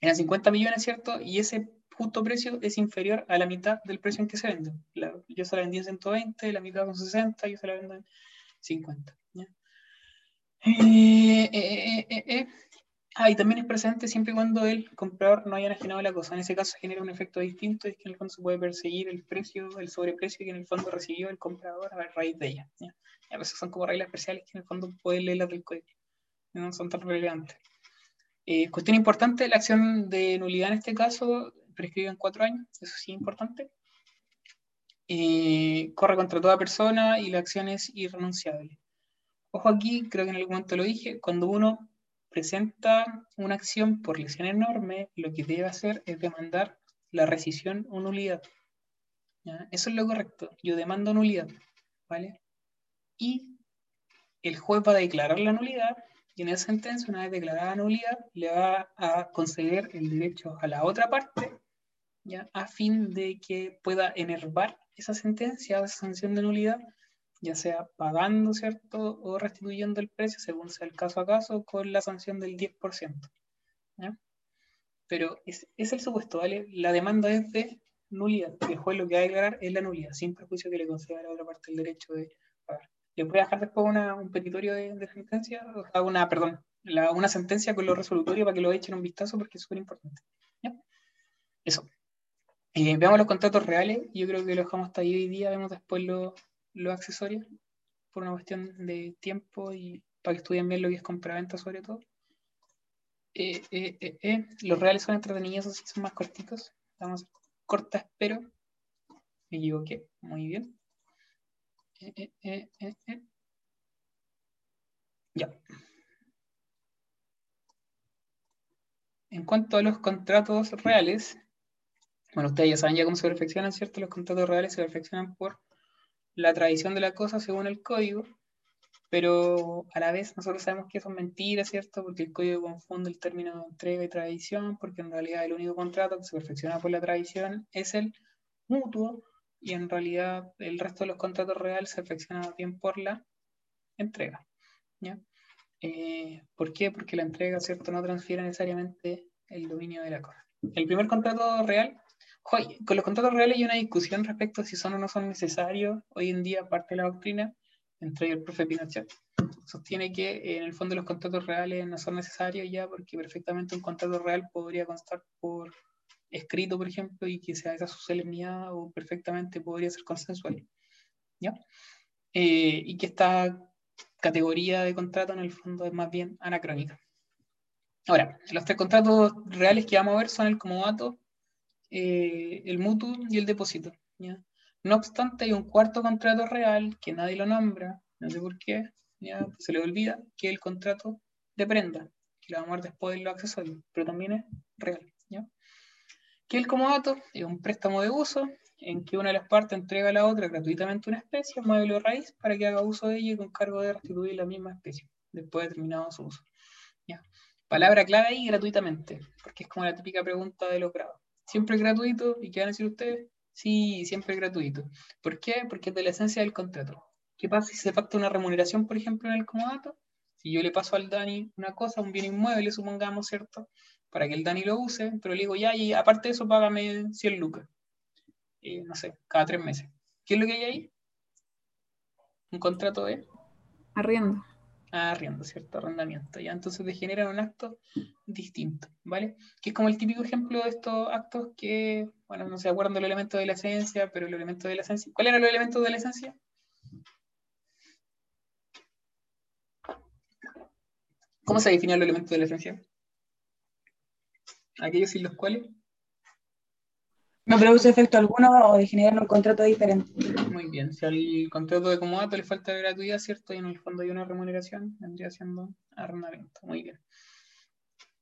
Speaker 1: eran 50 millones, ¿cierto? Y ese justo precio es inferior a la mitad del precio en que se vende. yo se la vendí en 120, la mitad son 60, yo se la vendo en 50. Eh, eh, eh, ah, y también es presente siempre y cuando el comprador no haya enajenado la cosa. En ese caso genera un efecto distinto, es que en el fondo se puede perseguir el precio, el sobreprecio que en el fondo recibió el comprador a raíz de ella. A veces son como reglas especiales que en el fondo pueden leerlas del código. No son tan relevantes. cuestión importante, la acción de nulidad en este caso prescribe en cuatro años, eso sí es importante. Eh, corre contra toda persona y la acción es irrenunciable. Ojo aquí, creo que en algún momento lo dije, cuando uno presenta una acción por lesión enorme, lo que debe hacer es demandar la rescisión o nulidad. Eso es lo correcto. Yo demando nulidad. ¿vale? Y el juez va a declarar la nulidad y en esa sentencia, una vez declarada la nulidad, le va a conceder el derecho a la otra parte ¿ya? a fin de que pueda enervar esa sentencia, esa sanción de nulidad, ya sea pagando, ¿cierto? O restituyendo el precio, según sea el caso a caso, con la sanción del 10%. ¿ya? Pero es, es el supuesto, ¿vale? La demanda es de nulidad. El juez lo que va a declarar es la nulidad, sin perjuicio que le conceda a la otra parte el derecho de pagar. Les voy a dejar después una, un petitorio de, de sentencia, o sea, una, perdón, una sentencia con lo resolutorio para que lo echen un vistazo porque es súper importante. Eso. Eh, veamos los contratos reales. Yo creo que lo dejamos hasta ahí hoy día. Vemos después los accesorios por una cuestión de tiempo y para que estudien bien lo que es compraventa sobre todo. Eh, eh, los reales son entretenidos, así son más cortitos. Vamos corta, espero. Me equivoqué. Muy bien. Ya. En cuanto a los contratos reales, bueno, ustedes ya saben ya cómo se perfeccionan, ¿cierto? Los contratos reales se perfeccionan por la tradición de la cosa según el código, pero a la vez nosotros sabemos que son mentiras, ¿cierto? Porque el código confunde el término de entrega y tradición, porque en realidad el único contrato que se perfecciona por la tradición es el mutuo, y en realidad el resto de los contratos reales se perfecciona bien por la entrega. ¿ya? Eh, ¿Por qué? Porque la entrega, ¿cierto? No transfiere necesariamente el dominio de la cosa. El primer contrato real con los contratos reales hay una discusión respecto a si son o no son necesarios. Hoy en día, parte de la doctrina, entre el profe Pinochet, sostiene que eh, en el fondo los contratos reales no son necesarios ya porque perfectamente un contrato real podría constar por escrito, por ejemplo, y que sea esa su solemnidad o perfectamente podría ser consensual. ¿ya? Eh, y que esta categoría de contrato en el fondo es más bien anacrónica. Ahora, los tres contratos reales que vamos a ver son el comodato, eh, el mutuo y el depósito. No obstante, hay un cuarto contrato real que nadie lo nombra, no sé por qué, se le olvida que el contrato de prenda, que lo vamos a ver después de los accesorios, pero también es real. Que el comodato es un préstamo de uso en que una de las partes entrega a la otra gratuitamente una especie, mueble o raíz, para que haga uso de ella y con cargo de restituir la misma especie, después de terminado su uso. ¿Ya? Palabra clave ahí, gratuitamente, porque es como la típica pregunta de los grados. ¿Siempre es gratuito? ¿Y qué van a decir ustedes? Sí, siempre es gratuito. ¿Por qué? Porque es de la esencia del contrato. ¿Qué pasa si se pacta una remuneración, por ejemplo, en el comodato? Si yo le paso al Dani una cosa, un bien inmueble, supongamos, ¿cierto? Para que el Dani lo use, pero le digo, ya, y aparte de eso, págame 100 lucas. Eh, no sé, cada tres meses. ¿Qué es lo que hay ahí? Un contrato de
Speaker 2: Arriendo.
Speaker 1: arriendo, ¿cierto? Arrendamiento. Ya entonces degenera un acto distinto, ¿vale? Que es como el típico ejemplo de estos actos que, bueno, no se acuerdan del elemento de la esencia, pero el elemento de la esencia. ¿Cuál era el elemento de la esencia? ¿Cómo se define el elemento de la esencia? Aquellos sin los cuales.
Speaker 2: No produce efecto alguno o degenera un contrato diferente.
Speaker 1: Muy bien, si al contrato de comodato le falta gratuidad, ¿cierto? Y en el fondo hay una remuneración, vendría siendo arrendamiento. Muy bien.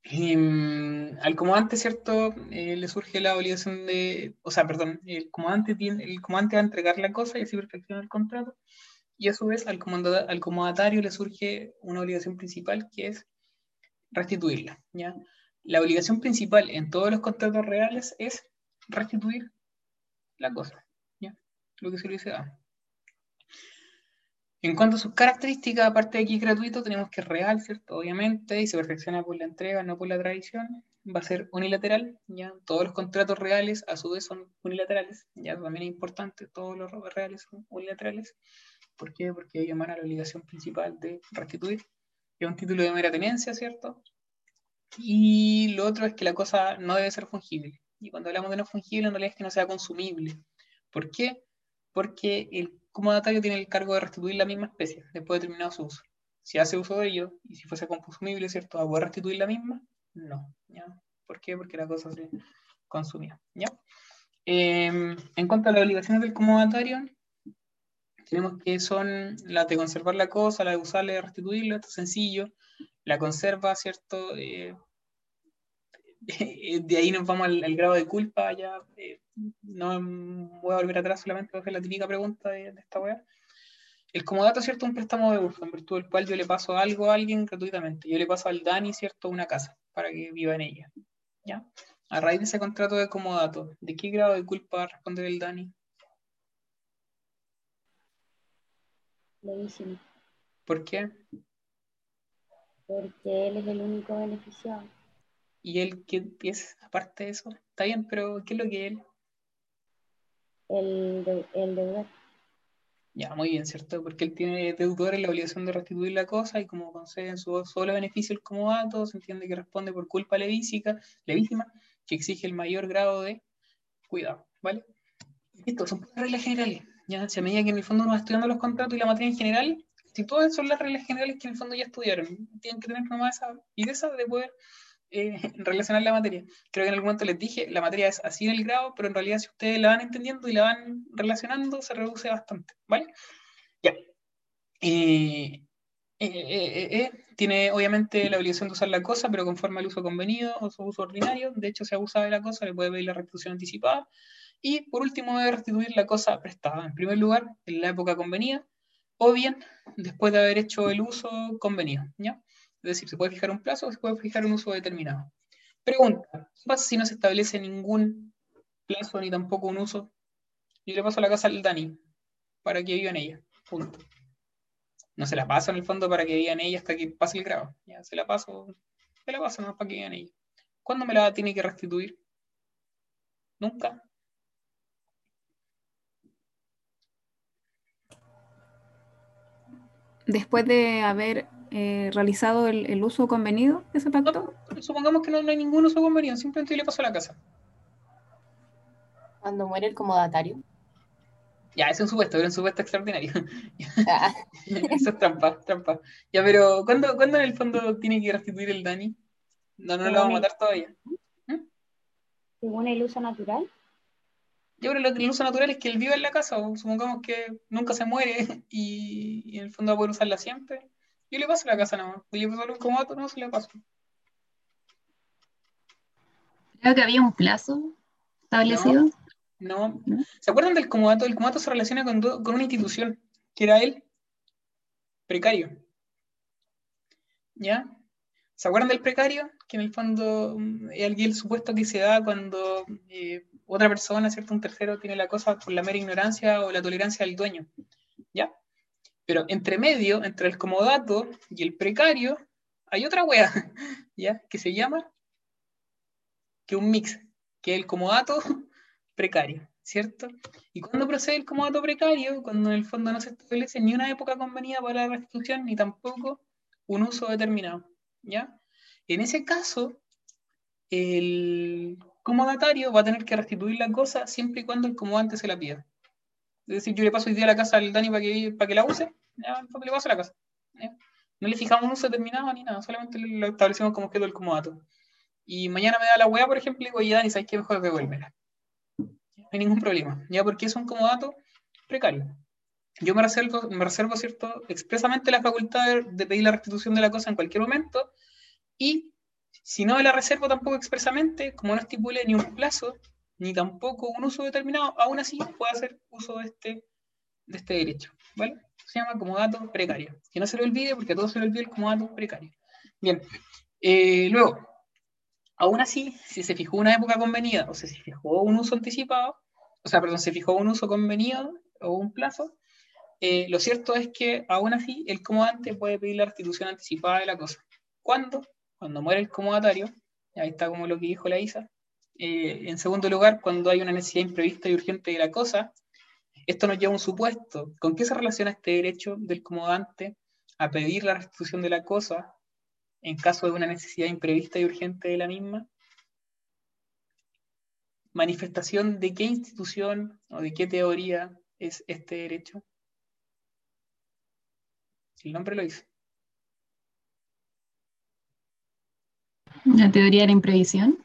Speaker 1: Em, al comodante, ¿cierto? Eh, le surge la obligación de, o sea, perdón, el comodante, tiene, el comodante va a entregar la cosa y así perfecciona el contrato. Y a su vez al, al comodatario le surge una obligación principal que es restituirla. ¿ya? La obligación principal en todos los contratos reales es restituir la cosa, ¿ya? lo que se le dice A. En cuanto a sus características, aparte de que es gratuito, tenemos que es real, ¿cierto? Obviamente, y se perfecciona por la entrega, no por la tradición. Va a ser unilateral, ¿ya? Todos los contratos reales, a su vez, son unilaterales, ¿ya? También es importante, todos los reales son unilaterales. ¿Por qué? Porque ello emana la obligación principal de restituir. Es un título de mera tenencia, ¿cierto? Y lo otro es que la cosa no debe ser fungible. Y cuando hablamos de no fungible, en realidad es que no sea consumible. ¿Por qué? Porque el comodatario tiene el cargo de restituir la misma especie después de terminado su uso. Si hace uso de ello, y si fuese consumible, ¿cierto? ¿Va a poder restituir la misma? No. ¿ya? ¿Por qué? Porque la cosa se consumía. ¿ya? Eh, en cuanto a las obligaciones del comodatario, tenemos que son las de conservar la cosa, la de usarla de restituirla, esto es sencillo. La conserva, ¿cierto? Eh, *laughs* de ahí nos vamos al, al grado de culpa, ya eh, no voy a volver atrás, solamente a hacer la típica pregunta de, de esta weá. El comodato, ¿cierto? Un préstamo de uso, en virtud del cual yo le paso algo a alguien gratuitamente. Yo le paso al Dani, ¿cierto? Una casa para que viva en ella. ¿Ya? A raíz de ese contrato de comodato, ¿de qué grado de culpa va a responder el Dani?
Speaker 3: Levísimo,
Speaker 1: ¿Por qué?
Speaker 3: Porque él es el único beneficiado.
Speaker 1: ¿Y él qué es aparte de eso? Está bien, pero ¿qué es lo que él?
Speaker 3: El, de- el deudor.
Speaker 1: Ya, muy bien, ¿cierto? Porque él tiene deudores la obligación de restituir la cosa y como concede en su solo beneficio el comodato, se entiende que responde por culpa levísica, levísima, que exige el mayor grado de cuidado, ¿vale? Esto son reglas generales, ya, si a medida que en el fondo uno va estudiando los contratos y la materia en general, si todas son las reglas generales que en el fondo ya estudiaron, tienen que tener nomás esa viveza de poder eh, *laughs* relacionar la materia. Creo que en algún momento les dije, la materia es así en el grado, pero en realidad si ustedes la van entendiendo y la van relacionando, se reduce bastante, ¿vale? Ya. Eh, eh, eh, eh, eh, tiene obviamente la obligación de usar la cosa, pero conforme al uso convenido o su uso ordinario. De hecho, si abusa de la cosa, le puede pedir la restitución anticipada. Y por último, debe restituir la cosa prestada. En primer lugar, en la época convenida, o bien después de haber hecho el uso convenido. ¿ya? Es decir, se puede fijar un plazo o se puede fijar un uso determinado. Pregunta, ¿qué pasa si no se establece ningún plazo ni tampoco un uso? Yo le paso la casa al Dani para que viva en ella. Punto. No se la paso en el fondo para que viva en ella hasta que pase el grado. Ya, se la paso, se la paso más para que viva en ella. ¿Cuándo me la tiene que restituir? Nunca.
Speaker 6: Después de haber eh, realizado el, el uso convenido de ese
Speaker 1: No,
Speaker 6: pacto.
Speaker 1: supongamos que no, no hay ningún uso convenido, simplemente le paso la casa.
Speaker 7: Cuando muere el comodatario.
Speaker 1: Ya, es un supuesto, pero un supuesto extraordinario.
Speaker 7: Ah, *laughs*
Speaker 1: Eso es trampa, trampa. Ya, pero ¿cuándo, ¿cuándo en el fondo tiene que restituir el Dani? No, no lo vamos a matar todavía.
Speaker 3: Según el uso natural,
Speaker 1: Yo creo que el uso natural es que él viva en la casa, o supongamos que nunca se muere *laughs* y, y en el fondo va a poder usarla siempre. Yo le paso la casa nomás. Yo le paso un comodato, no se le paso.
Speaker 8: Creo que había un plazo establecido.
Speaker 1: No. ¿Se acuerdan del comodato? El comodato se relaciona con, una institución, que era el precario. ¿Ya? ¿Se acuerdan del precario? Que en el fondo mm, es alguien el supuesto que se da cuando eh, otra persona, ¿cierto? Un tercero tiene la cosa por la mera ignorancia o la tolerancia del dueño. ¿Ya? Pero entre medio, entre el comodato y el precario, hay otra wea, *laughs* ¿ya? Que se llama que un mix, que es el comodato *laughs* precario, ¿cierto? ¿Y cuándo procede el comodato precario? Cuando en el fondo no se establece ni una época convenida para la restitución, ni tampoco un uso determinado, ¿ya? En ese caso, el comodatario va a tener que restituir la cosa siempre y cuando el comodante se la pida. Es decir, yo le paso hoy día la casa al Dani para que, para que la use, ya, le paso la casa. No le fijamos un uso determinado ni nada, solamente lo establecemos como objeto del comodato. Y mañana me da la weá, por ejemplo, y digo, oye, Dani, ¿sabes qué? Mejor devuélvela. No hay ningún problema, ya porque es un comodato precario. Yo me reservo, me reservo, ¿cierto?, expresamente la facultad de pedir la restitución de la cosa en cualquier momento, y si no la reservo tampoco expresamente, como no estipule ni un plazo, ni tampoco un uso determinado, aún así puedo hacer uso de este, de este derecho, ¿vale? Se llama comodato precario. Que no se lo olvide, porque a todos se le olvida el comodato precario. Bien, eh, luego, aún así, si se fijó una época convenida, o sea, si se fijó un uso anticipado, o sea, perdón, se fijó un uso convenido o un plazo, eh, lo cierto es que aún así el comodante puede pedir la restitución anticipada de la cosa. ¿Cuándo? Cuando muere el comodatario, ahí está como lo que dijo la Isa. Eh, en segundo lugar, cuando hay una necesidad imprevista y urgente de la cosa, esto nos lleva a un supuesto. ¿Con qué se relaciona este derecho del comodante a pedir la restitución de la cosa en caso de una necesidad imprevista y urgente de la misma? ¿Manifestación de qué institución o de qué teoría es este derecho? El nombre lo dice.
Speaker 6: La teoría de la imprevisión.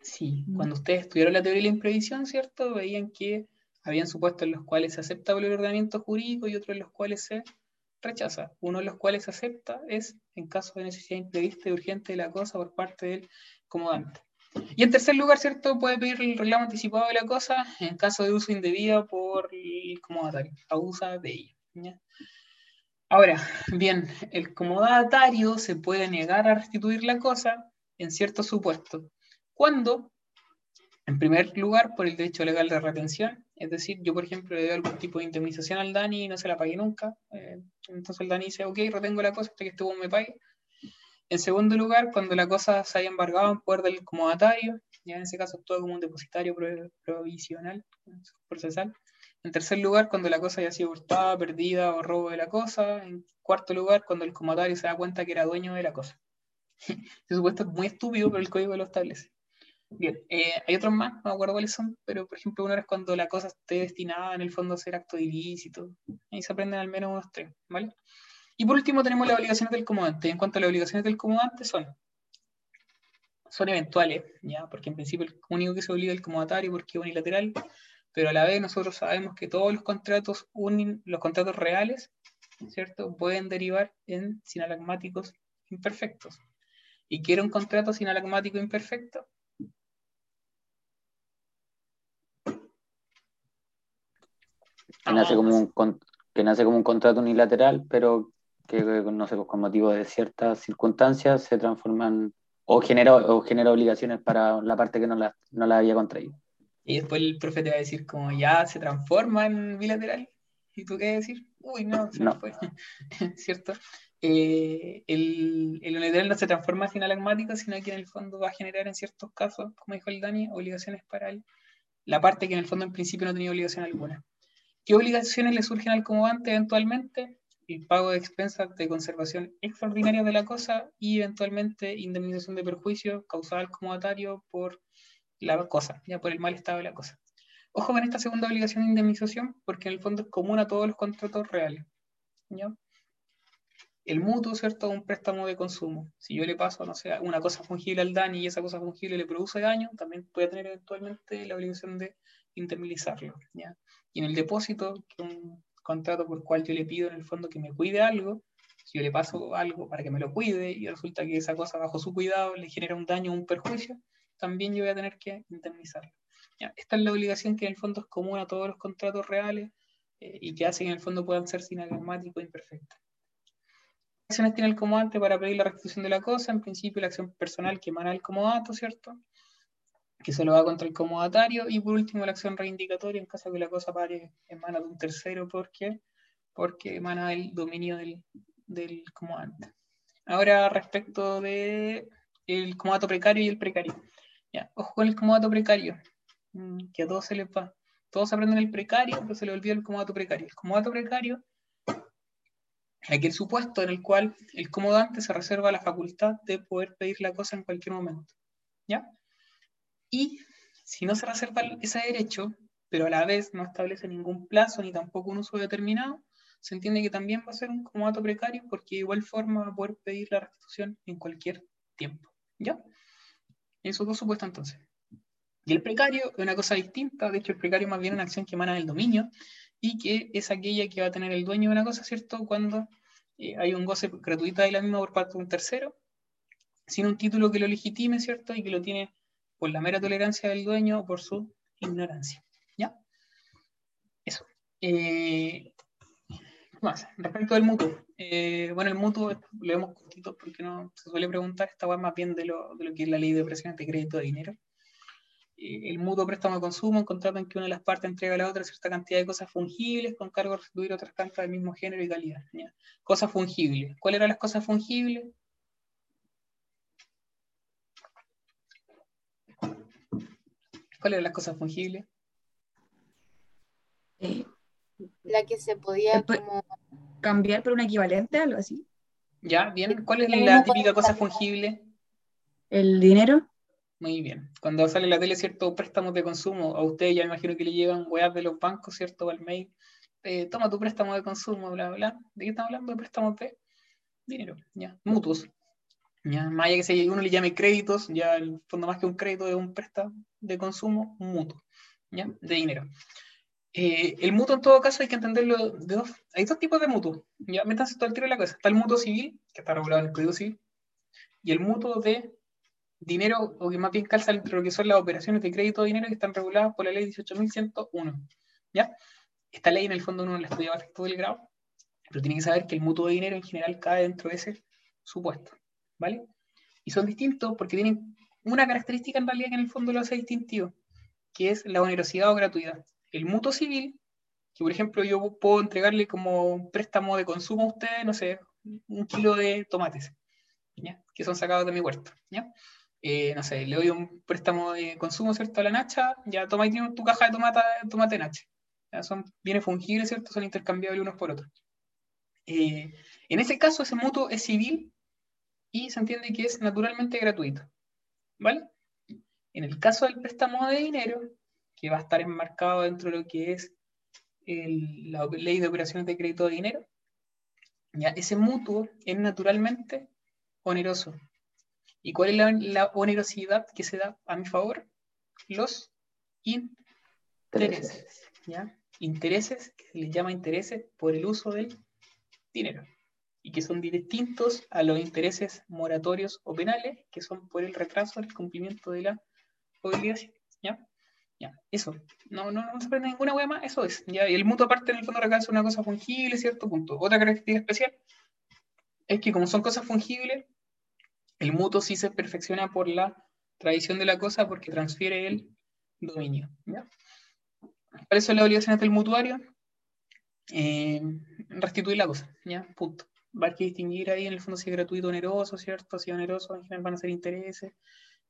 Speaker 1: Sí, cuando ustedes estudiaron la teoría de la imprevisión, ¿cierto? Veían que habían supuestos en los cuales se acepta el ordenamiento jurídico y otros en los cuales se rechaza. Uno de los cuales se acepta es en caso de necesidad imprevista y urgente de la cosa por parte del comodante. Y en tercer lugar, ¿cierto? Puede pedir el reclamo anticipado de la cosa en caso de uso indebido por el comodatario, abusa de ella. Ahora, bien, el comodatario se puede negar a restituir la cosa en ciertos supuestos. Cuando, en primer lugar, por el derecho legal de retención, es decir, yo, por ejemplo, le doy algún tipo de indemnización al Dani y no se la pagué nunca, eh, entonces el Dani dice, ok, retengo la cosa hasta que este me pague. En segundo lugar, cuando la cosa se haya embargado en poder del comodatario, ya en ese caso actúa como un depositario pro- provisional, procesal. En tercer lugar, cuando la cosa haya sido hurtada, perdida o robo de la cosa. En cuarto lugar, cuando el comodatario se da cuenta que era dueño de la cosa. Este supuesto es muy estúpido, pero el código lo establece. Bien, eh, hay otros más, no me acuerdo cuáles son, pero por ejemplo, uno es cuando la cosa esté destinada en el fondo a ser acto ilícito. Ahí se aprenden al menos unos tres, ¿vale? Y por último tenemos las obligaciones del comodante. En cuanto a las obligaciones del comodante son, son eventuales, ¿ya? Porque en principio el único que se obliga es el comodatario porque es unilateral, pero a la vez nosotros sabemos que todos los contratos, uni- los contratos reales, ¿cierto? Pueden derivar en sinalagmáticos imperfectos. ¿Y qué era un contrato sinalagmático imperfecto?
Speaker 5: Que nace, como un, que nace como un contrato unilateral, pero que, no sé, con motivo de ciertas circunstancias se transforman o genera, o genera obligaciones para la parte que no la, no la había contraído.
Speaker 1: Y después el profe te va a decir como ya se transforma en bilateral. ¿Y tú qué decir? Uy, no, se
Speaker 5: No.
Speaker 1: fue. *laughs* ¿Cierto? Eh, el, unilateral no se transforma en sinalagmático, sino que en el fondo va a generar en ciertos casos, como dijo el Dani, obligaciones para él. La parte que en el fondo en principio no tenía obligación alguna. ¿Qué obligaciones le surgen al comodante eventualmente? El pago de expensas de conservación extraordinaria de la cosa y eventualmente indemnización de perjuicio causada al comodatario por la cosa, ya por el mal estado de la cosa. Ojo con esta segunda obligación de indemnización, porque en el fondo es común a todos los contratos reales. ¿ya? El mutuo, ¿cierto? Un préstamo de consumo. Si yo le paso, no sé, una cosa fungible al Dani y esa cosa fungible le produce daño, también puede tener eventualmente la obligación de indemnizarlo. Y en el depósito, que un contrato por el cual yo le pido en el fondo que me cuide algo, si yo le paso algo para que me lo cuide y resulta que esa cosa bajo su cuidado le genera un daño o un perjuicio, también yo voy a tener que indemnizarlo. Esta es la obligación que en el fondo es común a todos los contratos reales eh, y que hace que en el fondo puedan ser sinagmáticos e imperfectos. ¿Qué acciones tiene el comodante para pedir la restitución de la cosa? En principio, la acción personal que emana el comodato, ¿cierto? Que se lo va contra el comodatario. Y por último, la acción reivindicatoria en caso de que la cosa pare en manos de un tercero. ¿Por qué? Porque emana del dominio del, del comodante. Ahora, respecto de el comodato precario y el precario. Ya, ojo con el comodato precario, mm, que a todos se les va. Todos aprenden el precario, pero se les olvida el comodato precario. El comodato precario aquel supuesto en el cual el comodante se reserva la facultad de poder pedir la cosa en cualquier momento. ¿Ya? Y si no se reserva ese derecho, pero a la vez no establece ningún plazo ni tampoco un uso determinado, se entiende que también va a ser un comodato precario porque de igual forma va a poder pedir la restitución en cualquier tiempo. ¿Ya? Esos dos supuestos entonces. Y el precario es una cosa distinta, de hecho el precario más bien una acción que emana del dominio y que es aquella que va a tener el dueño de una cosa, ¿cierto? Cuando hay un goce gratuito de la misma por parte de un tercero, sin un título que lo legitime, ¿cierto? Y que lo tiene por la mera tolerancia del dueño o por su ignorancia. ¿Ya? Eso. Eh, más, respecto del mutuo. Eh, bueno, el mutuo lo vemos cortito porque no se suele preguntar, esta más bien de lo, de lo que es la ley de operaciones de crédito de dinero. El mutuo préstamo de consumo, un contrato en que una de las partes entrega a la otra cierta cantidad de cosas fungibles con cargo de restituir otras tantas del mismo género y calidad. ¿ya? Cosas fungibles. ¿Cuáles eran las cosas fungibles? ¿Cuáles eran las cosas fungibles?
Speaker 2: Eh,
Speaker 7: La que se podía como...
Speaker 2: cambiar por un equivalente, algo así.
Speaker 1: ¿Ya? ¿Bien? ¿Cuál es la típica cosa fungible?
Speaker 2: El dinero.
Speaker 1: Muy bien. Cuando sale en la tele, ¿cierto? Préstamos de consumo, a ustedes ya me imagino que le llegan weas de los bancos, ¿cierto? Al mail. Eh, toma tu préstamo de consumo, bla, bla. ¿De qué estamos hablando? De préstamos de dinero, ya. Mutuos. Ya, más allá que si uno le llame créditos, ya el fondo más que un crédito es un préstamo de consumo, mutuo, ¿ya? De dinero. Eh, el mutuo en todo caso hay que entenderlo de dos. Hay dos tipos de mutuo. Ya, métanse todo el tiro de la cosa. Está el mutuo civil, que está regulado en el Código Civil, y el mutuo de dinero, o que más bien calza entre lo que son las operaciones de crédito de dinero que están reguladas por la ley 18.101. ¿Ya? Esta ley en el fondo uno la estudiaba al resto del grado, pero tiene que saber que el mutuo de dinero en general cae dentro de ese supuesto. ¿Vale? Y son distintos porque tienen una característica en realidad que en el fondo lo hace distintivo, que es la onerosidad o gratuidad. El mutuo civil, que por ejemplo yo puedo entregarle como préstamo de consumo a ustedes, no sé, un kilo de tomates, ¿ya? que son sacados de mi huerto. ¿ya? Eh, no sé, le doy un préstamo de consumo, ¿cierto? A la Nacha, ya toma ahí tienes tu caja de tomate, tomate Nacha. Ya son bienes fungibles, ¿cierto? Son intercambiables unos por otros. Eh, en ese caso, ese mutuo es civil y se entiende que es naturalmente gratuito. ¿Vale? En el caso del préstamo de dinero, que va a estar enmarcado dentro de lo que es la ley de operaciones de crédito de dinero, ya, ese mutuo es naturalmente oneroso. ¿Y cuál es la, la onerosidad que se da a mi favor? Los intereses. ¿ya? Intereses, que se les llama intereses por el uso del dinero. Y que son distintos a los intereses moratorios o penales, que son por el retraso del cumplimiento de la obligación. ¿Ya? Ya, eso. No, no, no se aprende ninguna hueá más, eso es. ¿ya? Y el mutuo aparte en el fondo recalza una cosa fungible, cierto punto. Otra característica especial es que como son cosas fungibles, el mutuo sí se perfecciona por la tradición de la cosa porque transfiere el dominio. ¿ya? ¿Cuáles son las obligaciones del mutuario? Eh, restituir la cosa, ¿ya? Punto. Va a haber que distinguir ahí en el fondo si es gratuito o oneroso, ¿cierto? Si es oneroso, en general van a ser intereses,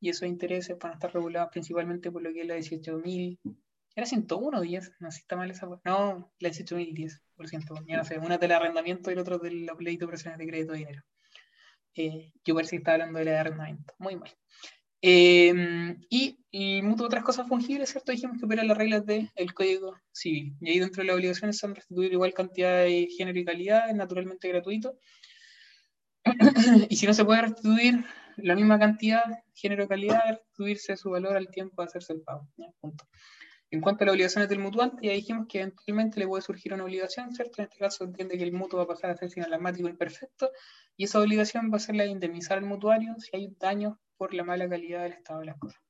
Speaker 1: y esos intereses van a estar regulados principalmente por lo que es la 18.000. ¿Era 101 10? No sé si está mal esa. No, la 18.010, por ciento. Ya no sé, una del arrendamiento y el otro es de la ley de operaciones de crédito de dinero. Eh, yo parece que estaba hablando de la de arrendamiento. Muy mal. Eh, y, y muchas otras cosas fungibles, ¿cierto? Dijimos que operan las reglas del Código Civil. Y ahí dentro de las obligaciones son restituir igual cantidad de género y calidad, es naturalmente gratuito. *clears throat* y si no se puede restituir la misma cantidad, género y calidad, restituirse su valor al tiempo de hacerse el pago. ¿ya? Punto. En cuanto a las obligaciones del mutuante, ya dijimos que eventualmente le puede surgir una obligación, ¿cierto? En este caso entiende que el mutuo va a pasar a ser sinalmático imperfecto y esa obligación va a ser la de indemnizar al mutuario si hay daños por la mala calidad del estado de las cosas.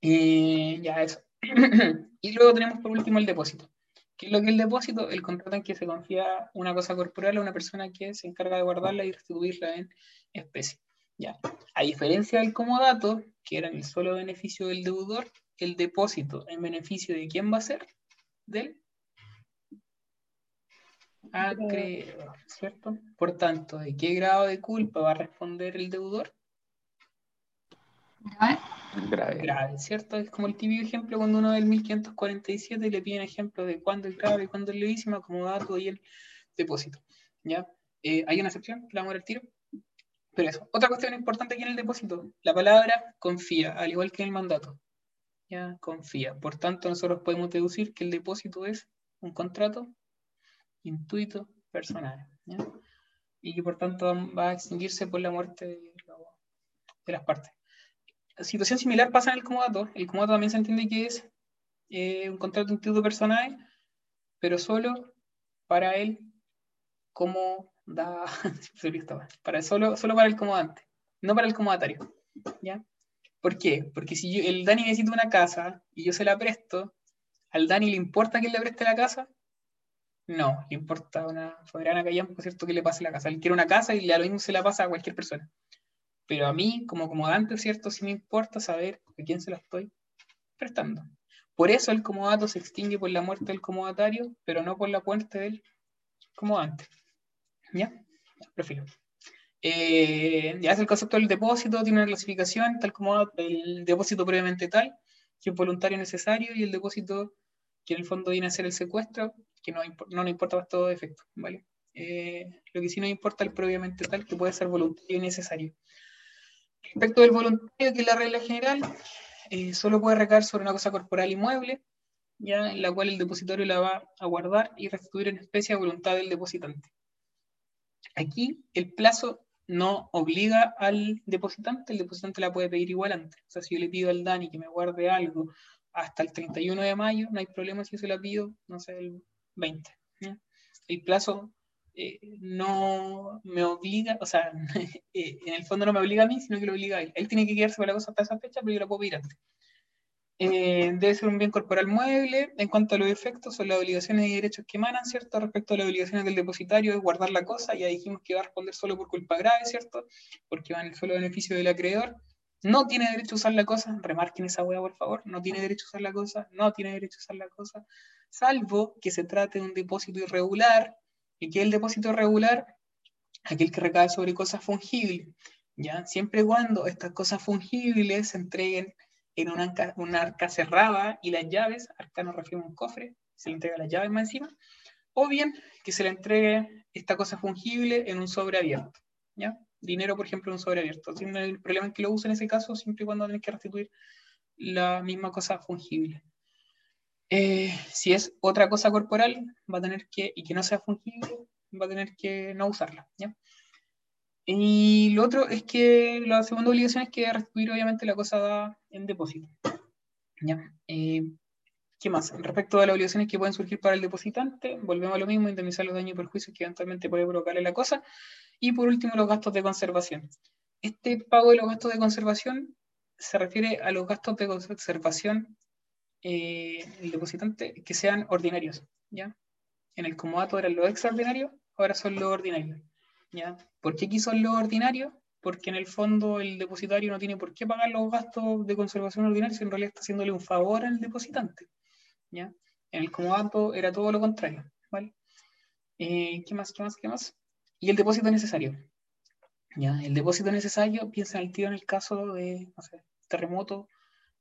Speaker 1: Eh, ya eso. *clears throat* y luego tenemos por último el depósito. ¿Qué es lo que es el depósito? El contrato en que se confía una cosa corporal a una persona que se encarga de guardarla y restituirla en especie. Ya. A diferencia del comodato, que era el solo beneficio del deudor, el depósito en beneficio de quién va a ser? Del acreedor, ¿cierto? Por tanto, ¿de qué grado de culpa va a responder el deudor?
Speaker 5: Grave.
Speaker 1: grave, ¿cierto? Es como el típico ejemplo cuando uno del 1547 le piden ejemplo de cuándo es grave y cuándo es levísima, como dato y el depósito. ¿ya? Eh, hay una excepción, la vamos a ver al tiro. Pero eso. Otra cuestión importante aquí en el depósito, la palabra confía, al igual que en el mandato. ¿Ya? Confía. Por tanto, nosotros podemos deducir que el depósito es un contrato intuito personal. Y que por tanto va a extinguirse por la muerte de, de las partes situación similar pasa en el comodato. El comodato también se entiende que es eh, un contrato intuito personal, pero solo para él como da, solo, solo para el comodante, no para el comodatario. ¿ya? ¿Por qué? Porque si el Dani necesita una casa y yo se la presto, ¿al Dani le importa que le preste la casa? No, le importa una soberana por ¿cierto? Que le pase la casa. Él quiere una casa y a lo mismo se la pasa a cualquier persona. Pero a mí, como comodante, ¿cierto? Sí me importa saber a quién se la estoy prestando. Por eso el comodato se extingue por la muerte del comodatario, pero no por la muerte del comodante. ¿Ya? Prefiero. Eh, ya es el concepto del depósito, tiene una clasificación, tal como el depósito previamente tal, que es voluntario necesario, y el depósito que en el fondo viene a ser el secuestro, que no, no nos importa para todo efecto, ¿vale? Eh, lo que sí nos importa es el previamente tal, que puede ser voluntario y necesario. Respecto del voluntario, que es la regla general, eh, solo puede recaer sobre una cosa corporal inmueble, ya en la cual el depositario la va a guardar y restituir en especie a voluntad del depositante. Aquí el plazo no obliga al depositante, el depositante la puede pedir igual antes. O sea, si yo le pido al Dani que me guarde algo hasta el 31 de mayo, no hay problema si yo se la pido, no sé, el 20. El plazo eh, no me obliga, o sea, *laughs* eh, en el fondo no me obliga a mí, sino que lo obliga a él. Él tiene que quedarse para la cosa hasta esa fecha, pero yo la puedo pedir antes. Eh, debe ser un bien corporal mueble. En cuanto a los efectos, son las obligaciones y derechos que emanan, ¿cierto? Respecto a las obligaciones del depositario, es guardar la cosa. Ya dijimos que va a responder solo por culpa grave, ¿cierto? Porque va en el solo beneficio del acreedor. No tiene derecho a usar la cosa. Remarquen esa hueá, por favor. No tiene derecho a usar la cosa. No tiene derecho a usar la cosa. Salvo que se trate de un depósito irregular, ¿Y qué es el depósito regular? Aquel que recae sobre cosas fungibles. ¿ya? Siempre y cuando estas cosas fungibles se entreguen en una, arca, cerrada y las llaves, arca nos refiere a un cofre, se le entrega las llaves más encima, o bien que se le entregue esta cosa fungible en un sobre abierto. ¿ya? Dinero, por ejemplo, en un sobre abierto. el problema es que lo use en ese caso siempre y cuando tenés que restituir la misma cosa fungible. Eh, si es otra cosa corporal, va a tener que, y que no sea fungible, va a tener que no usarla. ¿ya? Y lo otro es que la segunda obligación es que restituir obviamente la cosa en depósito. ¿ya? Eh, ¿Qué más? Respecto a las obligaciones que pueden surgir para el depositante, volvemos a lo mismo, indemnizar los daños y perjuicios que eventualmente puede provocarle la cosa. Y por último, los gastos de conservación. Este pago de los gastos de conservación se refiere a los gastos de conservación eh, el depositante que sean ordinarios, ¿ya? En el comodato eran los extraordinarios, ahora son los ordinarios, ¿ya? ¿Por qué aquí son los ordinarios? Porque en el fondo el depositario no tiene por qué pagar los gastos de conservación ordinarios, en realidad está haciéndole un favor al depositante, ¿ya? En el comodato era todo lo contrario, ¿vale? Eh, ¿Qué más, qué más, qué más? Y el depósito necesario, ¿ya? El depósito necesario, piensa el tío en el caso de, terremoto,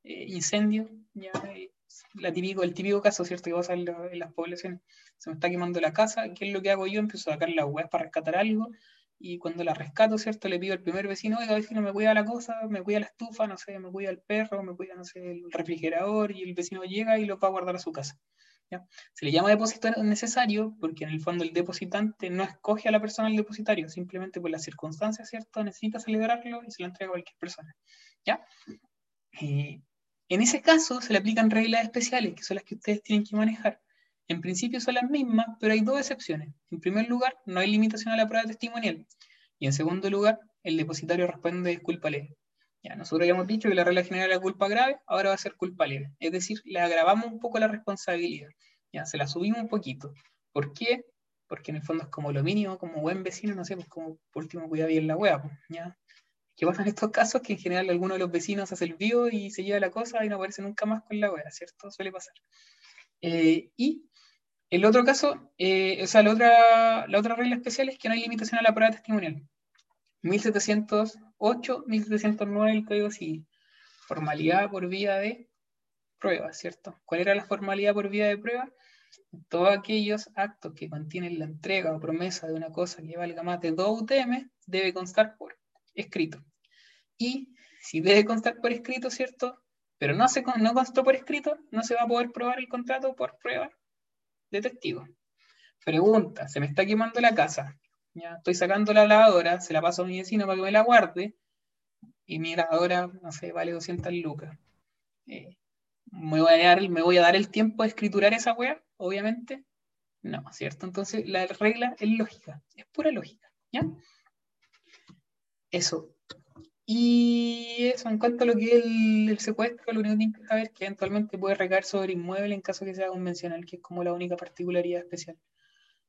Speaker 1: eh, incendio, ya, eh, la típico, el típico caso, ¿cierto? Que pasa en, en, las poblaciones. Se me está quemando la casa, ¿qué es lo que hago yo? Empiezo a sacar las weas para rescatar algo, y cuando la rescato, ¿cierto? Le pido al primer vecino, oiga, vecino, me cuida la cosa, me cuida la estufa, no sé, me cuida el perro, me cuida, no sé, el refrigerador, y el vecino llega y lo va a guardar a su casa. ¿ya? Se le llama depósito necesario porque en el fondo el depositante no escoge a la persona el depositario, simplemente por las circunstancias, ¿cierto? Necesita celebrarlo y se lo entrega a cualquier persona. ¿Ya? Eh, en ese caso se le aplican reglas especiales, que son las que ustedes tienen que manejar. En principio son las mismas, pero hay dos excepciones. En primer lugar, no hay limitación a la prueba testimonial. Y en segundo lugar, el depositario responde disculpa Ya, nosotros habíamos dicho que la regla general era culpa grave, ahora va a ser culpa leve. Es decir, le agravamos un poco la responsabilidad. Ya, se la subimos un poquito. ¿Por qué? Porque en el fondo es como lo mínimo, como buen vecino, no sé, pues como por último cuida bien la wea, pues, ¿ya? ¿Qué pasa en estos casos? Que en general alguno de los vecinos hace el vivo y se lleva la cosa y no aparece nunca más con la wea, ¿cierto? Suele pasar. Eh, y el otro caso, eh, o sea, la otra, la otra regla especial es que no hay limitación a la prueba testimonial. 1708, 1709 el Código Civil. Formalidad por vía de prueba, ¿cierto? ¿Cuál era la formalidad por vía de prueba? Todos aquellos actos que contienen la entrega o promesa de una cosa que valga más de 2 UTM debe constar por escrito. Y si debe constar por escrito, ¿cierto? Pero no, se, no constó por escrito, no se va a poder probar el contrato por prueba de testigo. Pregunta, se me está quemando la casa. Ya, estoy sacando la lavadora, se la paso a mi vecino para que me la guarde, y mi lavadora, no sé, vale 200 lucas. Eh, ¿me, voy a dar, ¿Me voy a dar el tiempo de escriturar esa wea? Obviamente, no, ¿cierto? Entonces la regla es lógica, es pura lógica, ¿ya? Eso. Y eso, en cuanto a lo que es el, secuestro, lo único que hay que saber es que eventualmente puede recaer sobre inmueble en caso que sea convencional, que es como la única particularidad especial.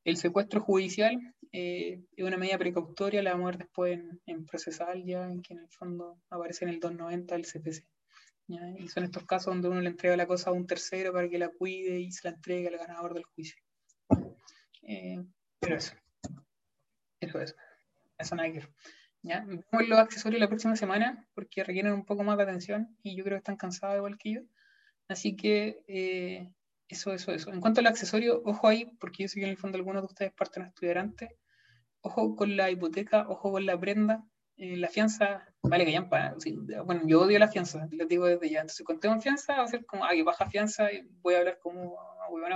Speaker 1: El secuestro judicial eh, es una medida precautoria, la vamos a ver después en, procesal, ya en que en el fondo aparece en el 290 del CPC. Y son estos casos donde uno le entrega la cosa a un tercero para que la cuide y se la entregue al ganador del juicio. Eh, pero eso. Eso es. Eso nada que ver. ¿Ya? Vemos los accesorios la próxima semana porque requieren un poco más de atención y yo creo que están cansados igual que yo. Así que eh, eso, eso, eso. En cuanto al accesorio, ojo ahí, porque yo sé que en el fondo algunos de ustedes parten a estudiar antes. Ojo con la hipoteca, ojo con la prenda. Eh, la fianza, vale que ya bueno, yo odio la fianza, les digo desde ya. Entonces, cuando tengo fianza, va a ser como, ah, baja fianza, y voy a hablar como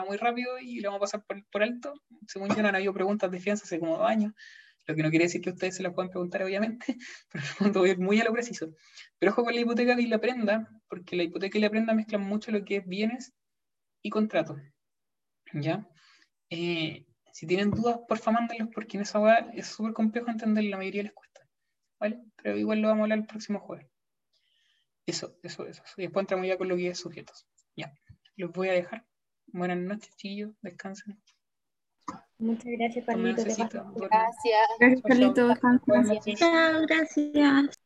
Speaker 1: muy rápido y le vamos a pasar por, por alto. Según yo, no han habido preguntas de fianza hace como dos años lo que no quiere decir que ustedes se las puedan preguntar, obviamente, *laughs* pero en voy a muy a lo preciso. Pero ojo con la hipoteca y la prenda, porque la hipoteca y la prenda mezclan mucho lo que es bienes y contratos. ¿Ya? Eh, si tienen dudas, por favor, mándenlos, porque en esa hora es súper complejo entender, la mayoría les cuesta. ¿Vale? Pero igual lo vamos a hablar el próximo jueves. Eso, eso, eso. Y después entramos ya con lo que es sujetos. Ya. Los voy a dejar. Buenas noches, chillos. Descansen.
Speaker 3: Muchas gracias, Carlito.
Speaker 7: Gracias.
Speaker 6: Gracias, Carlito. Gracias.
Speaker 4: Chao, gracias.